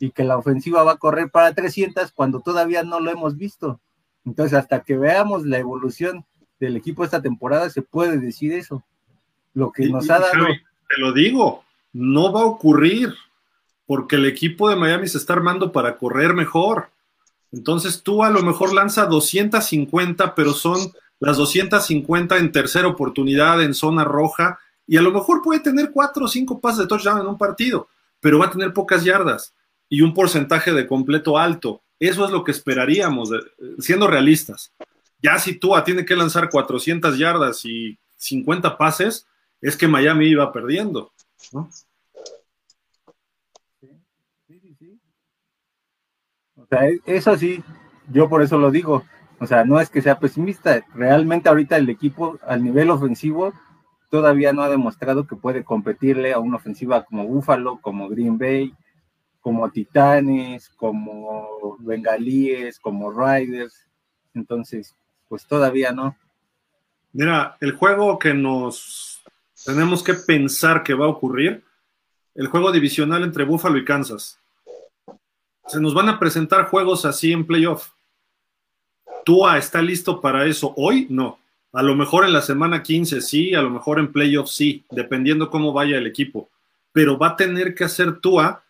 y que la ofensiva va a correr para 300 cuando todavía no lo hemos visto. Entonces, hasta que veamos la evolución del equipo esta temporada, se puede decir eso. Lo que nos ha dado. te lo digo, no va a ocurrir, porque el equipo de Miami se está armando para correr mejor. Entonces tú a lo mejor lanza 250, pero son las 250 en tercera oportunidad en zona roja, y a lo mejor puede tener cuatro o cinco pases de touchdown en un partido, pero va a tener pocas yardas y un porcentaje de completo alto. Eso es lo que esperaríamos, siendo realistas. Ya si Tua tiene que lanzar 400 yardas y 50 pases, es que Miami iba perdiendo, ¿no? O sea, e, eso sí, yo por eso lo digo. O sea, no es que sea pesimista. Realmente ahorita el equipo al nivel ofensivo todavía no ha demostrado que puede competirle a una ofensiva como Buffalo, como Green Bay, como Titanes, como Bengalíes, como Riders. Entonces, pues todavía no. Mira, el juego que nos tenemos que pensar que va a ocurrir, el juego divisional entre Buffalo y Kansas. Se nos van a presentar juegos así en playoff. ¿Tua está listo para eso hoy? No. A lo mejor en la semana 15 sí, a lo mejor en playoff sí, dependiendo cómo vaya el equipo. Pero va a tener que hacer Tua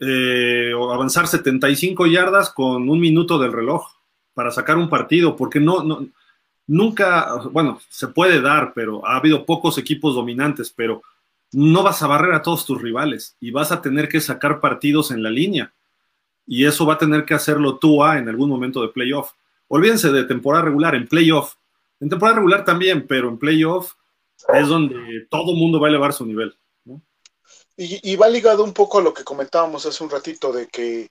eh, avanzar 75 yardas con un minuto del reloj para sacar un partido, porque no, no, nunca, bueno, se puede dar, pero ha habido pocos equipos dominantes, pero no vas a barrer a todos tus rivales y vas a tener que sacar partidos en la línea. Y eso va a tener que hacerlo Tua en algún momento de playoff. Olvídense de temporada regular, en playoff. En temporada regular también, pero en playoff es donde todo mundo va a elevar su nivel. Y, va ligado un poco a lo que comentábamos hace un ratito, de que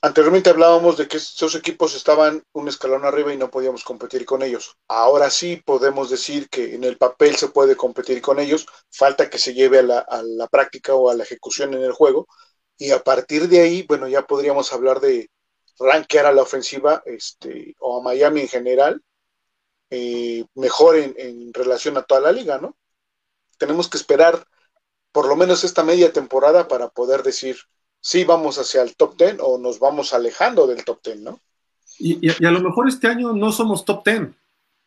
Anteriormente hablábamos de que esos equipos estaban un escalón arriba y no podíamos competir con ellos. Ahora sí podemos decir que en el papel se puede competir con ellos, falta que se lleve a la, práctica o a la ejecución en el juego. Y a partir de ahí, bueno, ya podríamos hablar de rankear a la ofensiva este, o a Miami en general eh, mejor en, en relación a toda la liga, ¿no? Tenemos que esperar por lo menos esta media temporada para poder decir sí vamos hacia el top 10 o nos vamos alejando del top 10, ¿no? Y, a lo mejor este año no somos top 10.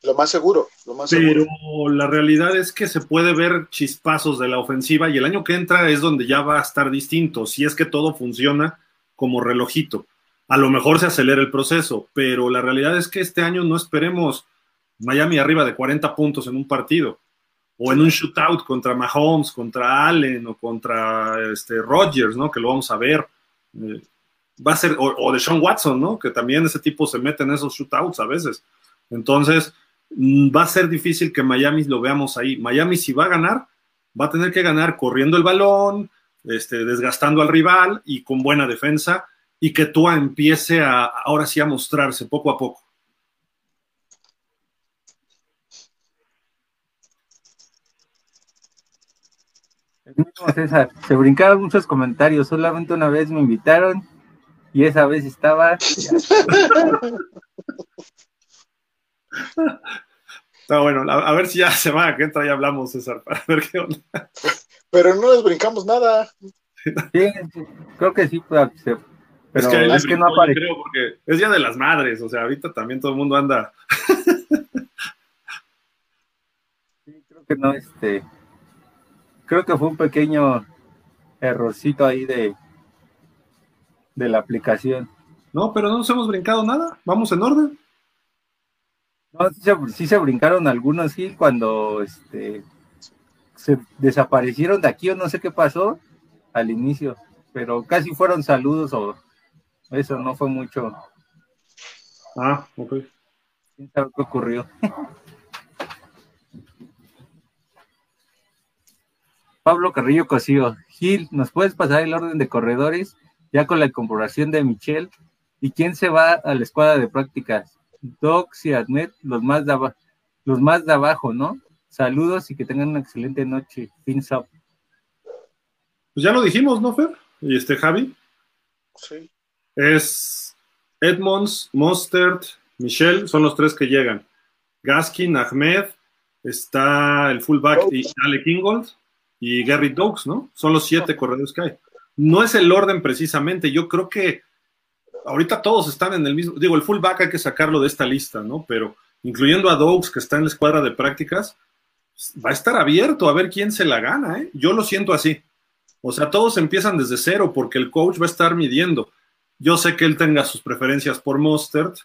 Lo más seguro, lo más Pero la realidad es que se puede ver chispazos de la ofensiva y el año que entra es donde ya va a estar distinto, si es que todo funciona como relojito. A lo mejor se acelera el proceso, pero la realidad es que este año no esperemos Miami arriba de 40 puntos en un partido o en un shootout contra Mahomes, contra Allen o contra este, Rodgers, ¿no? Que lo vamos a ver. Eh, va a ser, o, de Sean Watson, ¿no? Que también ese tipo se mete en esos shootouts a veces. Entonces, mm, va a ser difícil que Miami lo veamos ahí. Miami, si va a ganar, va a tener que ganar corriendo el balón, este, desgastando al rival y con buena defensa, y que Tua empiece a, ahora sí a mostrarse poco a poco. César, se brincaron muchos comentarios, solamente una vez me invitaron y esa vez estaba... Está bueno, a, ver si ya se va, que entra y hablamos, César, para ver qué onda. Pero no les brincamos nada. Sí, creo que sí, pero es que, es que no aparece. Creo porque es Día de las Madres, o sea, ahorita también todo el mundo anda. sí, creo que no, este, creo que fue un pequeño errorcito ahí de, de la aplicación. No, pero no nos hemos brincado nada. Vamos en orden. No, sí se, brincaron algunos, sí, cuando este, se desaparecieron de aquí o no sé qué pasó al inicio, pero casi fueron saludos o eso no fue mucho. Ah, ok. ¿Quién sabe qué ocurrió? Pablo Carrillo Cosío. Gil, ¿nos puedes pasar el orden de corredores ya con la incorporación de Michelle? ¿Y quién se va a la escuadra de prácticas? Docs y Admet, los más de, los más de abajo, ¿no? Saludos y que tengan una excelente noche. Fins up. Pues ya lo dijimos, ¿no, Fer? Y este Javi. Sí. Es Edmonds, Mostert, Michelle, son los tres que llegan. Gaskin, Ahmed, está el fullback y Alec Ingold y Gary Dogs, ¿no? Son los siete corredores que hay. No es el orden precisamente, yo creo que ahorita todos están en el mismo, digo, el fullback hay que sacarlo de esta lista, ¿no? Pero incluyendo a Dogs, que está en la escuadra de prácticas, va a estar abierto a ver quién se la gana, ¿eh? Yo lo siento así. O sea, todos empiezan desde cero porque el coach va a estar midiendo. Yo sé que él tenga sus preferencias por Mostert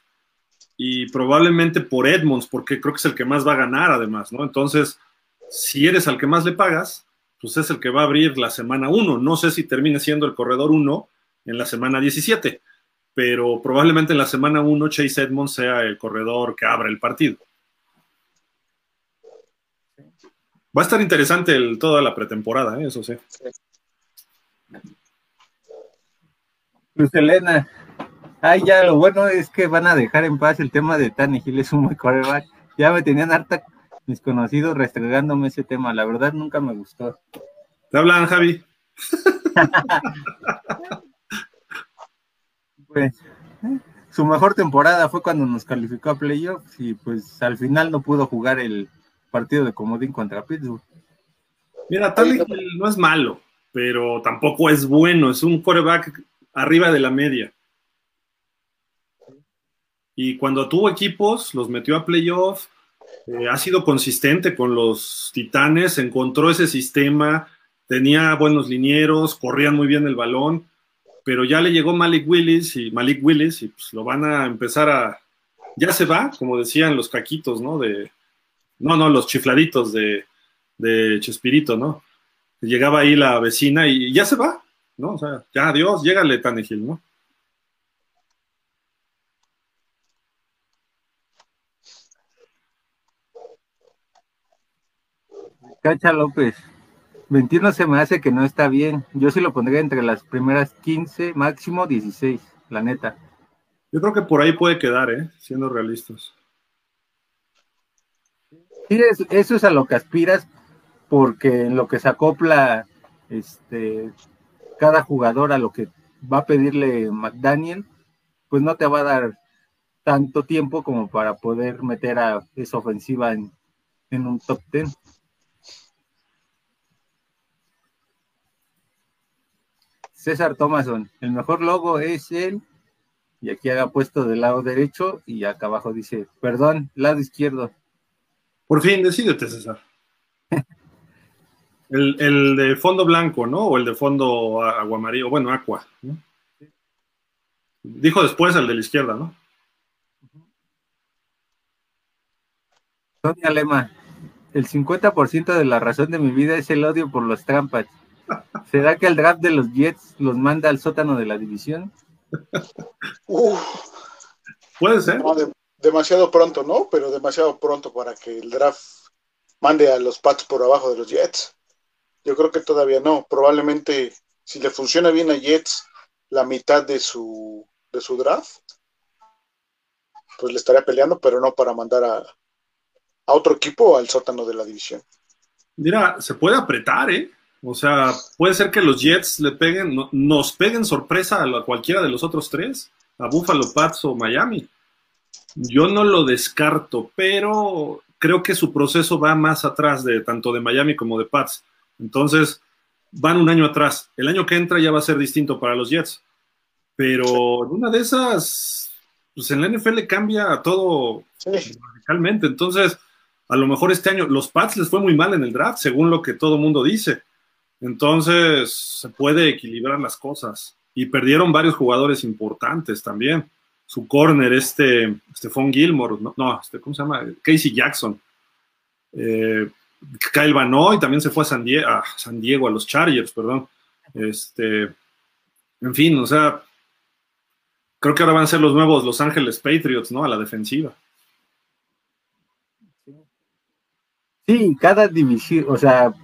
y probablemente por Edmonds, porque creo que es el que más va a ganar además, ¿no? Entonces, si eres al que más le pagas, pues es el que va a abrir la semana 1. No sé si termine siendo el corredor 1 en la semana 17, pero probablemente en la semana 1 Chase Edmonds sea el corredor que abra el partido. Va a estar interesante toda la pretemporada, ¿eh? eso sí. Luz Elena, ay, ya lo bueno es que van a dejar en paz el tema de Gil, es un muy coreback. Ya me tenían harta mis conocidos restregándome ese tema, la verdad nunca me gustó. ¿Te hablan, Javi? pues su mejor temporada fue cuando nos calificó a playoffs y pues al final no pudo jugar el partido de comodín contra Pittsburgh. Mira, Tannehill no es malo, pero tampoco es bueno, es un quarterback arriba de la media. Y cuando tuvo equipos, los metió a playoff, eh, ha sido consistente con los Titanes, encontró ese sistema, tenía buenos linieros, corrían muy bien el balón, pero ya le llegó Malik Willis y Malik Willis y pues lo van a empezar a ya se va, como decían los caquitos, ¿no? De no, no, los chifladitos de, de Chespirito, ¿no? Llegaba ahí la vecina y ya se va, ¿no? O sea, ya adiós, llégale Tanegil, ¿no? Cacha López, 21 se me hace que no está bien. Yo sí lo pondría entre las primeras 15, máximo 16, la neta. Yo creo que por ahí puede quedar, ¿eh? Siendo realistas. Sí, eso es a lo que aspiras, porque en lo que se acopla este, cada jugador a lo que va a pedirle McDaniel, pues no te va a dar tanto tiempo como para poder meter a esa ofensiva en, un top ten. César Thomason, el mejor logo es el, y aquí haga puesto del lado derecho y acá abajo dice, perdón, lado izquierdo. Por fin, decídete, César. El, de fondo blanco, ¿no? O el de fondo aguamarillo, bueno, aqua. ¿no? Dijo después el de la izquierda, ¿no? Sonia Lema, el 50% de la razón de mi vida es el odio por los trampas. ¿Será que el draft de los Jets los manda al sótano de la división? Puede ser. demasiado pronto, ¿no? Pero demasiado pronto para que el draft mande a los Pats por abajo de los Jets. Yo creo que todavía no. Probablemente, si le funciona bien a Jets la mitad de su, de su draft, pues le estaría peleando, pero no para mandar a, a otro equipo al sótano de la división. Mira, se puede apretar, ¿eh? O sea, puede ser que los Jets le peguen, nos peguen sorpresa a, cualquiera de los otros tres, a Buffalo, Pats o Miami. Yo no lo descarto, pero creo que su proceso va más atrás de tanto de Miami como de Pats. Entonces, van un año atrás. El año que entra ya va a ser distinto para los Jets. Pero en una de esas, pues en la NFL cambia todo radicalmente. Entonces, a lo mejor este año, los Pats les fue muy mal en el draft, según lo que todo el mundo dice. Entonces, se puede equilibrar las cosas. Y perdieron varios jugadores importantes también. Su corner, este, Stephon Gilmore, no, no este, ¿cómo se llama? Casey Jackson. Eh, Kyle Van también se fue a San, Diego, a San Diego, a los Chargers, perdón. Este, en fin, o sea, creo que ahora van a ser los nuevos Los Ángeles Patriots, ¿no? A la defensiva. Sí, cada división, o sea,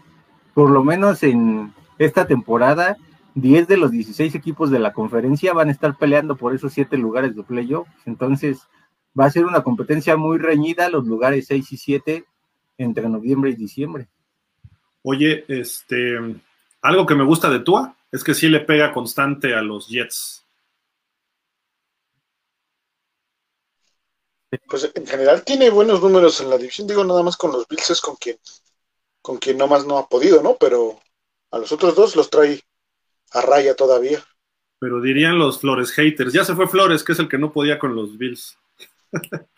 por lo menos en esta temporada, 10 de los 16 equipos de la conferencia van a estar peleando por esos 7 lugares de playoffs. Entonces, va a ser una competencia muy reñida, los lugares 6 y 7 entre noviembre y diciembre. Oye, este, algo que me gusta de Tua es que sí le pega constante a los Jets. pues en general tiene buenos números en la división. Digo, nada más con los Bills es con quien, con quien nomás no ha podido, ¿no? Pero a los otros dos los trae a raya todavía. Pero dirían los Flores haters. Ya se fue Flores, que es el que no podía con los Bills.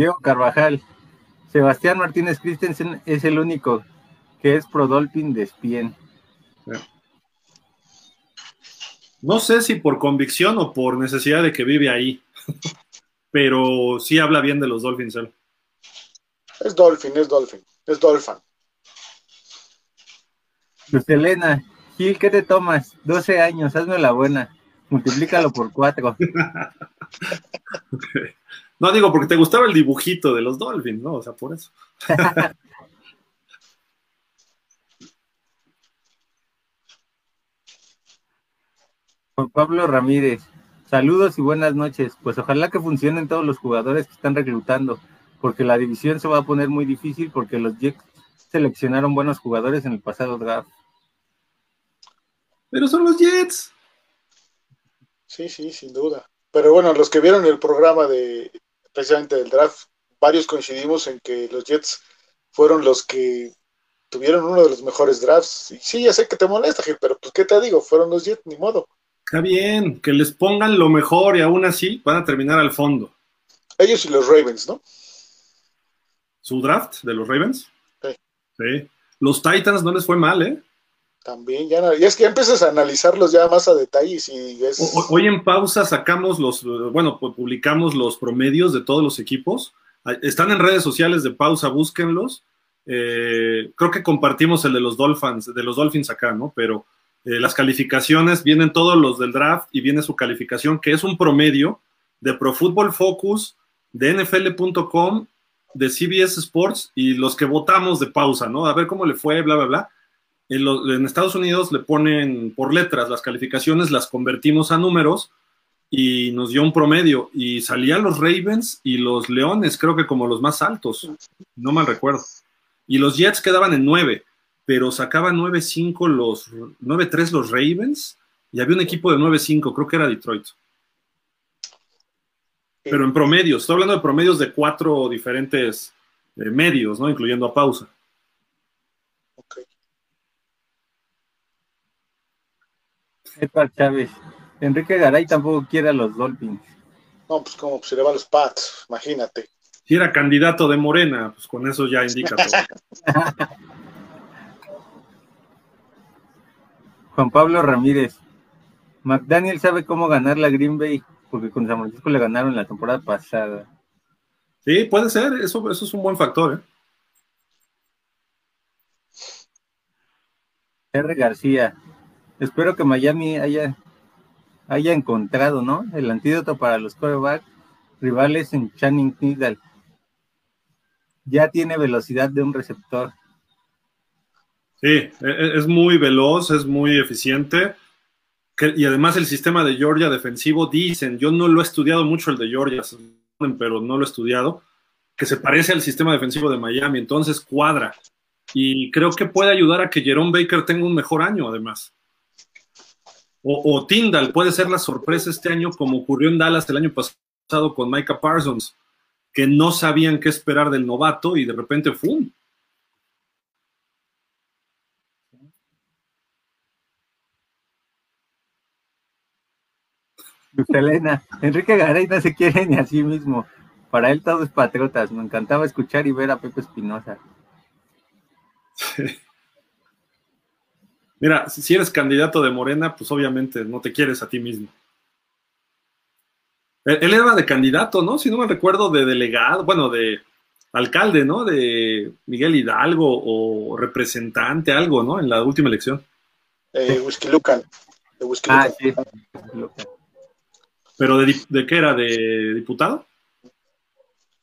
Diego Carvajal. Sebastián Martínez Christensen es el único que es pro Dolphin de Spien. No sé si por convicción o por necesidad de que vive ahí, pero sí habla bien de los Dolphins él. Es Dolphin, es Dolphin, es Dolphin. Luz Elena, Gil, ¿qué te tomas? 12 años, hazme la buena. Multiplícalo por 4. No digo porque te gustaba el dibujito de los Dolphins, ¿no? O sea, por eso. Juan Pablo Ramírez, saludos y buenas noches. Pues ojalá que funcionen todos los jugadores que están reclutando, porque la división se va a poner muy difícil porque los Jets seleccionaron buenos jugadores en el pasado draft. Pero son los Jets. Sí, sí, sin duda. Pero bueno, los que vieron el programa de precisamente del draft, varios coincidimos en que los Jets fueron los que tuvieron uno de los mejores drafts. Y sí, ya sé que te molesta, Gil, pero pues qué te digo, fueron los Jets, ni modo. Está bien, que les pongan lo mejor y aún así van a terminar al fondo. Ellos y los Ravens, ¿no? ¿Su draft de los Ravens? Sí. Sí. Los Titans no les fue mal, ¿eh? También, ya, y es que empiezas a analizarlos ya más a detalle. Y es... Hoy en pausa sacamos los, bueno, publicamos los promedios de todos los equipos. Están en redes sociales de pausa, búsquenlos. Eh, creo que compartimos el de los Dolphins, de los Dolphins acá, ¿no? Pero eh, las calificaciones vienen todos los del draft y viene su calificación, que es un promedio de Pro Football Focus, de NFL.com, de CBS Sports y los que votamos de pausa, ¿no? A ver cómo le fue, bla, bla, bla en, Estados Unidos le ponen por letras las calificaciones, las convertimos a números y nos dio un promedio. Y salían los Ravens y los Leones, creo que como los más altos, no mal recuerdo. Y los Jets quedaban en 9, pero sacaban 9-5 los 9-3 los Ravens y había un equipo de 9-5, creo que era Detroit. Pero en promedio, estoy hablando de promedios de cuatro diferentes eh, medios, ¿no? Incluyendo a pausa. Edward Chávez. Enrique Garay tampoco quiere a los Dolphins. No, pues como pues, se le va a los Pats, imagínate. Si era candidato de Morena, pues con eso ya indica todo. Juan Pablo Ramírez. McDaniel sabe cómo ganar la Green Bay, porque con San Francisco le ganaron la temporada pasada. Sí, puede ser, eso, eso es un buen factor. ¿eh? R. García, espero que Miami haya, haya encontrado, ¿no? El antídoto para los quarterback rivales en Channing Nidal. Ya tiene velocidad de un receptor. Sí, e, e, es muy veloz, es muy eficiente. y además el sistema de Georgia defensivo, dicen, yo no lo he estudiado mucho el de Georgia, pero no lo he estudiado, que se parece al sistema defensivo de Miami, entonces cuadra. Y creo que puede ayudar a que Jerome Baker tenga un mejor año, además. O, o, Tyndall puede ser la sorpresa este año, como ocurrió en Dallas el año pasado con Micah Parsons, que no sabían qué esperar del novato y de repente ¡fum! Elena, Enrique Garay no se quiere ni a sí mismo. Para él todo es patriotas. Me encantaba escuchar y ver a Pepe Espinosa. Mira, si eres candidato de Morena, pues obviamente no te quieres a ti mismo. Él era de candidato, ¿no? Si no me recuerdo, de delegado, bueno, de alcalde, ¿no? De Miguel Hidalgo o representante, algo, ¿no? En la última elección. Eh, Whisky Lucan. De Whisky ah, sí. ¿Pero de, qué era? ¿De diputado?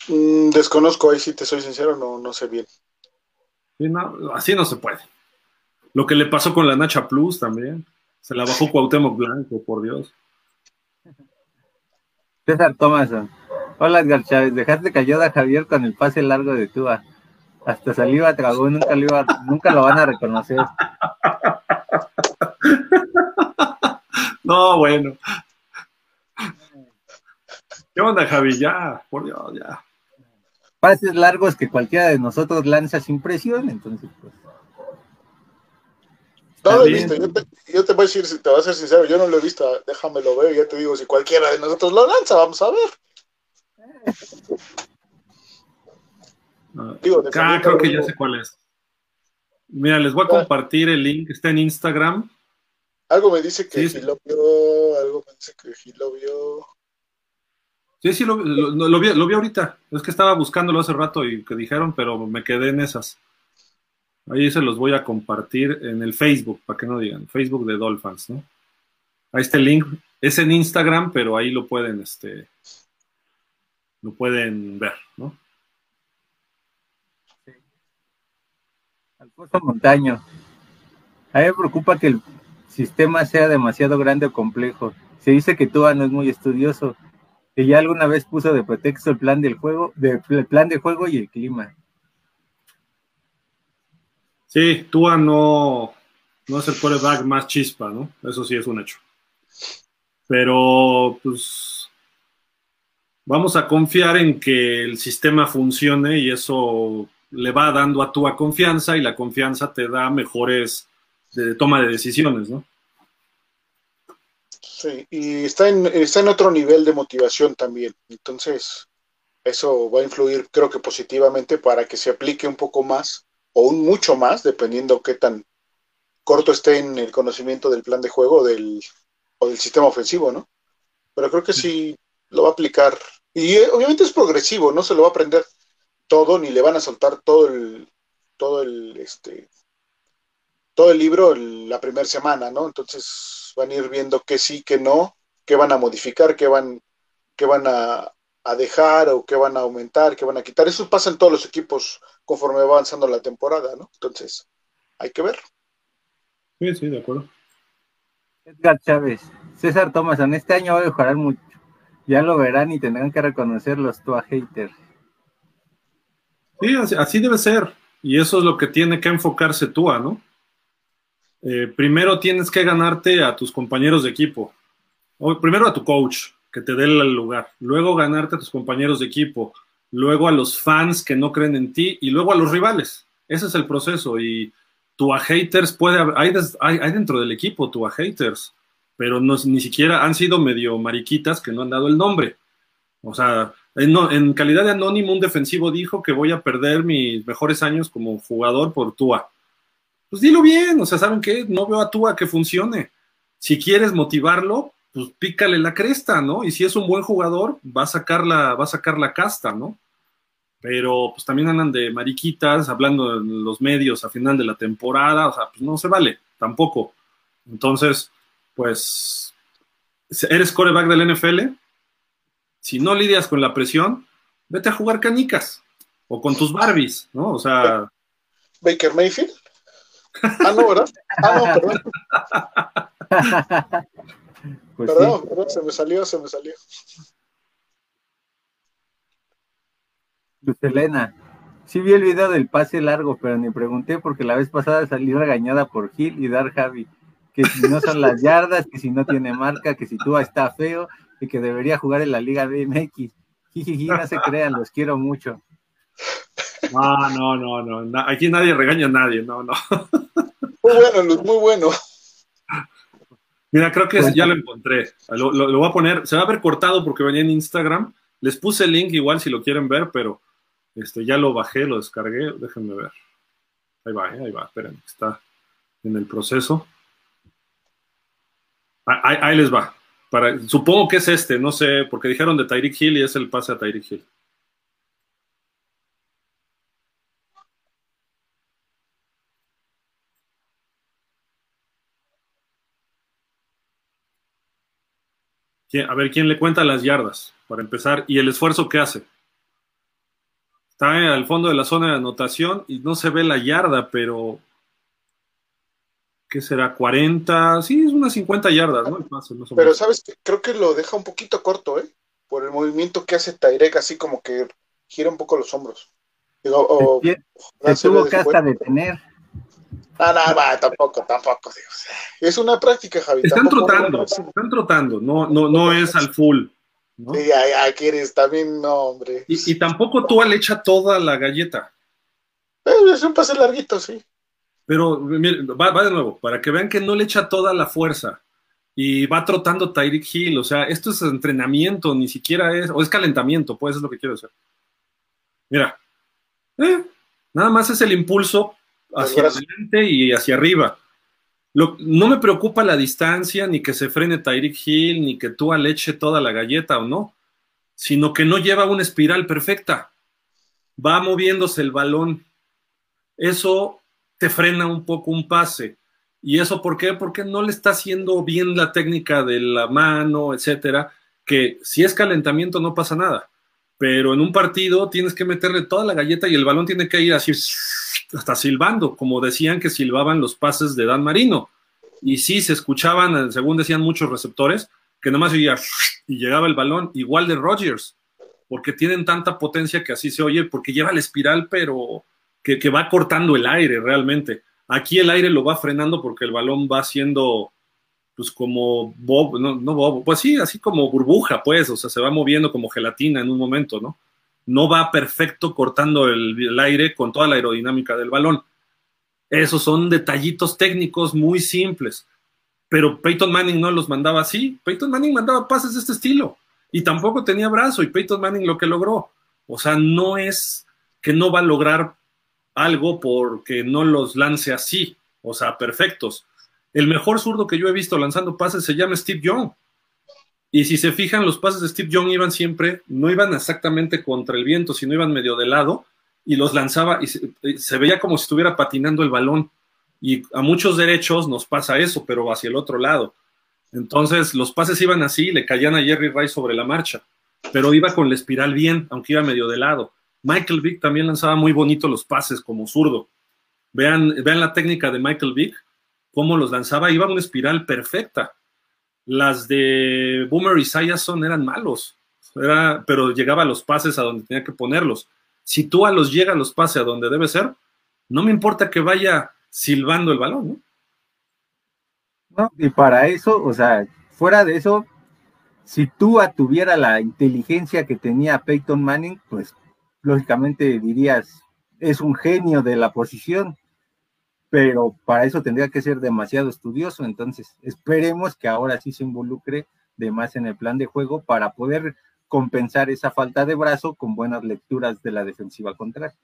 Mm, desconozco, ahí si te soy sincero, no, no sé bien. así no se puede. Lo que le pasó con la Nacha Plus también. Se la bajó Cuauhtémoc Blanco, por Dios. César Thomason. Hola Edgar Chávez, dejaste callada a Javier con el pase largo de Tua. Hasta saliva tragó, nunca lo, iba, nunca lo van a reconocer. No, bueno. ¿Qué onda, Javi? Ya, por Dios, ya. Pases largos que cualquiera de nosotros lanza sin presión, entonces, pues. No lo he visto, yo te, yo te, voy a decir, si te voy a ser sincero, yo no lo he visto, déjame lo veo y ya te digo, si cualquiera de nosotros lo lanza, vamos a ver. Digo, ah, creo que ya sé cuál es. Mira, les voy a compartir el link, está en Instagram. Algo me dice que sí, lo vio, algo me dice que Gil lo vio. Sí, sí, lo, lo, vi, lo vi ahorita. Es que estaba buscándolo hace rato y que dijeron, pero me quedé en esas. Ahí se los voy a compartir en el Facebook, para que no digan, Facebook de Dolphins, ¿no? Ahí está el link. Es en Instagram, pero ahí lo pueden, este, lo pueden ver, ¿no? Alfonso Montaño. A mí me preocupa que el sistema sea demasiado grande o complejo. Se dice que Tua no es muy estudioso, que ya alguna vez puso de pretexto el plan del juego, de, el plan de juego y el clima. Sí, Tua no, no es el quarterback más chispa, ¿no? Eso sí es un hecho. Pero, pues, vamos a confiar en que el sistema funcione y eso le va dando a Tua confianza y la confianza te da mejores de toma de decisiones, ¿no? Sí, y está en, está en otro nivel de motivación también. Entonces, eso va a influir, creo que positivamente, para que se aplique un poco más o un mucho más, dependiendo qué tan corto esté en el conocimiento del plan de juego del, o del sistema ofensivo, ¿no? Pero creo que sí lo va a aplicar. Y eh, obviamente es progresivo, no se lo va a aprender todo, ni le van a soltar todo el, todo el, este, todo el libro la primera semana, ¿no? Entonces van a ir viendo qué sí, qué no, qué van a modificar, qué van, qué van a, dejar o qué van a aumentar, qué van a quitar. Eso pasa en todos los equipos conforme va avanzando la temporada, ¿no? Entonces, hay que ver. Sí, sí, de acuerdo. Edgar Chávez, César Thomas, en este año va a mejorar mucho. Ya lo verán y tendrán que reconocer los Tua haters. Sí, así, debe ser. Y eso es lo que tiene que enfocarse tú, ¿no? Eh, primero tienes que ganarte a tus compañeros de equipo. O, primero a tu coach, que te dé el lugar. Luego ganarte a tus compañeros de equipo. Luego a los fans que no creen en ti. Y luego a los rivales. Ese es el proceso. Y tu a haters puede hay, hay, dentro del equipo tu a haters. Pero no, ni siquiera han sido medio mariquitas que no han dado el nombre. O sea, en, calidad de anónimo, un defensivo dijo que voy a perder mis mejores años como jugador por Tua. Pues dilo bien, o sea, ¿saben qué? No veo a Tua que funcione. Si quieres motivarlo, pues pícale la cresta, ¿no? Y si es un buen jugador, va a sacar la, va a sacar la casta, ¿no? Pero pues también andan de mariquitas, hablando en los medios a final de la temporada, o sea, pues no se vale, tampoco. Entonces, pues, ¿eres coreback del NFL? si no lidias con la presión, vete a jugar canicas o con tus Barbies, ¿no? O sea. Baker Mayfield. Ah, no, ¿verdad? Ah, no, perdón. Pues perdón, perdón, se me salió, se me salió. Luz Elena, sí vi el video del pase largo, pero ni pregunté porque la vez pasada salí regañada por Gil y Dar Javi, que si no son las yardas, que si no tiene marca, que si tú está feo, y que debería jugar en la Liga BMX. Jijiji, no se crean, los quiero mucho. No, no, no, no. Aquí nadie regaña a nadie, no, no. Muy bueno, Luz, muy bueno. Mira, creo que ya lo encontré. Lo, voy a poner, se va a ver cortado porque venía en Instagram. Les puse el link igual si lo quieren ver, pero este, ya lo bajé, lo descargué. Déjenme ver. Ahí va, eh, ahí va, esperen, está en el proceso. ahí les va supongo que es este, no sé, porque dijeron de Tyreek Hill y es el pase a Tyreek Hill. A ver, ¿quién le cuenta las yardas? Para empezar, y el esfuerzo que hace. Está al fondo de la zona de anotación y no se ve la yarda, pero ¿qué será? 40, sí, es unas 50 yardas, ¿no? Pero sabes, creo que lo deja un poquito corto, ¿eh? Por el movimiento que hace Tairek, así como que gira un poco los hombros. Digo, o, se tuvo que hasta detener. Ah, no, va, tampoco, tampoco. es una práctica, Javi. Están trotando, están trotando, no, no, no es al full. ¿no? Sí, también, no, hombre. Y, y tampoco Tua le echa toda la galleta. Eh, es un pase larguito, sí. Pero mire, va, va de nuevo, para que vean que no le echa toda la fuerza y va trotando Tyreek Hill, o sea, esto es entrenamiento, ni siquiera es, o es calentamiento, pues es lo que quiero decir. Mira, eh, nada más es el impulso hacia adelante y hacia arriba. Lo- no me preocupa la distancia, ni que se frene Tyreek Hill, ni que tú le eche toda la galleta o no, sino que no lleva una espiral perfecta. Va moviéndose el balón. Eso te frena un poco un pase. ¿Y eso por qué? Porque no le está haciendo bien la técnica de la mano, etcétera, que si es calentamiento no pasa nada. Pero en un partido tienes que meterle toda la galleta y el balón tiene que ir así hasta silbando, como decían que silbaban los pases de Dan Marino. Y sí, se escuchaban, según decían muchos receptores, que nomás oía y llegaba el balón, igual de Rodgers, porque tienen tanta potencia que así se oye, porque lleva la espiral, pero que, que va cortando el aire realmente. Aquí el aire lo va frenando porque el balón va haciendo, pues como bob, no, no bob, pues sí, así como burbuja, pues, o sea, se va moviendo como gelatina en un momento, ¿no? No va perfecto cortando el, aire con toda la aerodinámica del balón. Esos son detallitos técnicos muy simples. Pero Peyton Manning no los mandaba así. Peyton Manning mandaba pases de este estilo. Y tampoco tenía brazo. Y Peyton Manning lo que logró. O sea, no es que no va a lograr algo porque no los lance así. O sea, perfectos. El mejor zurdo que yo he visto lanzando pases se llama Steve Young. Y si se fijan, los pases de Steve Young iban siempre, no iban exactamente contra el viento, sino iban medio de lado y los lanzaba y se, veía como si estuviera patinando el balón. Y a muchos derechos nos pasa eso, pero hacia el otro lado. Entonces los pases iban así, le caían a Jerry Rice sobre la marcha, pero iba con la espiral bien, aunque iba medio de lado. Michael Vick también lanzaba muy bonito los pases como zurdo. Vean, vean la técnica de Michael Vick, cómo los lanzaba, iba una espiral perfecta. Las de Boomer y Sayerson eran malos, era, pero llegaba los pases a donde tenía que ponerlos. Si tú a los llega a los pases a donde debe ser, no me importa que vaya silbando el balón, ¿no? ¿no? Y para eso, o sea, fuera de eso, si Tua tuviera la inteligencia que tenía Peyton Manning, pues lógicamente dirías, es un genio de la posición, pero para eso tendría que ser demasiado estudioso, entonces esperemos que ahora sí se involucre de más en el plan de juego para poder compensar esa falta de brazo con buenas lecturas de la defensiva contraria.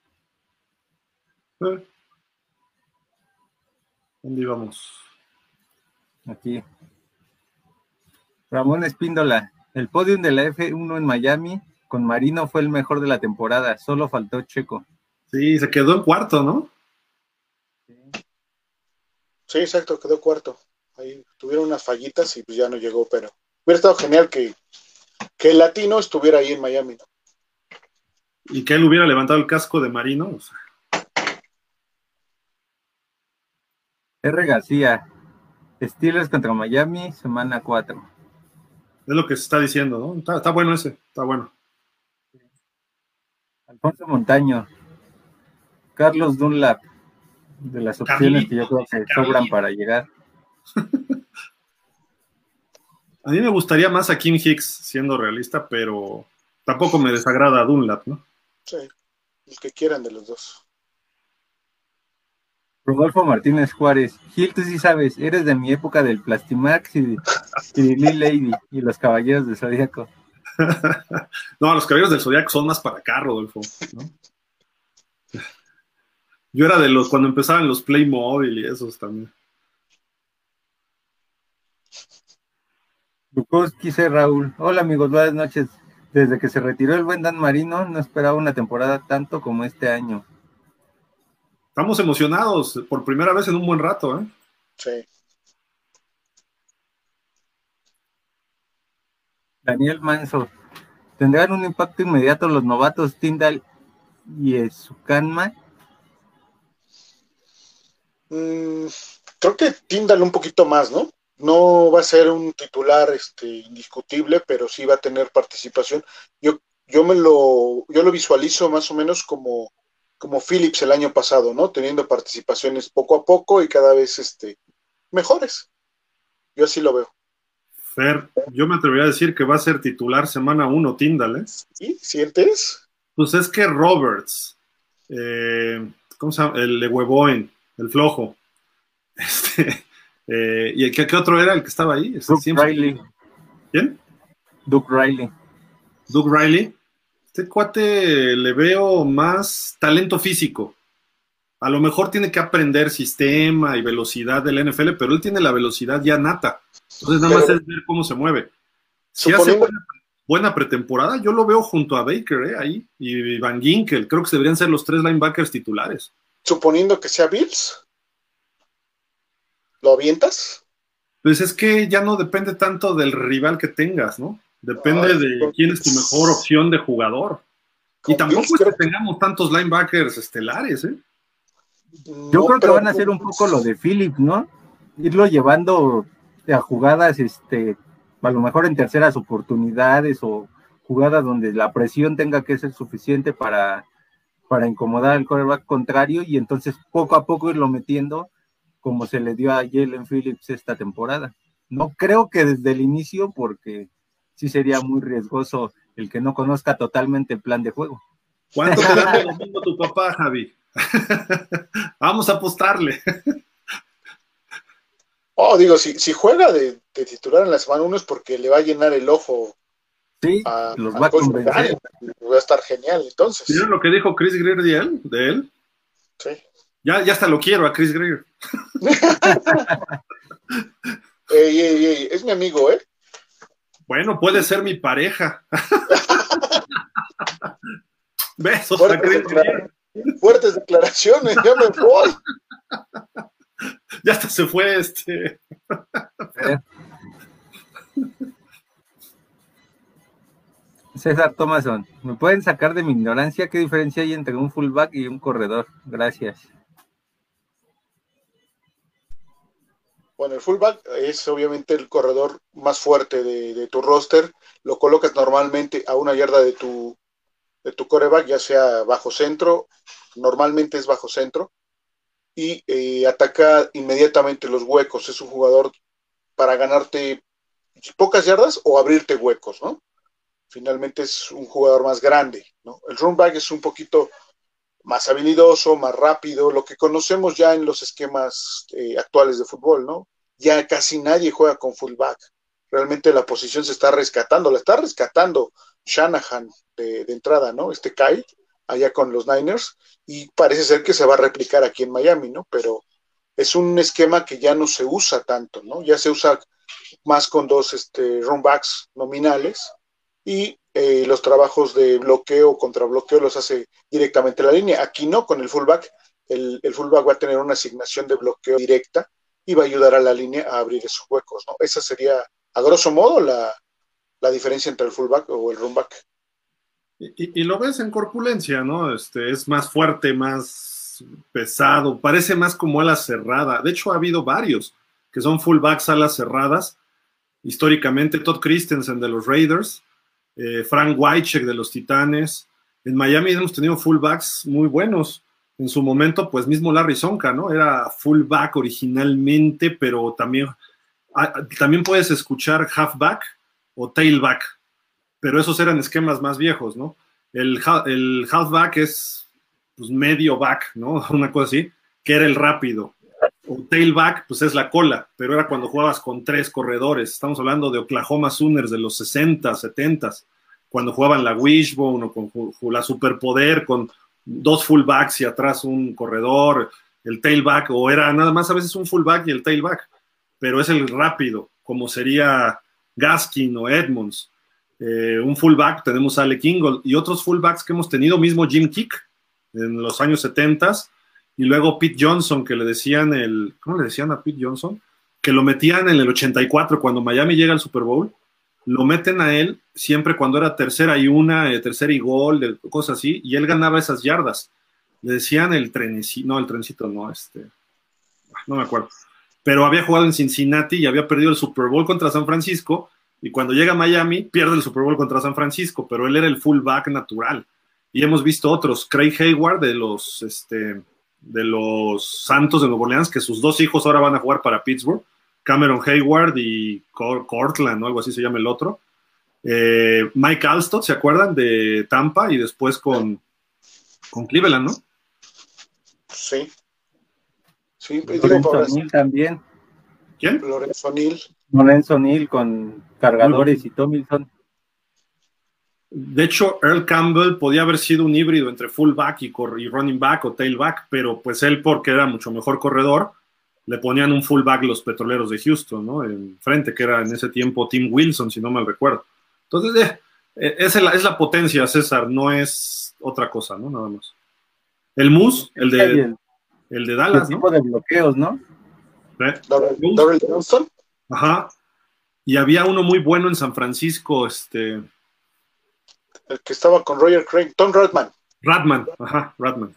Eh. ¿Dónde íbamos? Aquí. Ramón Espíndola, el podium de la F1 en Miami con Marino fue el mejor de la temporada, solo faltó Checo. Sí, se quedó en cuarto, ¿no? Sí, exacto, quedó cuarto. Ahí tuvieron unas fallitas y pues ya no llegó, pero hubiera estado genial que, que el latino estuviera ahí en Miami. ¿no? Y que él hubiera levantado el casco de Marino. o sea, R. García, Steelers contra Miami, semana 4. es lo que se está diciendo, ¿no? Está, está bueno ese, está bueno. Alfonso Montaño, Carlos Dunlap, de las opciones que yo creo que sobran para llegar. A mí me gustaría más a Kim Hicks, siendo realista, pero tampoco me desagrada a Dunlap, ¿no? Sí, el que quieran de los dos. Rodolfo Martínez Juárez, Gil, tú sí sabes, eres de mi época del Plastimax y, y Lil Lady y los Caballeros del Zodíaco. no, los caballeros del Zodiaco son más para acá, Rodolfo, ¿no? Yo era de los cuando empezaban los Playmobil y esos también. Bukowski C. Raúl. Hola amigos, buenas noches. Desde que se retiró el buen Dan Marino, no esperaba una temporada tanto como este año. Estamos emocionados por primera vez en un buen rato, ¿eh? Sí. Daniel Manso. ¿Tendrán un impacto inmediato los novatos Tyndall y Ezukanma? Mm, creo que Tyndall un poquito más, ¿no? No va a ser un titular este, indiscutible, pero sí va a tener participación. Yo, yo me lo, yo lo visualizo más o menos como, como Phillips el año pasado, ¿no? Teniendo participaciones poco a poco y cada vez este, mejores. Yo así lo veo. Fer, yo me atrevería a decir que va a ser titular semana 1 Tyndall, ¿eh? ¿Sí? ¿Sientes? Pues es que Roberts, eh, ¿cómo se llama? El de Huevoin, el flojo. Este, eh, ¿Y ¿qué, qué, otro era el que estaba ahí? Este, Duke siempre... Riley. ¿Quién? Duke Riley. Duke Riley. Este cuate le veo más talento físico. A lo mejor tiene que aprender sistema y velocidad del NFL, pero él tiene la velocidad ya nata. Entonces nada más es ver cómo se mueve. Si hace buena, buena, pretemporada, yo lo veo junto a Baker ¿eh? ahí y Van Ginkel. Creo que deberían ser los tres linebackers titulares. Suponiendo que sea Bills, ¿lo avientas? Pues es que ya no depende tanto del rival que tengas, ¿no? Depende Ay, de quién es tu mejor opción de jugador. Y tampoco Bills, es que tengamos tantos linebackers estelares, ¿eh? Yo creo que van a hacer un poco lo de Philip, ¿no? Irlo llevando a jugadas, este, a lo mejor en terceras oportunidades o jugadas donde la presión tenga que ser suficiente para, para incomodar al quarterback contrario y entonces poco a poco irlo metiendo como se le dio a Jalen Phillips esta temporada. No creo que desde el inicio, porque sí sería muy riesgoso el que no conozca totalmente el plan de juego. ¿Cuánto te da el domingo tu papá, Javi? Vamos a apostarle. Oh, digo, si, si juega de, de, titular en la semana 1 es porque le va a llenar el ojo. Sí, a, los a va a convencer. Va a estar genial, entonces. ¿Vieron lo que dijo Chris Greer de él? De él? Sí. Ya, ya hasta lo quiero a Chris Greer. ey, ey, ey, es mi amigo, ¿eh? Bueno, puede ser mi pareja. Besos Fuertes, a Chris declara Greer. fuertes declaraciones, ya me voy. Ya hasta se fue este. César Thomason, ¿me pueden sacar de mi ignorancia qué diferencia hay entre un fullback y un corredor? Gracias. Bueno, el fullback es obviamente el corredor más fuerte de, de, tu roster. Lo colocas normalmente a una yarda de tu, de tu coreback, ya sea bajo centro, normalmente es bajo centro, y eh, ataca inmediatamente los huecos. Es un jugador para ganarte pocas yardas o abrirte huecos, ¿no? Finalmente es un jugador más grande, ¿no? El runback es un poquito más habilidoso, más rápido, lo que conocemos ya en los esquemas eh, actuales de fútbol, ¿no? Ya casi nadie juega con fullback. Realmente la posición se está rescatando, la está rescatando Shanahan de, de entrada, ¿no? Este Kyle, allá con los Niners, y parece ser que se va a replicar aquí en Miami, ¿no? Pero es un esquema que ya no se usa tanto, ¿no? Ya se usa más con dos este, runbacks nominales y eh, los trabajos de bloqueo contra bloqueo los hace directamente la línea. Aquí no, con el fullback, el, el, fullback va a tener una asignación de bloqueo directa y va a ayudar a la línea a abrir esos huecos, ¿no? Esa sería, a grosso modo, la, la diferencia entre el fullback o el runback. Y, y, lo ves en corpulencia, ¿no? Este, es más fuerte, más pesado, parece más como ala cerrada. De hecho, ha habido varios que son fullbacks alas cerradas. Históricamente, Todd Christensen de los Raiders, eh, Frank Wycheck de los Titanes. En Miami hemos tenido fullbacks muy buenos. En su momento, pues mismo Larry Sonka, ¿no? Era fullback originalmente, pero también, ah, también puedes escuchar halfback o tailback, pero esos eran esquemas más viejos, ¿no? El, el halfback es pues, medio back, ¿no? Una cosa así, que era el rápido. O tailback, pues es la cola, pero era cuando jugabas con tres corredores. Estamos hablando de Oklahoma Sooners de los 60, 70, cuando jugaban la Wishbone o con la Superpoder, con dos fullbacks y atrás un corredor, el tailback, o era nada más a veces un fullback y el tailback, pero es el rápido, como sería Gaskin o Edmonds. Eh, un fullback, tenemos a Alec Ingold y otros fullbacks que hemos tenido, mismo Jim Kick en los años 70 y luego Pete Johnson, que le decían el, ¿cómo le decían a Pete Johnson? Que lo metían en el 84 cuando Miami llega al Super Bowl, lo meten a él siempre cuando era tercera y una, eh, tercera y gol, cosas así, y él ganaba esas yardas. Le decían el trencito, no, el trencito no, este, no me acuerdo. Pero había jugado en Cincinnati y había perdido el Super Bowl contra San Francisco, y cuando llega a Miami pierde el Super Bowl contra San Francisco, pero él era el fullback natural. Y hemos visto otros, Craig Hayward de los, este, de los Santos de Nuevo Orleans, que sus dos hijos ahora van a jugar para Pittsburgh, Cameron Hayward y Cortland o algo así se llama el otro. Eh, Mike Alstott, ¿se acuerdan? De Tampa y después con, con Cleveland, ¿no? Sí. Sí, Lorenzo también. ¿Quién? Lorenzo Neal. Lorenzo Neal con cargadores y Tomilson. De hecho, Earl Campbell podía haber sido un híbrido entre fullback y, y running back o tailback, pero pues él, porque era mucho mejor corredor, le ponían un fullback los petroleros de Houston, ¿no? En frente, que era en ese tiempo Tim Wilson, si no mal recuerdo. Entonces, eh, eh, es, la, es, la, potencia, César, no es otra cosa, ¿no? Nada más. El Moose, el de, el, de Dallas, el tipo de bloqueos, ¿no? ¿Eh? Darrell Johnston. Ajá. Y había uno muy bueno en San Francisco, este. El que estaba con Roger Craig, Tom Radman. Radman, ajá, Radman.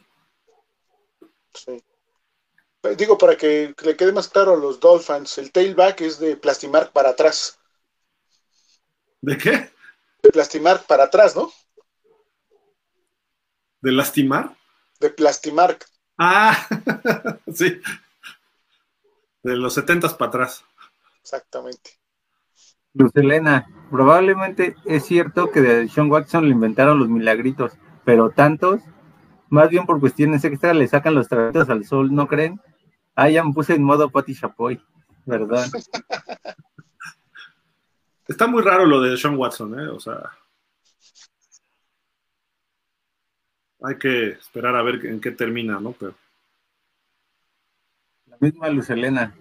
Sí. Digo, para que le quede más claro a los Dolphins, el tailback es de Plastimark para atrás. ¿De qué? De Plastimark para atrás, ¿no? ¿De lastimar? De Plastimark. Ah, sí. De los setentas para atrás. Exactamente. Luz Elena, probablemente es cierto que de Sean Watson le inventaron los milagritos, pero tantos, más bien por cuestiones extra, le sacan los trapitos al sol, ¿no creen? Ah, ya me puse en modo Pati Chapoy, ¿verdad? Está muy raro lo de Sean Watson, ¿eh? O sea. Hay que esperar a ver en qué termina, ¿no? Pero... La misma Luz Elena.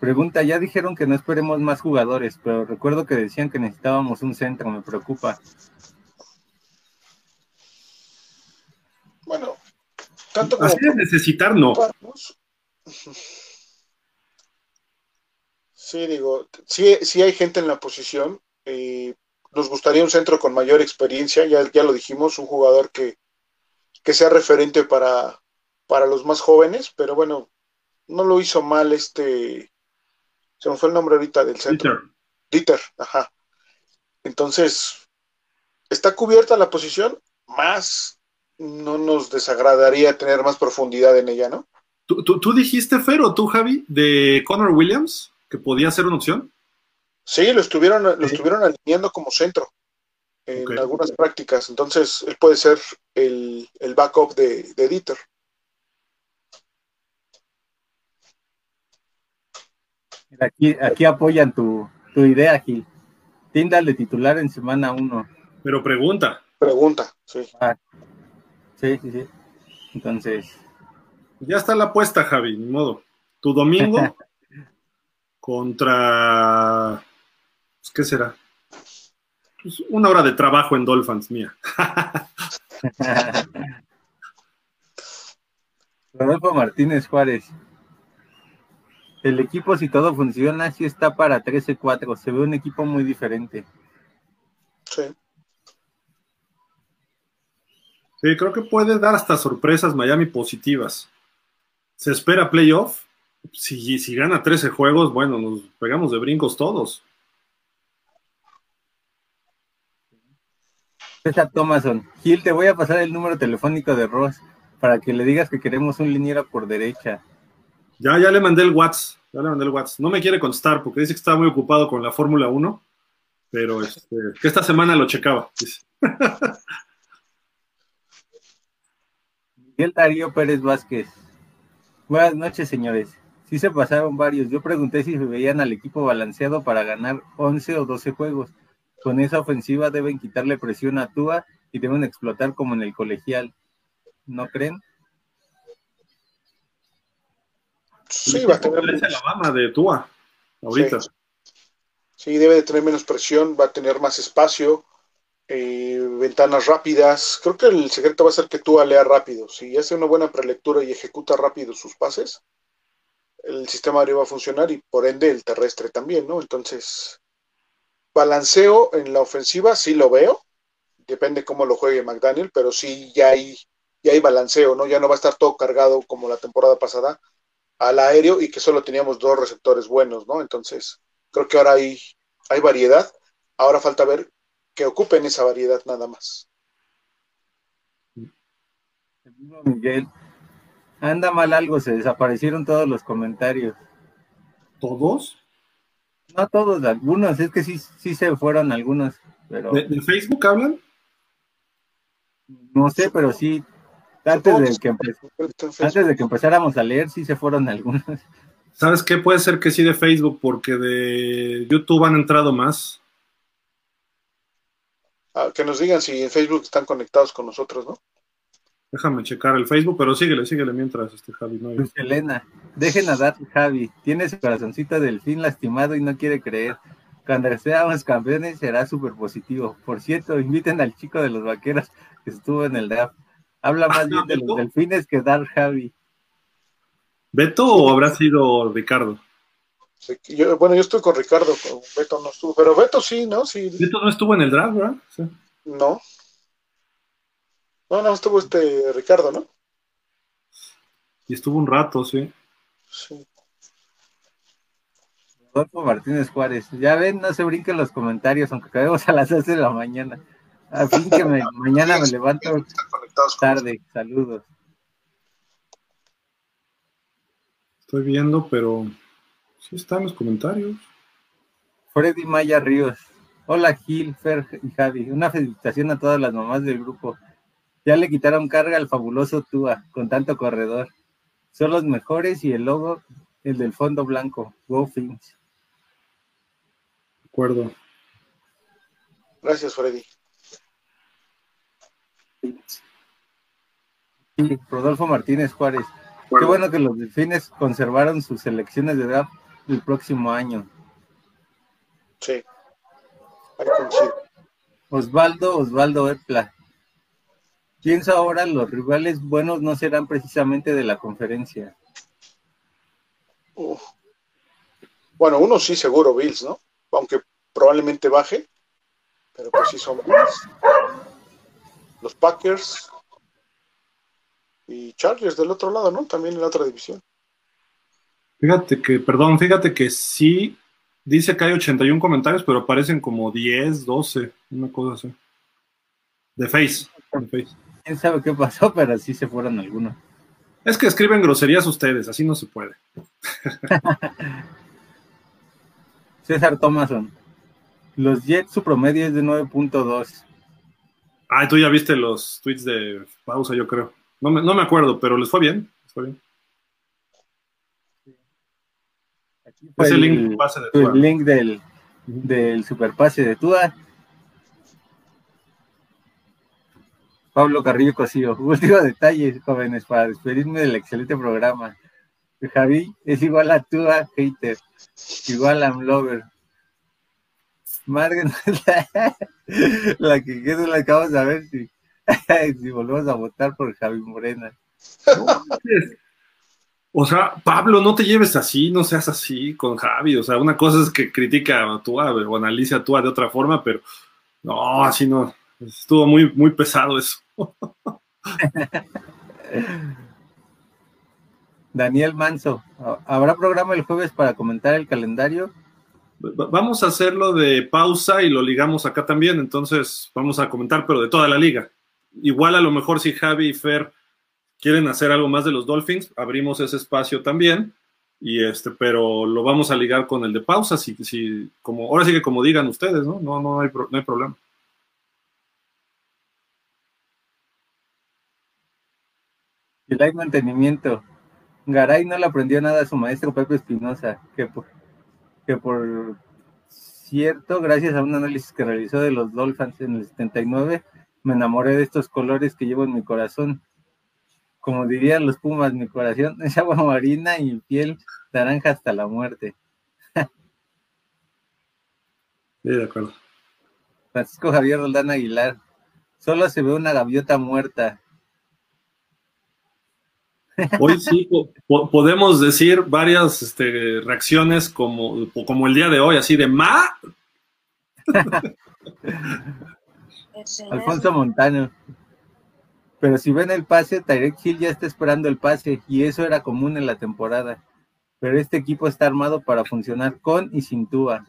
Pregunta, ya dijeron que no esperemos más jugadores, pero recuerdo que decían que necesitábamos un centro, me preocupa. Bueno, tanto como... Así es necesitar, no. Sí, digo, sí, hay gente en la posición. Eh, nos gustaría un centro con mayor experiencia, ya, ya lo dijimos, un jugador que, que sea referente para, para los más jóvenes, pero bueno, no lo hizo mal este se me fue el nombre ahorita del centro. Dieter. ajá. Entonces, está cubierta la posición, más no nos desagradaría tener más profundidad en ella, ¿no? ¿Tú, dijiste, Fer, o tú, Javi, de Connor Williams, que podía ser una opción? Sí, lo estuvieron, lo estuvieron alineando como centro en algunas prácticas. Entonces, él puede ser el, backup de, de Dieter. Aquí, aquí apoyan tu, idea, Gil. Tindal de titular en semana 1. Pero pregunta. Pregunta, sí. Ah, sí, sí, sí. Entonces. Ya está la apuesta, Javi, ni modo. Tu domingo contra. Pues, ¿Qué será? Pues, una hora de trabajo en Dolphins, mía. Rodolfo Martínez Juárez. El equipo, si todo funciona, sí está para 13-4. Se ve un equipo muy diferente. Sí. Sí, creo que puede dar hasta sorpresas Miami positivas. Se espera playoff. Si, si gana 13 juegos, bueno, nos pegamos de brincos todos. César Thomason. Gil, te voy a pasar el número telefónico de Ross para que le digas que queremos un liniero por derecha. Ya, ya le mandé el WhatsApp, ya le mandé el WhatsApp. No me quiere contestar porque dice que estaba muy ocupado con la Fórmula 1, pero este, que esta semana lo checaba. Miguel Darío Pérez Vázquez. Buenas noches, señores. Sí se pasaron varios. Yo pregunté si veían al equipo balanceado para ganar 11 o 12 juegos. Con esa ofensiva deben quitarle presión a Tua y deben explotar como en el colegial. ¿No creen? Sí, va a tener. de Tua, ahorita. Sí. debe de tener menos presión, va a tener más espacio, eh, ventanas rápidas. Creo que el secreto va a ser que Tua lea rápido. Si hace una buena prelectura y ejecuta rápido sus pases, el sistema aéreo va a funcionar y por ende el terrestre también, ¿no? Entonces, balanceo en la ofensiva sí lo veo. Depende cómo lo juegue McDaniel, pero sí ya hay, ya hay balanceo, ¿no? Ya no va a estar todo cargado como la temporada pasada al aéreo y que solo teníamos dos receptores buenos, ¿no? Entonces, creo que ahora hay, hay variedad. Ahora falta ver que ocupen esa variedad nada más. Miguel, anda mal algo, se desaparecieron todos los comentarios. ¿Todos? No todos, algunos, es que sí, sí se fueron algunos, pero... ¿De, Facebook hablan? No sé, pero sí, antes de, que antes de que empezáramos a leer, sí se fueron algunos. ¿Sabes qué? Puede ser que sí de Facebook, porque de YouTube han entrado más. Ah, que nos digan si en Facebook están conectados con nosotros, ¿no? Déjame checar el Facebook, pero síguele, síguele mientras este Javi no. Luz Elena, dejen a dar Javi, tiene su corazoncito del fin lastimado y no quiere creer. Cuando seamos campeones será súper positivo. Por cierto, inviten al chico de los vaqueros que estuvo en el draft. Habla más bien de los delfines que dar Javi. ¿Beto o habrá sido Ricardo? bueno, yo estoy con Ricardo, Beto no estuvo, pero Beto sí, ¿no? Sí. Beto no estuvo en el draft, ¿verdad? No. No, no, estuvo este Ricardo, ¿no? Y estuvo un rato, sí. Sí. Rodolfo Martínez Juárez. Ya ven, no se brinquen los comentarios, aunque acabemos a las 6 de la mañana. A fin que mañana me levanto tarde. Saludos. Estoy viendo, pero sí están los comentarios. Freddy Maya Ríos. Hola Gil, Fer y Javi. Una felicitación a todas las mamás del grupo. Ya le quitaron carga al fabuloso Tua con tanto corredor. Son los mejores y el logo, el del fondo blanco. Go Fins. De acuerdo. Gracias, Freddy. Sí, Rodolfo Martínez Juárez. Qué bueno que los delfines conservaron sus selecciones de draft el próximo año. Sí. Osvaldo, Osvaldo Epla. Pienso ahora, los rivales buenos no serán precisamente de la conferencia. Bueno, uno sí seguro, Bills, ¿no? Aunque probablemente baje, pero pues sí son Bills. Los Packers, y Chargers del otro lado, ¿no? También en la otra división. Fíjate que, perdón, fíjate que sí dice que hay 81 comentarios, pero aparecen como 10, 12, una cosa así. De Face. De face. Quién sabe qué pasó, pero sí se fueron algunos. Es que escriben groserías ustedes, así no se puede. César Thomason. Los Jets, su promedio es de 9.2. Ah, tú ya viste los tweets de pausa, yo creo. No me, no me acuerdo, pero les fue bien. Les fue bien. es el, link, pase de el link del, del superpase de Tua. Pablo Carrillo Cosío. Último detalle, jóvenes, para despedirme del excelente programa. Javi es igual a Tua, hater. Igual a Lover. Margen, la que queda la acabamos de ver si si volvemos a votar por Javi Morena. o sea, Pablo, no te lleves así, no seas así con Javi. O sea, una cosa es que critica a Tua o analiza a Tua de otra forma, pero no, así no. Estuvo muy, muy pesado eso. Daniel Manso, ¿habrá programa el jueves para comentar el calendario? Vamos a hacerlo de pausa y lo ligamos acá también, entonces vamos a comentar, pero de toda la liga igual a lo mejor si Javi y Fer quieren hacer algo más de los Dolphins, abrimos ese espacio también. Y este, pero lo vamos a ligar con el de pausa, si, si, como, ahora sí que como digan ustedes, ¿no? No, no, hay, no hay problema. El hay mantenimiento. Garay no le aprendió nada a su maestro Pepe Espinosa, que por, que por cierto, gracias a un análisis que realizó de los Dolphins en el 79, me enamoré de estos colores que llevo en mi corazón. Como dirían los Pumas, mi corazón es agua marina y piel naranja hasta la muerte. sí, de acuerdo. Francisco Javier Roldán Aguilar. Solo se ve una gaviota muerta. Hoy sí podemos decir varias este, reacciones como, como el día de hoy, así de ma. Alfonso Montano. Pero si ven el pase, Tyrek Hill ya está esperando el pase y eso era común en la temporada. Pero este equipo está armado para funcionar con y sin Tua.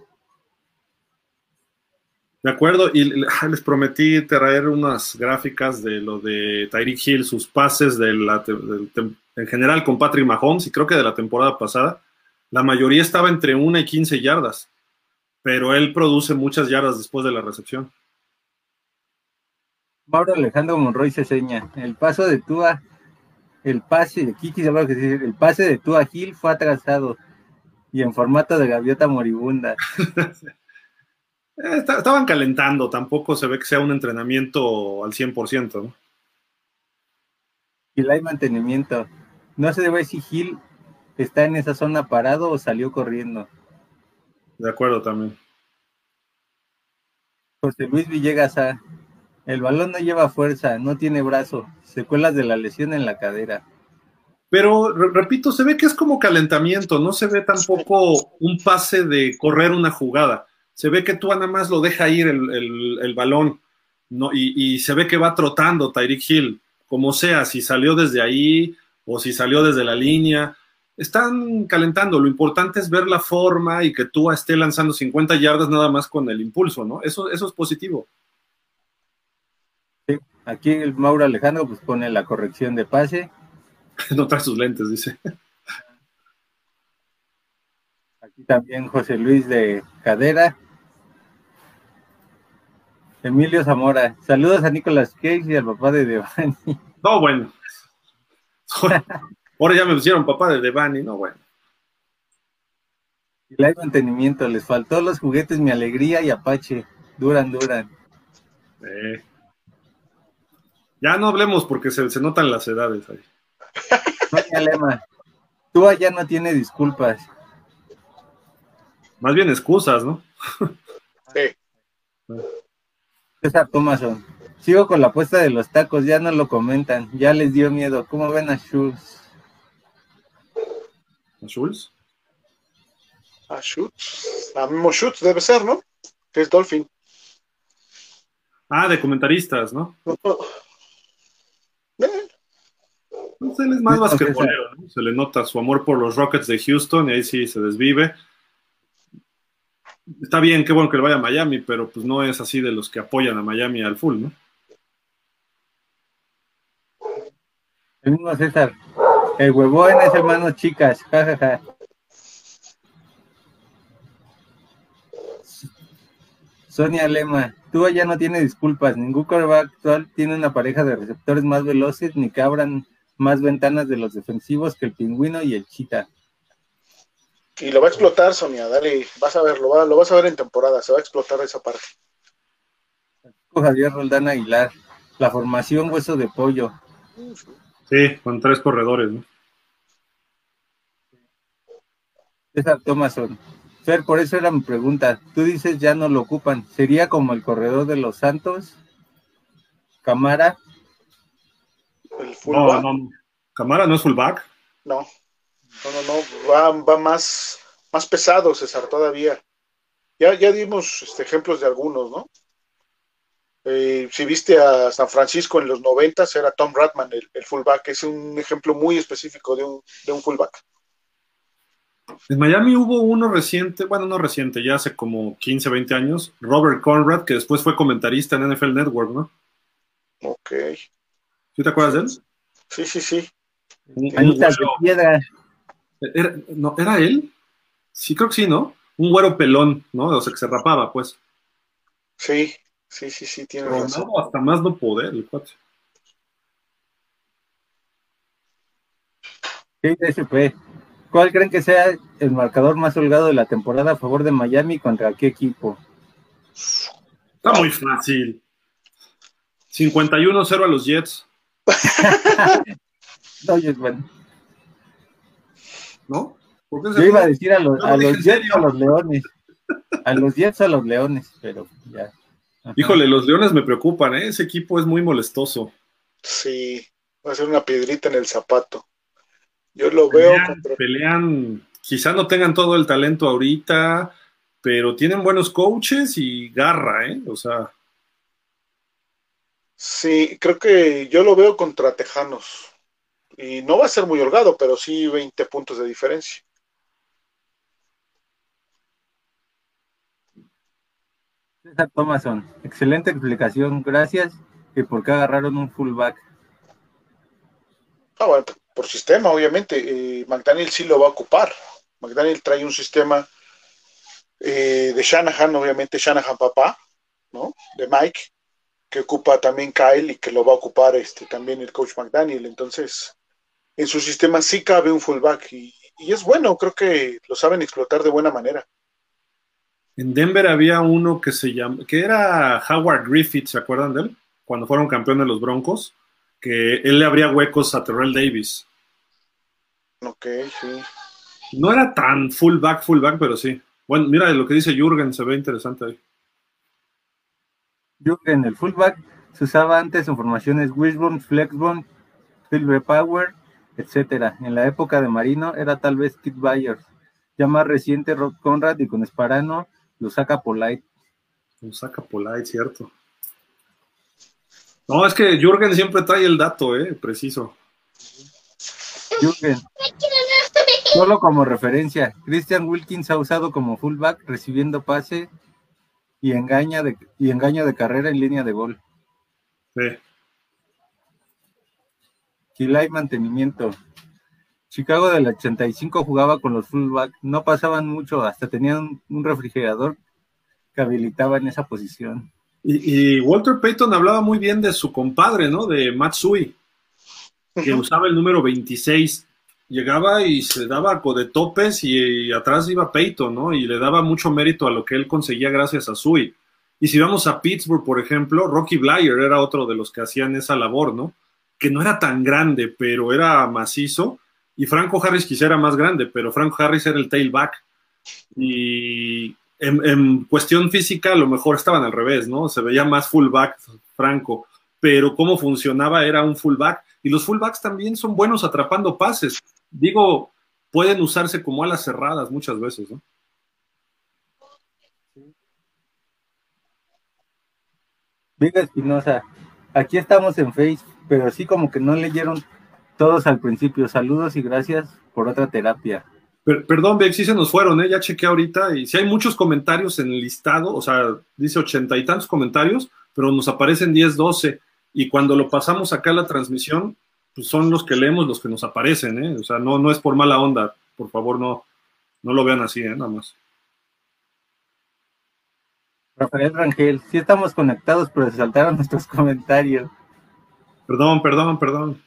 De acuerdo, y les prometí traer unas gráficas de lo de Tyreek Hill, sus pases de la, en general con Patrick Mahomes y creo que de la temporada pasada. La mayoría estaba entre 1 y 15 yardas. pero él produce muchas yardas después de la recepción. Mauro Alejandro Monroy se seña. El paso de Tua, el pase, Kiki se que decir, el pase de Tua Gil fue atrasado y en formato de gaviota moribunda. Estaban calentando, tampoco se ve que sea un entrenamiento al 100%, ¿no? Y hay mantenimiento. No se debe si Gil está en esa zona parado o salió corriendo. De acuerdo también. José Luis Villegas A. El balón no lleva fuerza, no tiene brazo, secuelas de la lesión en la cadera. Pero, repito, se ve que es como calentamiento, no se ve tampoco un pase de correr una jugada. Se ve que tú nada más lo deja ir el, balón no, y, y, se ve que va trotando Tyreek Hill, como sea, si salió desde ahí o si salió desde la línea están calentando. Lo importante es ver la forma y que tú esté lanzando 50 yardas nada más con el impulso, ¿no? Eso, eso es positivo. Sí, aquí el Mauro Alejandro pues pone la corrección de pase. no trae sus lentes, dice. Aquí también José Luis de Cadera. Emilio Zamora. Saludos a Nicolás Cage y al papá de Devani. No, bueno. Ahora ya me pusieron papá de Devani, no, bueno. Y hay mantenimiento, les faltó los juguetes Mi Alegría y Apache. Duran, duran. Eh. Ya no hablemos porque se, notan las edades ahí. Lema. Tú allá no tiene disculpas. Más bien excusas, ¿no? Sí. César Thomason. Sigo con la apuesta de los tacos, ya no lo comentan, ya les dio miedo. ¿Cómo ven a Schultz? ¿A Schultz? A Schultz. A mismo Schultz debe ser, ¿no? Que es Dolphin. Ah, de comentaristas, ¿no? Eh. Pues él es más basquetbolero, ¿no? Se le nota su amor por los Rockets de Houston y ahí sí se desvive. Está bien, qué bueno que le vaya a Miami, pero pues no es así de los que apoyan a Miami al full, ¿no? El mismo César. El huevón es hermano chicas, jajaja. Sonia Lema, tú ya no tiene disculpas, ningún quarterback actual tiene una pareja de receptores más veloces ni que abran más ventanas de los defensivos que el pingüino y el chita. Y lo va a explotar, Sonia, dale, vas a ver, lo, lo vas a ver en temporada, se va a explotar esa parte. Javier Roldán Aguilar, la formación hueso de pollo. Sí, con tres corredores, ¿no? César Thomason. Fer, por eso era mi pregunta. Tú dices ya no lo ocupan. ¿Sería como el corredor de los Santos? ¿Camara? ¿El fullback? No, no. ¿Camara no es fullback? No. No, no, no. Va, más, más pesado, César, todavía. Ya, ya dimos este, ejemplos de algunos, ¿no? Eh, si viste a San Francisco en los 90, era Tom Ratman el, fullback. Es un ejemplo muy específico de un, de un fullback. En Miami hubo uno reciente, bueno, no reciente, ya hace como 15, 20 años, Robert Conrad, que después fue comentarista en NFL Network, ¿no? Ok. ¿Sí te acuerdas de él? Sí, sí, sí. piedra. ¿Era, no, ¿Era él? Sí, creo que sí, ¿no? Un güero pelón, ¿no? O sea, que se rapaba, pues. Sí, Sí, sí, sí, tiene razón. hasta más no poder, el cuate. ¿Cuál creen que sea el marcador más holgado de la temporada a favor de Miami contra qué equipo? Está muy fácil. 51-0 a los Jets. no, bueno. ¿No? Yo iba a decir a los, a los Jets o a los Leones. A los Jets o a los Leones, pero ya. Híjole, los Leones me preocupan, ¿eh? Ese equipo es muy molestoso. Sí, va a ser una piedrita en el zapato. Yo lo veo. Pelean, quizá no tengan todo el talento ahorita, pero tienen buenos coaches y garra, ¿eh? O sea. Sí, creo que yo lo veo contra Tejanos. Y no va a ser muy holgado, pero sí 20 puntos de diferencia. César Thomason, excelente explicación, gracias. ¿Y por qué agarraron un fullback? Ah, bueno, por sistema, obviamente. Eh, McDaniel sí lo va a ocupar. McDaniel trae un sistema eh, de Shanahan, obviamente Shanahan papá, ¿no? De Mike, que ocupa también Kyle y que lo va a ocupar este, también el coach McDaniel. Entonces, en su sistema sí cabe un fullback y, y es bueno, creo que lo saben explotar de buena manera. En Denver había uno que se llama, que era Howard Griffith, ¿se acuerdan de él? Cuando fueron campeones los Broncos, que él le abría huecos a Terrell Davis. Ok, sí. No era tan fullback, fullback, pero sí. Bueno, mira lo que dice Jürgen, se ve interesante ahí. Jürgen, el fullback se usaba antes en formaciones Wishbone, Flexbone, Silver Power, etcétera. En la época de Marino era tal vez Kid Byers. Ya más reciente Rob Conrad y con Esparano lo saca Polite. Lo saca Polite, cierto. No, es que Jürgen siempre trae el dato, eh, preciso. Jürgen. Solo como referencia, Christian Wilkins ha usado como fullback recibiendo pase y engaña de, y engaño de carrera en línea de gol. Sí. Kilay mantenimiento. Chicago del 85 jugaba con los fullback, no pasaban mucho, hasta tenían un refrigerador que habilitaba en esa posición. Y, y Walter Payton hablaba muy bien de su compadre, ¿no? De Matsui, que usaba el número 26 llegaba y se daba de topes y, atrás iba Peyton, ¿no? Y le daba mucho mérito a lo que él conseguía gracias a Sui. Y si vamos a Pittsburgh, por ejemplo, Rocky Blyer era otro de los que hacían esa labor, ¿no? Que no era tan grande, pero era macizo. Y Franco Harris quizá era más grande, pero Franco Harris era el tailback. Y en, cuestión física, a lo mejor estaban al revés, ¿no? Se veía más fullback Franco, pero cómo funcionaba era un fullback. Y los fullbacks también son buenos atrapando pases digo, pueden usarse como alas cerradas muchas veces, ¿no? Viga Espinosa, aquí estamos en Face, pero sí como que no leyeron todos al principio. Saludos y gracias por otra terapia. perdón, Bex, sí se nos fueron, ¿eh? ya chequé ahorita y si hay muchos comentarios en el listado, o sea, dice ochenta y tantos comentarios, pero nos aparecen 10, 12 y cuando lo pasamos acá a la transmisión, pues, son los que leemos los que nos aparecen, ¿eh? O sea, no, no es por mala onda, por favor, no, no lo vean así, ¿eh? Nada más. Rafael Rangel, sí estamos conectados, pero se saltaron nuestros comentarios. Perdón, perdón, perdón.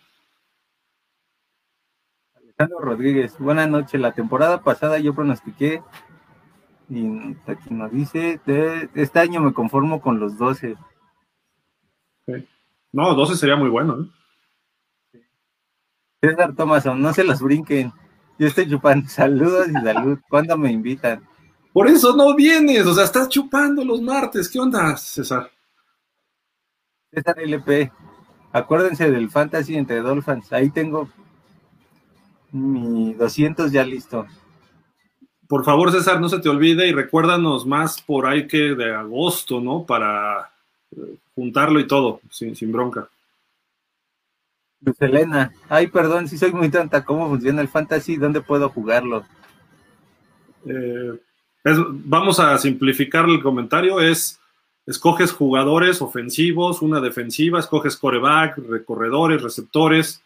Alejandro Rodríguez, buenas noches. La temporada pasada yo pronostiqué, y aquí nos dice, de, este año me conformo con los 12. No, 12 sería muy bueno, ¿eh? César Thomason, no se los brinquen. Yo estoy chupando. Saludos y salud. ¿Cuándo me invitan? Por eso no vienes, o sea, estás chupando los martes. ¿Qué onda, César? César LP. Acuérdense del Fantasy entre Dolphins. Ahí tengo mi 200 ya listo. Por favor, César, no se te olvide y recuérdanos más por ahí que de agosto, ¿no? Para eh, juntarlo y todo, sin, sin bronca. Luz Elena, ay, perdón, si soy muy tonta, ¿cómo funciona el fantasy? ¿Dónde puedo jugarlo? Eh, vamos a simplificar el comentario, es, escoges jugadores ofensivos, una defensiva, escoges coreback, recorredores, receptores,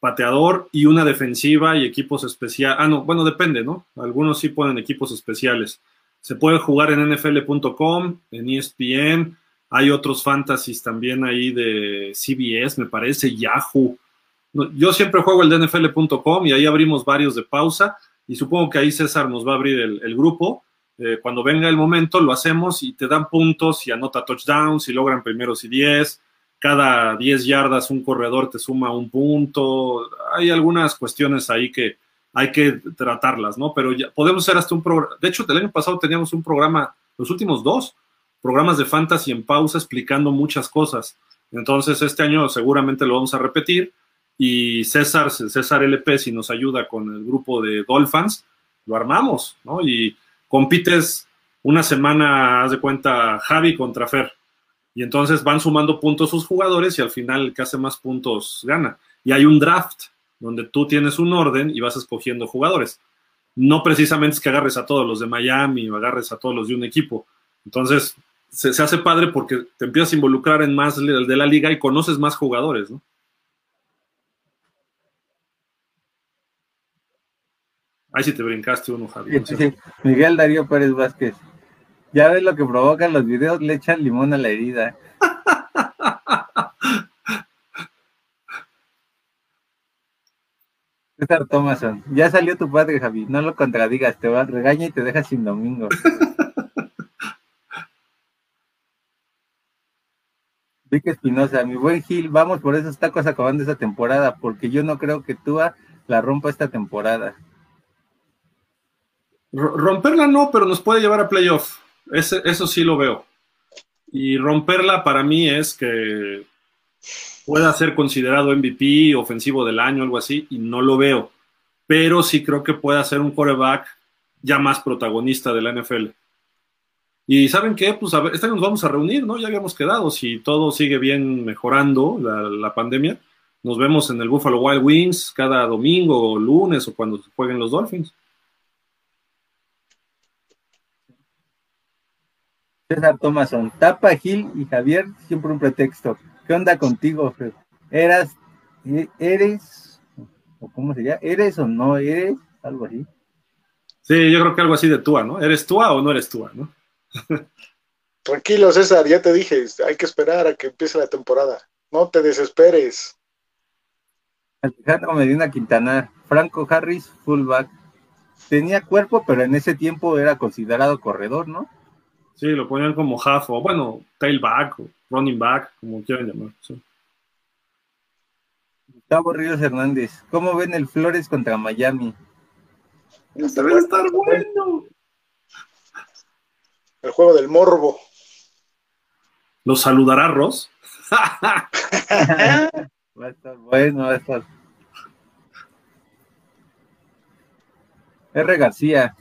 pateador y una defensiva y equipos especiales. Ah, no, bueno, depende, ¿no? Algunos sí ponen equipos especiales. Se puede jugar en nfl.com, en ESPN, hay otros fantasies también ahí de CBS, me parece, Yahoo. Yo siempre juego el de NFL.com y ahí abrimos varios de pausa y supongo que ahí César nos va a abrir el, grupo. Eh, cuando venga el momento lo hacemos y te dan puntos y anota touchdowns y logran primeros y diez. Cada 10 yardas un corredor te suma un punto. Hay algunas cuestiones ahí que hay que tratarlas, ¿no? Pero ya podemos hacer hasta un programa. De hecho, el año pasado teníamos un programa, los últimos dos, programas de fantasy en pausa explicando muchas cosas. Entonces, este año seguramente lo vamos a repetir. Y César, César LP, si nos ayuda con el grupo de Dolphins, lo armamos, ¿no? Y compites una semana, haz de cuenta, Javi contra Fer. Y entonces van sumando puntos sus jugadores y al final el que hace más puntos gana. Y hay un draft donde tú tienes un orden y vas escogiendo jugadores. No precisamente es que agarres a todos los de Miami o agarres a todos los de un equipo. Entonces, se, hace padre porque te empiezas a involucrar en más de la liga y conoces más jugadores, ¿no? Ahí sí te brincaste uno, Javier. Miguel Darío Pérez Vázquez. Ya ves lo que provocan los videos, le echan limón a la herida. César Thomason, ya salió tu padre, Javi, no lo contradigas, te va, regaña y te deja sin domingo. Vic Espinosa, mi buen Gil, vamos por esos tacos acabando esta temporada, porque yo no creo que tú la rompa esta temporada. Romperla no, pero nos puede llevar a playoff. eso sí lo veo. Y romperla para mí es que pueda ser considerado MVP, ofensivo del año, algo así, y no lo veo. Pero sí creo que pueda ser un quarterback ya más protagonista de la NFL. Y ¿saben qué? Pues a ver, este nos vamos a reunir, ¿no? Ya habíamos quedado, si todo sigue bien mejorando la, pandemia, nos vemos en el Buffalo Wild Wings cada domingo o lunes o cuando jueguen los Dolphins. César Thomason, Tapa, Gil y Javier, siempre un pretexto. ¿Qué onda contigo, ¿Eras, e, eres, o cómo sería? ¿Eres o no eres? Algo así. Sí, yo creo que algo así de Tua, ¿no? ¿Eres Tua o no eres Tua, no? Tranquilo, César, ya te dije, hay que esperar a que empiece la temporada. No te desesperes. Alejandro Medina Quintana, Franco Harris, fullback. Tenía cuerpo, pero en ese tiempo era considerado corredor, ¿no? Sí, lo ponían como half o bueno, tailback o running back, como quieran llamar. Gustavo Ríos Hernández, ¿cómo ven el Flores contra Miami? Este va a estar bueno. El juego del morbo. ¿Lo saludará Ross? va a estar bueno, va a estar. R. García,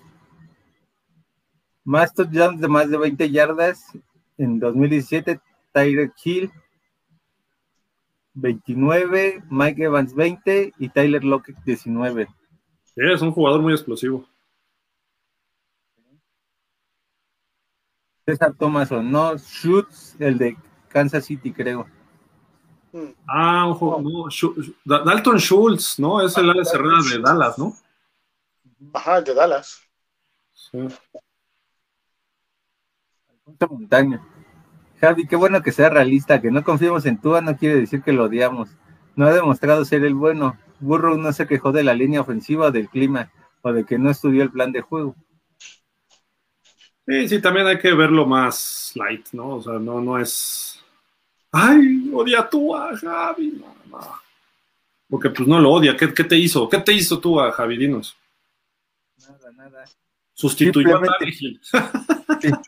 más touchdowns de más de 20 yardas en 2017, Tyler Hill 29, Mike Evans 20 y Tyler Lockett 19. Sí, es un jugador muy explosivo. César Thomason, no, Schutz, el de Kansas City, creo. Ah, un jugador, no, Dalton Schultz, ¿no? Es el área cerrada de Dallas, ¿no? Ajá, de Dallas. Sí. Montaña. Javi, qué bueno que sea realista, que no confiemos en Tua no quiere decir que lo odiamos. No ha demostrado ser el bueno. Burrow no se quejó de la línea ofensiva o del clima, o de que no estudió el plan de juego. Sí, sí, también hay que verlo más light, ¿no? O sea, no, no es. ¡Ay, odia a Tua, Javi! No, Porque pues no lo odia. ¿Qué, te hizo? ¿Qué te hizo Tua, Javi? Dinos. Nada, nada. Sustituyó a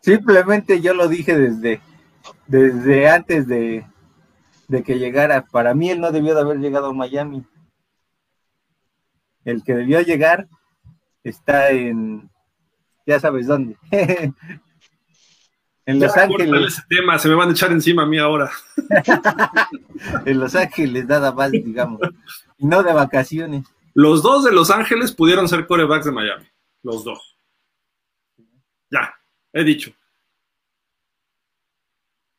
Simplemente yo lo dije desde, desde antes de, que llegara. Para mí él no debió de haber llegado a Miami. El que debió llegar está en, ya sabes dónde. en Los Ángeles. Ese tema, se me van a echar encima a mí ahora. en Los Ángeles, nada más, digamos. Y no de vacaciones. Los dos de Los Ángeles pudieron ser corebacks de Miami. Los dos. Ya, he dicho.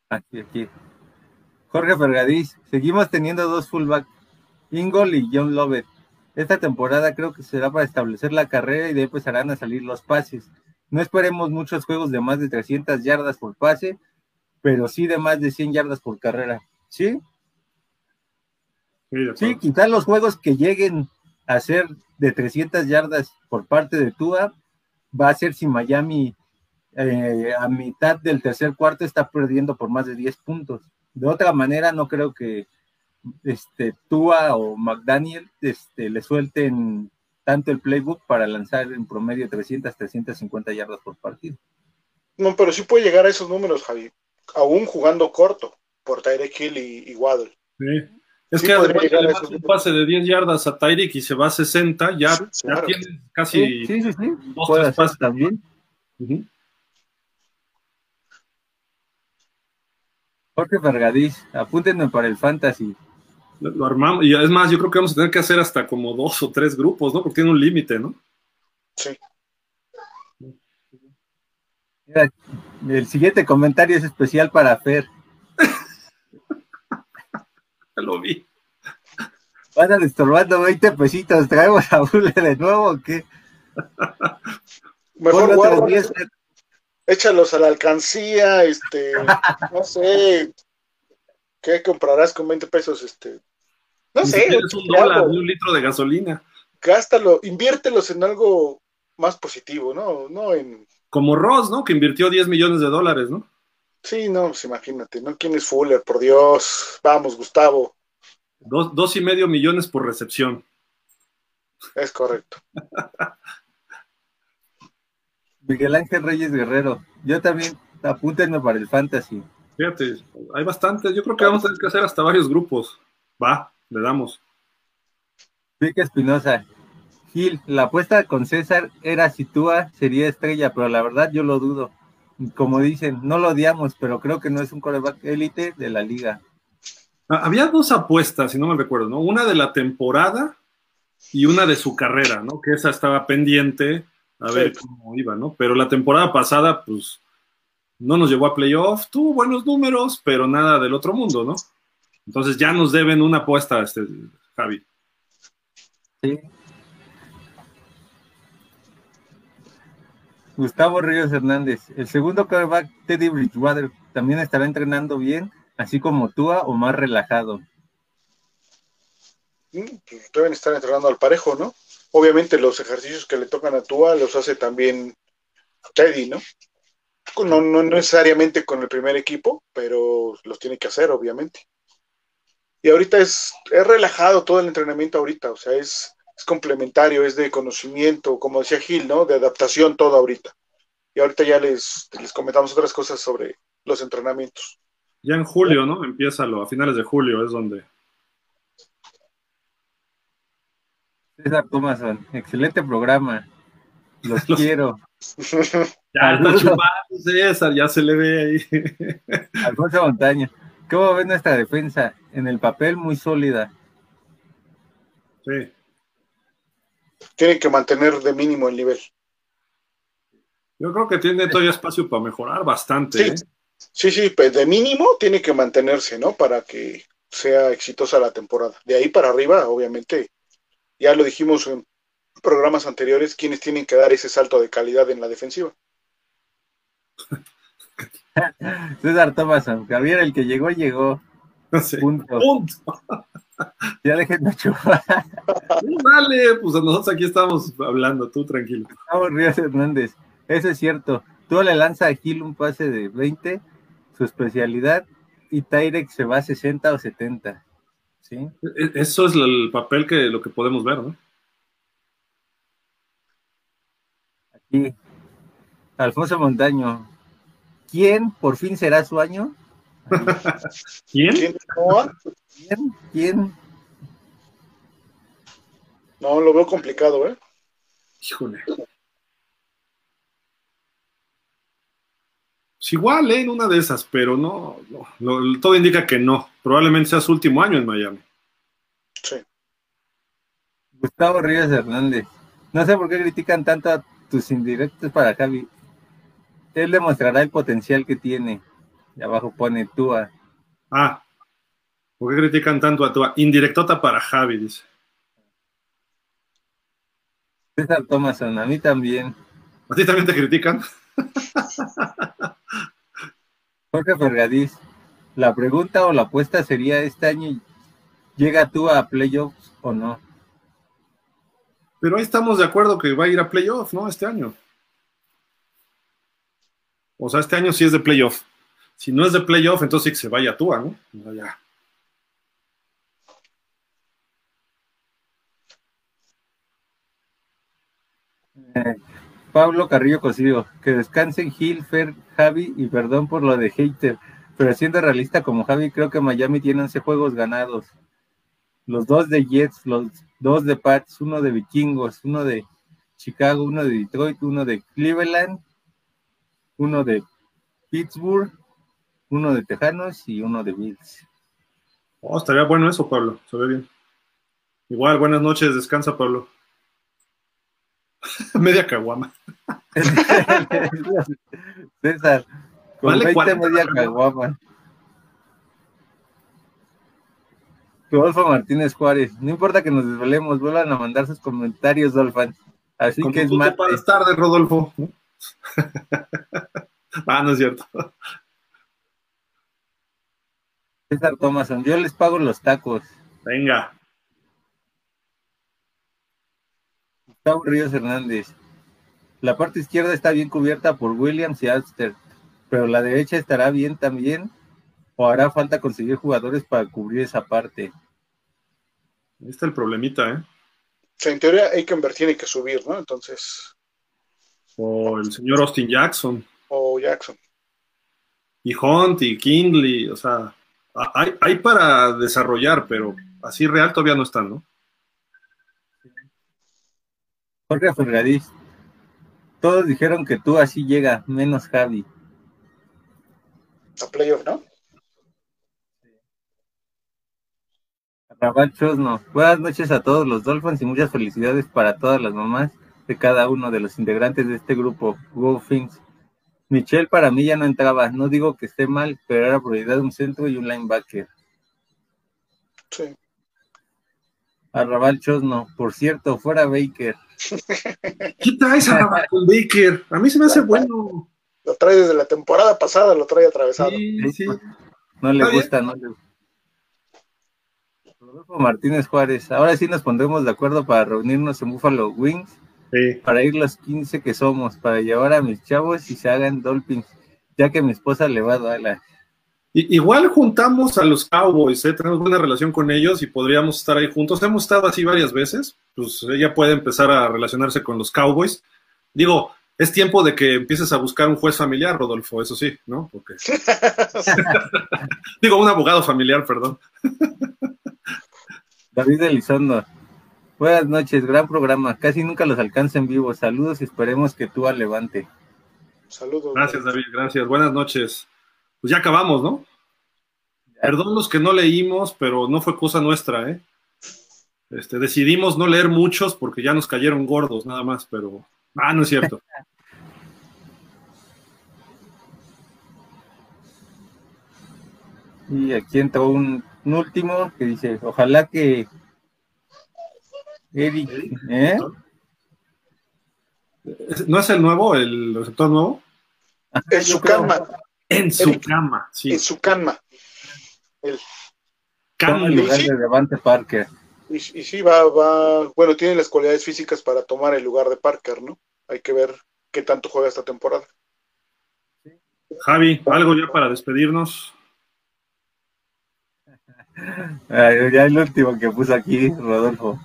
Aquí, aquí. Jorge Fergadís, seguimos teniendo dos fullback, Ingol y John Lovett. Esta temporada creo que será para establecer la carrera y de ahí empezarán a salir los pases. No esperemos muchos juegos de más de 300 yardas por pase, pero sí de más de 100 yardas por carrera. ¿Sí? Sí, quitar los juegos que lleguen a ser de 300 yardas por parte de Tua va a ser si Miami eh, a mitad del tercer cuarto está perdiendo por más de 10 puntos. De otra manera, no creo que este, Tua o McDaniel este, le suelten tanto el playbook para lanzar en promedio 300, 350 yardas por partido. No, pero sí puede llegar a esos números, Javi, aún jugando corto por Tyreek Hill y, Waddle. Sí. Es que además un pase de 10 yardas a Tyreek y se va a 60, ya, tiene casi sí, sí, sí, dos, pases también. Jorge Vergadís, apúntenme para el fantasy. Lo, armamos, y es más, yo creo que vamos a tener que hacer hasta como dos o tres grupos, ¿no? Porque tiene un límite, ¿no? Sí. el siguiente comentario es especial para Fer. Lo vi. Van a estorbando 20 pesitos. ¿Traemos a Bule de nuevo o qué? Mejor guarda, échalos a la alcancía, este, no sé, ¿qué comprarás con 20 pesos? Este, no sé. Es un dólar, un litro de gasolina. Gástalo, inviértelos en algo más positivo, ¿no? No en... Como Ross, ¿no? Que invirtió 10 millones de dólares, ¿no? Sí, no, pues imagínate, ¿no? ¿Quién es Fuller? Por Dios. Vamos, Gustavo. Dos, dos y medio millones por recepción. Es correcto. Miguel Ángel Reyes Guerrero. Yo también, apúntenme para el fantasy. Fíjate, hay bastantes. Yo creo que vamos a tener que hacer hasta varios grupos. Va, le damos. Vic Espinosa. Gil, la apuesta con César era si Tua sería estrella, pero la verdad yo lo dudo. Como dicen, no lo odiamos, pero creo que no es un coreback élite de la liga. Ah, había dos apuestas, si no me recuerdo, ¿no? Una de la temporada y una de su carrera, ¿no? Que esa estaba pendiente a ver cómo iba, ¿no? Pero la temporada pasada, pues, no nos llevó a playoff, tuvo buenos números, pero nada del otro mundo, ¿no? Entonces ya nos deben una apuesta, este, Javi. Sí. Gustavo Ríos Hernández, el segundo quarterback, Teddy Bridgewater, también estará entrenando bien, así como Tua o más relajado. Mm, pues, deben estar entrenando al parejo, ¿no? Obviamente los ejercicios que le tocan a Tua los hace también Teddy, ¿no? No, no necesariamente con el primer equipo, pero los tiene que hacer, obviamente. Y ahorita es, es relajado todo el entrenamiento ahorita, o sea, es, complementario, es de conocimiento, como decía Gil, ¿no? De adaptación todo ahorita. Y ahorita ya les, les comentamos otras cosas sobre los entrenamientos. Ya en julio, ¿no? Empieza a finales de julio es donde. César Thomason, excelente programa. Los quiero. ya está chupando César, ya se le ve ahí. Alfonso Montaña, ¿cómo ves nuestra defensa? En el papel muy sólida. Sí tienen que mantener de mínimo el nivel. Yo creo que tiene todavía espacio para mejorar bastante. Sí, ¿eh? sí, sí, pues de mínimo tiene que mantenerse, ¿no? Para que sea exitosa la temporada. De ahí para arriba, obviamente, ya lo dijimos en programas anteriores, quienes tienen que dar ese salto de calidad en la defensiva. César Thomason, Javier, el que llegó, llegó. Punto. Punto. Ya déjenme chupar. Dale, pues nosotros aquí estamos hablando, tú tranquilo. Vamos, Ríos Hernández. Eso es cierto. Tú le lanzas a Gil un pase de 20, su especialidad, y Tyrex se va a 60 o 70. ¿Sí? E-, eso es el papel que lo que podemos ver, ¿no? Aquí. Alfonso Montaño. ¿Quién por fin será su año? ¿Quién? ¿Quién? ¿Quién? No, lo veo complicado, ¿eh? Híjole. Pues igual, ¿eh? En una de esas, pero no, todo indica que no. Probablemente sea su último año en Miami. Sí. Gustavo Ríos Hernández. No sé por qué critican tanto a tus indirectos para Javi. Él demostrará el potencial que tiene. Y abajo pone Tua. Ah, ¿por qué critican tanto a Tua? Indirectota para Javi, dice. César Thomason, a mí también. ¿A ti también te critican? Jorge Fergadís, la pregunta o la apuesta sería este año, ¿llega tú a playoffs o no? Pero ahí estamos de acuerdo que va a ir a playoffs, ¿no? Este año. O sea, este año sí es de playoff. Si no es de playoff, entonces sí que se vaya a Tua, ¿no? Ya. Eh, Pablo Carrillo Cosío, que descansen Gil, Fer, Javi y perdón por lo de hater, pero siendo realista como Javi, creo que Miami tiene 11 juegos ganados. Los dos de Jets, los dos de Pats, uno de Vikingos, uno de Chicago, uno de Detroit, uno de Cleveland, uno de Pittsburgh uno de Tejanos y uno de Bills. Oh, estaría bueno eso, Pablo, se ve bien. Igual, buenas noches, descansa, Pablo. Media caguama. César, con vale 20 media caguama. Rodolfo Martínez Juárez, no importa que nos desvelemos, vuelvan a mandar sus comentarios, Dolphin. Así que es más. para tarde, Rodolfo. ah, no es cierto. César Thomason, yo les pago los tacos. Venga. Gustavo Ríos Hernández. La parte izquierda está bien cubierta por Williams y Alster, pero la derecha estará bien también o hará falta conseguir jugadores para cubrir esa parte. Ahí está el problemita, ¿eh? en teoría Eikenberg tiene que subir, ¿no? Entonces. O el señor Austin Jackson. O Jackson. Y Hunt y Kindley, o sea, hay, hay para desarrollar, pero así real todavía no están, ¿no? Jorge Fergadís. Todos dijeron que tú así llega, menos Javi. A playoff, ¿no? Raval Chosno. Buenas noches a todos los Dolphins y muchas felicidades para todas las mamás de cada uno de los integrantes de este grupo. Go Fins. Michelle para mí ya no entraba. No digo que esté mal, pero era prioridad un centro y un linebacker. Sí. Arrabal Chosno. Por cierto, fuera Baker. ¿Qué traes a Baker? A mí se me hace bueno. Lo trae desde la temporada pasada, lo trae atravesado. Sí, sí. No le gusta, no le gusta. Rodolfo Martínez Juárez, ahora sí nos pondremos de acuerdo para reunirnos en Buffalo Wings, Sí. para ir los 15 que somos, para llevar a mis chavos y se hagan Dolphins, ya que mi esposa le va a dar la... Igual juntamos a los Cowboys, ¿eh? tenemos buena relación con ellos y podríamos estar ahí juntos. Hemos estado así varias veces, pues ella puede empezar a relacionarse con los Cowboys. Digo, es tiempo de que empieces a buscar un juez familiar, Rodolfo, eso sí, ¿no? Porque... Digo, un abogado familiar, perdón. David Elizondo, buenas noches, gran programa, casi nunca los alcanza en vivo, saludos y esperemos que tú levante. Saludos. Gracias, David, gracias. Buenas noches. Pues ya acabamos, ¿no? Perdón los que no leímos, pero no fue cosa nuestra, ¿eh? Este, decidimos no leer muchos porque ya nos cayeron gordos, nada más, pero. Ah, no es cierto. Y aquí entró un, un último que dice, ojalá que Eric, ¿eh? ¿No es el nuevo, el receptor nuevo? En su cama, En su Eric. cama, sí. en su cama. El, el Cambio. lugar de Devante Parker. Y, y sí, va, va, bueno, tiene las cualidades físicas para tomar el lugar de Parker, ¿no? Hay que ver qué tanto juega esta temporada. Javi, algo ya para despedirnos. Ay, ya el último que puso aquí, Rodolfo.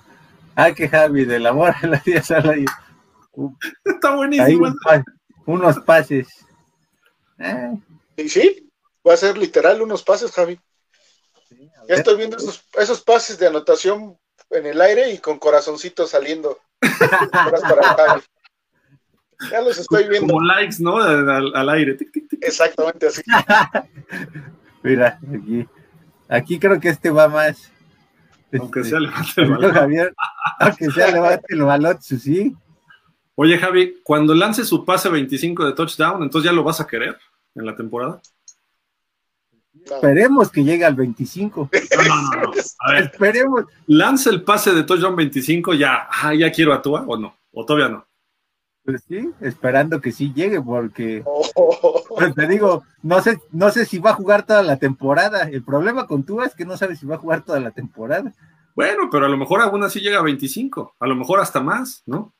Ah, que Javi, del amor a la vida sala y Está buenísimo. un pa- unos pases. Eh, Y sí, va a ser literal unos pases, Javi. sí, Ya estoy viendo esos, esos pases de anotación en el aire y con corazoncitos saliendo. Para. Ya los estoy viendo. Como likes, ¿no? Al, al aire. Tic, tic, tic. Exactamente así. Mira, aquí. Aquí creo que este va más. Aunque Este, sea levante el balón. Javier, aunque sea levante el balón, sí, sí. Oye, Javi, cuando lance su pase 25 de touchdown, entonces ya lo vas a querer en la temporada. Esperemos que llegue al 25. No, no, no, no. A ver, Esperemos. lanza el pase de touchdown 25, ya, ah, ya quiero a Tua o no, o todavía no. Pues sí, esperando que sí llegue, porque Oh, pues te digo, no sé, no sé si va a jugar toda la temporada. El problema con Tua es que no sabe si va a jugar toda la temporada. Bueno, pero a lo mejor aún así llega a 25, a lo mejor hasta más, ¿no?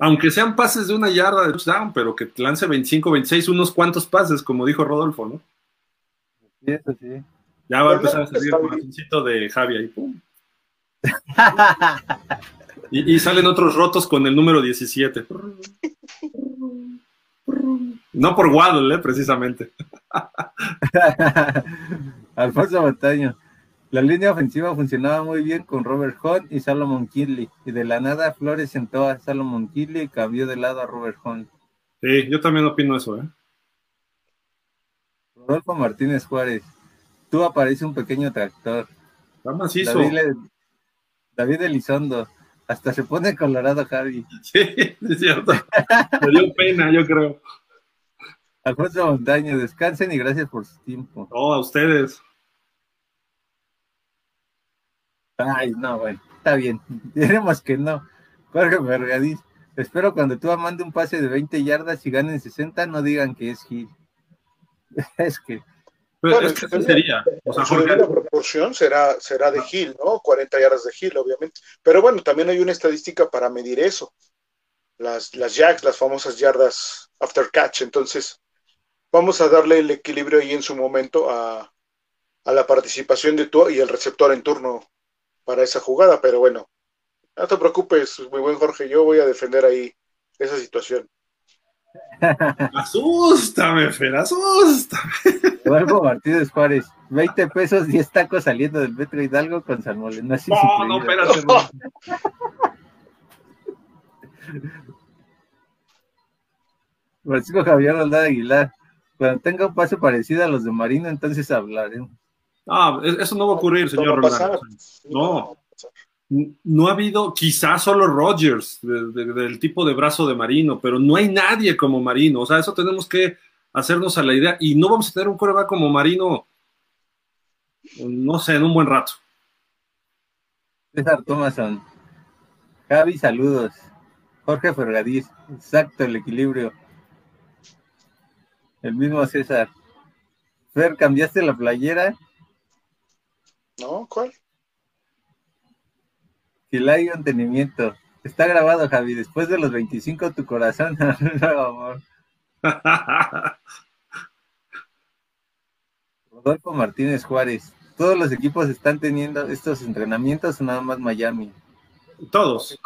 Aunque sean pases de una yarda de touchdown, pero que lance 25, 26, unos cuantos pases, como dijo Rodolfo, ¿no? Sí, eso sí. Ya va a empezar a salir el corazoncito de Javi ahí, pum. Y, y salen otros rotos con el número 17. No por Waddle, ¿eh? precisamente. Alfonso Montaño. La línea ofensiva funcionaba muy bien con Robert Hunt y Salomon Kinley. Y de la nada Flores sentó a Salomon Kinley y cambió de lado a Robert Hunt. Sí, yo también opino eso, ¿eh? Rodolfo Martínez Juárez. Tú aparece un pequeño tractor. Está macizo. David, David Elizondo. Hasta se pone colorado Javi. Sí, es cierto. Me dio pena, yo creo. Alfonso Montaño, descansen y gracias por su tiempo. Oh, a ustedes. Ay, no, bueno, está bien. Diremos que no. Jorge Vergadís. Espero cuando tú mande un pase de 20 yardas y ganen 60, no digan que es Gil. es que. Pero es que sería. O sea, la proporción será, será de Gil, ¿no? 40 yardas de Gil, obviamente. Pero bueno, también hay una estadística para medir eso. Las, las jacks, las famosas yardas after catch. Entonces, vamos a darle el equilibrio ahí en su momento a, a la participación de tú y el receptor en turno para esa jugada. Pero bueno, no te preocupes, muy buen Jorge, yo voy a defender ahí esa situación. asústame, Fer, asústame. Eduardo Martínez Juárez, 20 pesos, 10 tacos saliendo del Metro Hidalgo con San Molino. no, no, espérate. Francisco Javier Roldán Aguilar, cuando tenga un pase parecido a los de Marino, entonces hablaremos. Ah, eso no va a ocurrir, señor Roldán. No no ha habido, quizás solo Rogers, del tipo de brazo de Marino, pero no hay nadie como Marino. O sea, eso tenemos que hacernos a la idea. Y no vamos a tener un coreback como Marino, no sé, en un buen rato. César Thomason. Javi, saludos. Jorge Fergadís, exacto el equilibrio. El mismo César. Fer, ¿cambiaste la playera? No, ¿cuál? Si hay entendimiento. Está grabado, Javi. Después de los 25, tu corazón. amor. Rodolfo Martínez Juárez. ¿Todos los equipos están teniendo estos entrenamientos o nada más Miami? Todos,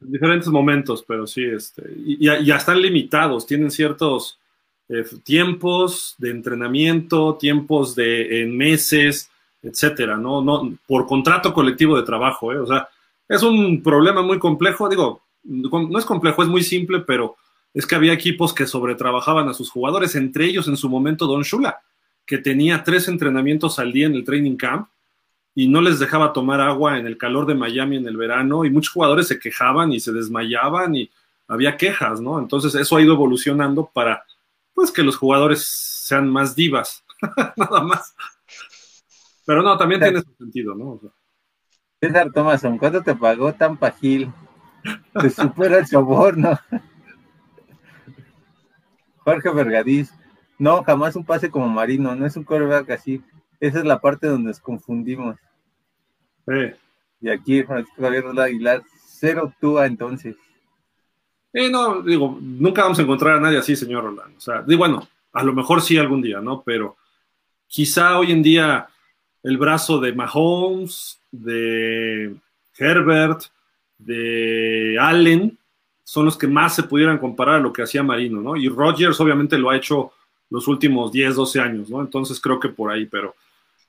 en diferentes momentos, pero sí, este, y, ya están limitados, tienen ciertos eh, tiempos de entrenamiento, tiempos de en meses, etcétera, ¿no? no por contrato colectivo de trabajo, ¿eh? o sea, es un problema muy complejo, digo, no es complejo, es muy simple, pero es que había equipos que sobretrabajaban a sus jugadores, entre ellos en su momento Don Shula, que tenía tres entrenamientos al día en el training camp y no les dejaba tomar agua en el calor de Miami en el verano y muchos jugadores se quejaban y se desmayaban y había quejas, ¿no? Entonces eso ha ido evolucionando para pues que los jugadores sean más divas, nada más. Pero no, también tiene su sentido, ¿no? César Thomason, ¿cuánto te pagó Tampa Gil? Te supera el soborno. Jorge Vergadiz, no, jamás un pase como Marino, no es un coreback así. Esa es la parte donde nos confundimos. Y aquí Francisco Javier Aguilar, cero túa entonces. Eh, no, digo, nunca vamos a encontrar a nadie así, señor Rolando. O sea, digo, bueno, a lo mejor sí algún día, ¿no? Pero quizá hoy en día el brazo de Mahomes, de Herbert, de Allen, son los que más se pudieran comparar a lo que hacía Marino, ¿no? Y Rodgers obviamente lo ha hecho los últimos 10, 12 años, ¿no? Entonces creo que por ahí, pero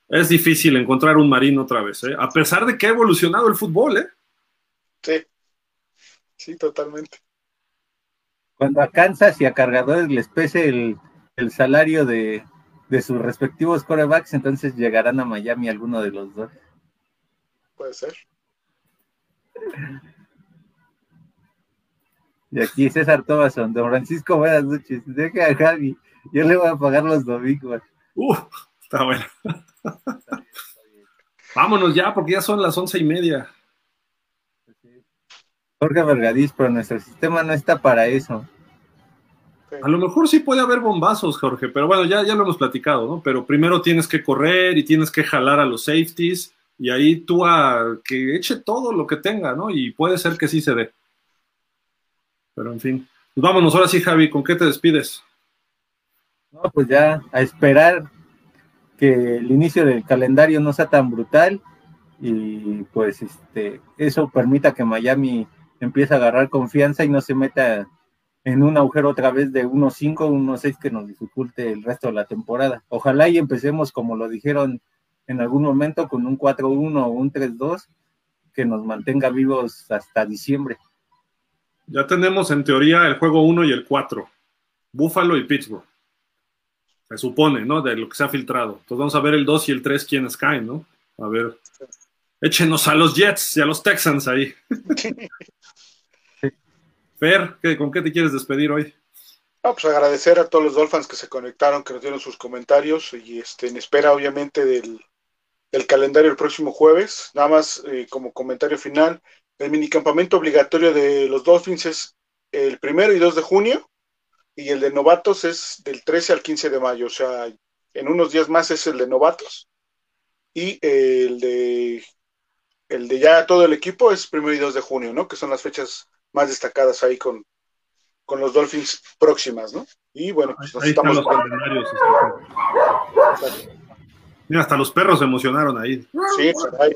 es difícil encontrar un Marino otra vez, ¿eh? A pesar de que ha evolucionado el fútbol, ¿eh? Sí, sí, totalmente. Cuando a Kansas y a Cargadores les pese el, el salario de, de sus respectivos corebacks, entonces llegarán a Miami alguno de los dos. Puede ser. Y aquí César Thomason, don Francisco, buenas noches. Deja a Javi, yo le voy a pagar los domingos. Uh, está bueno. Vámonos ya, porque ya son las once y media. Jorge Vergadís, pero nuestro sistema no está para eso. A lo mejor sí puede haber bombazos, Jorge, pero bueno, ya, ya lo hemos platicado, ¿no? Pero primero tienes que correr y tienes que jalar a los safeties y ahí tú a que eche todo lo que tenga, ¿no? Y puede ser que sí se dé. Pero en fin. Pues vámonos, ahora sí, Javi, ¿con qué te despides? No, pues ya a esperar que el inicio del calendario no sea tan brutal y pues este eso permita que Miami empiece a agarrar confianza y no se meta en un agujero otra vez de 1-5, 1-6 que nos dificulte el resto de la temporada. Ojalá y empecemos como lo dijeron en algún momento con un 4-1 o un 3-2 que nos mantenga vivos hasta diciembre. Ya tenemos en teoría el juego 1 y el 4, Buffalo y Pittsburgh. Se supone, ¿no? De lo que se ha filtrado. Entonces vamos a ver el 2 y el 3 quiénes caen, ¿no? A ver. Échenos a los Jets y a los Texans ahí. Fer, ¿con qué te quieres despedir hoy? pues agradecer a todos los Dolphins que se conectaron, que nos dieron sus comentarios y este, en espera obviamente del, del calendario el próximo jueves. Nada más eh, como comentario final, el minicampamento obligatorio de los Dolphins es el primero y 2 de junio, y el de novatos es del 13 al 15 de mayo, o sea, en unos días más es el de novatos, y el de el de ya todo el equipo es primero y 2 de junio, ¿no? Que son las fechas más destacadas ahí con, con los Dolphins próximas, ¿no? Y bueno, pues nos estamos... Los Mira, hasta los perros se emocionaron ahí. Sí, ahí.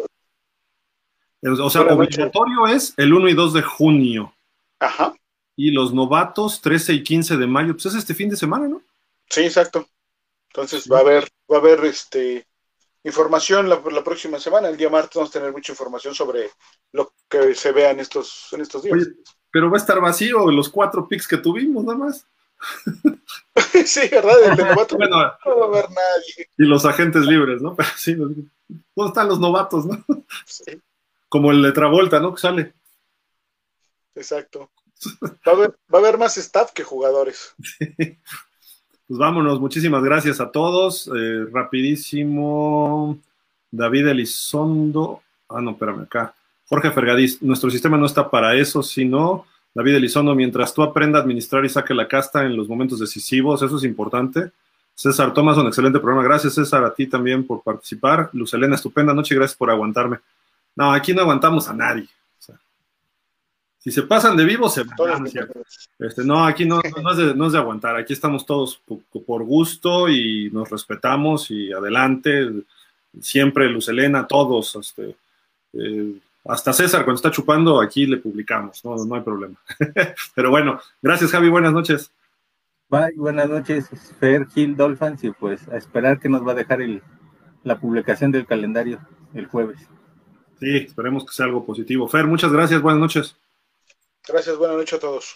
O sea, obligatorio es el 1 y 2 de junio. Ajá. Y los novatos 13 y 15 de mayo, pues es este fin de semana, ¿no? Sí, exacto. Entonces va a haber, va a haber este información la, la, próxima semana. El día martes vamos a tener mucha información sobre lo que se vea en estos, en estos días. Oye, pero va a estar vacío los cuatro picks que tuvimos, nada más. sí, ¿verdad? El de novato bueno, no va a haber nadie. Y los agentes libres, ¿no? Pero sí, ¿dónde están los novatos, no? Sí. Como el de Travolta, ¿no? Que sale. Exacto. Va a haber, va a haber más staff que jugadores. Sí. Pues vámonos, muchísimas gracias a todos. Eh, rapidísimo, David Elizondo. Ah, no, espérame acá. Jorge Fergadís, nuestro sistema no está para eso, sino, David Elizondo, mientras tú aprenda a administrar y saque la casta en los momentos decisivos, eso es importante. César Tomás, un excelente programa. Gracias, César, a ti también por participar. Luz Elena, estupenda noche, gracias por aguantarme. No, aquí no aguantamos a nadie. Si se pasan de vivo, se van. Este, no, aquí no, no, es de, aguantar. Aquí estamos todos por, gusto y nos respetamos y adelante. Siempre, Luz Elena, todos. Este, eh, hasta César, cuando está chupando, aquí le publicamos. No, no hay problema. Pero bueno, gracias, Javi. Buenas noches. Bye, buenas noches, Fer Gil Dolphins. Y pues a esperar que nos va a dejar el, la publicación del calendario el jueves. Sí, esperemos que sea algo positivo. Fer, muchas gracias. Buenas noches. Gracias, buenas noches a todos.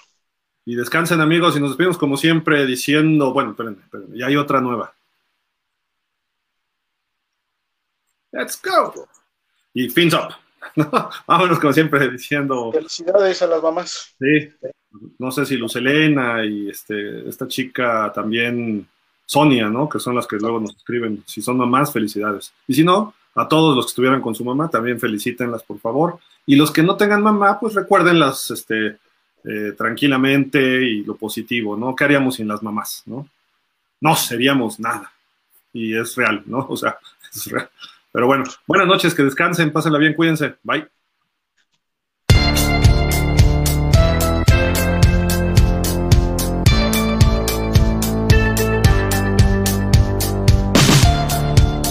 Y descansen amigos y nos despedimos como siempre diciendo, bueno, espérenme, espérenme, ya hay otra nueva. Let's go. Y fins up. Vámonos como siempre diciendo. Felicidades a las mamás. Sí. No sé si Lucelena y este, esta chica también, Sonia, ¿no? Que son las que luego nos escriben. Si son mamás, felicidades. Y si no, a todos los que estuvieran con su mamá, también felicítenlas, por favor. Y los que no tengan mamá, pues recuérdenlas este, eh, tranquilamente y lo positivo, ¿no? ¿Qué haríamos sin las mamás, no? No seríamos nada. Y es real, ¿no? O sea, es real. Pero bueno, buenas noches, que descansen, pásenla bien, cuídense. Bye.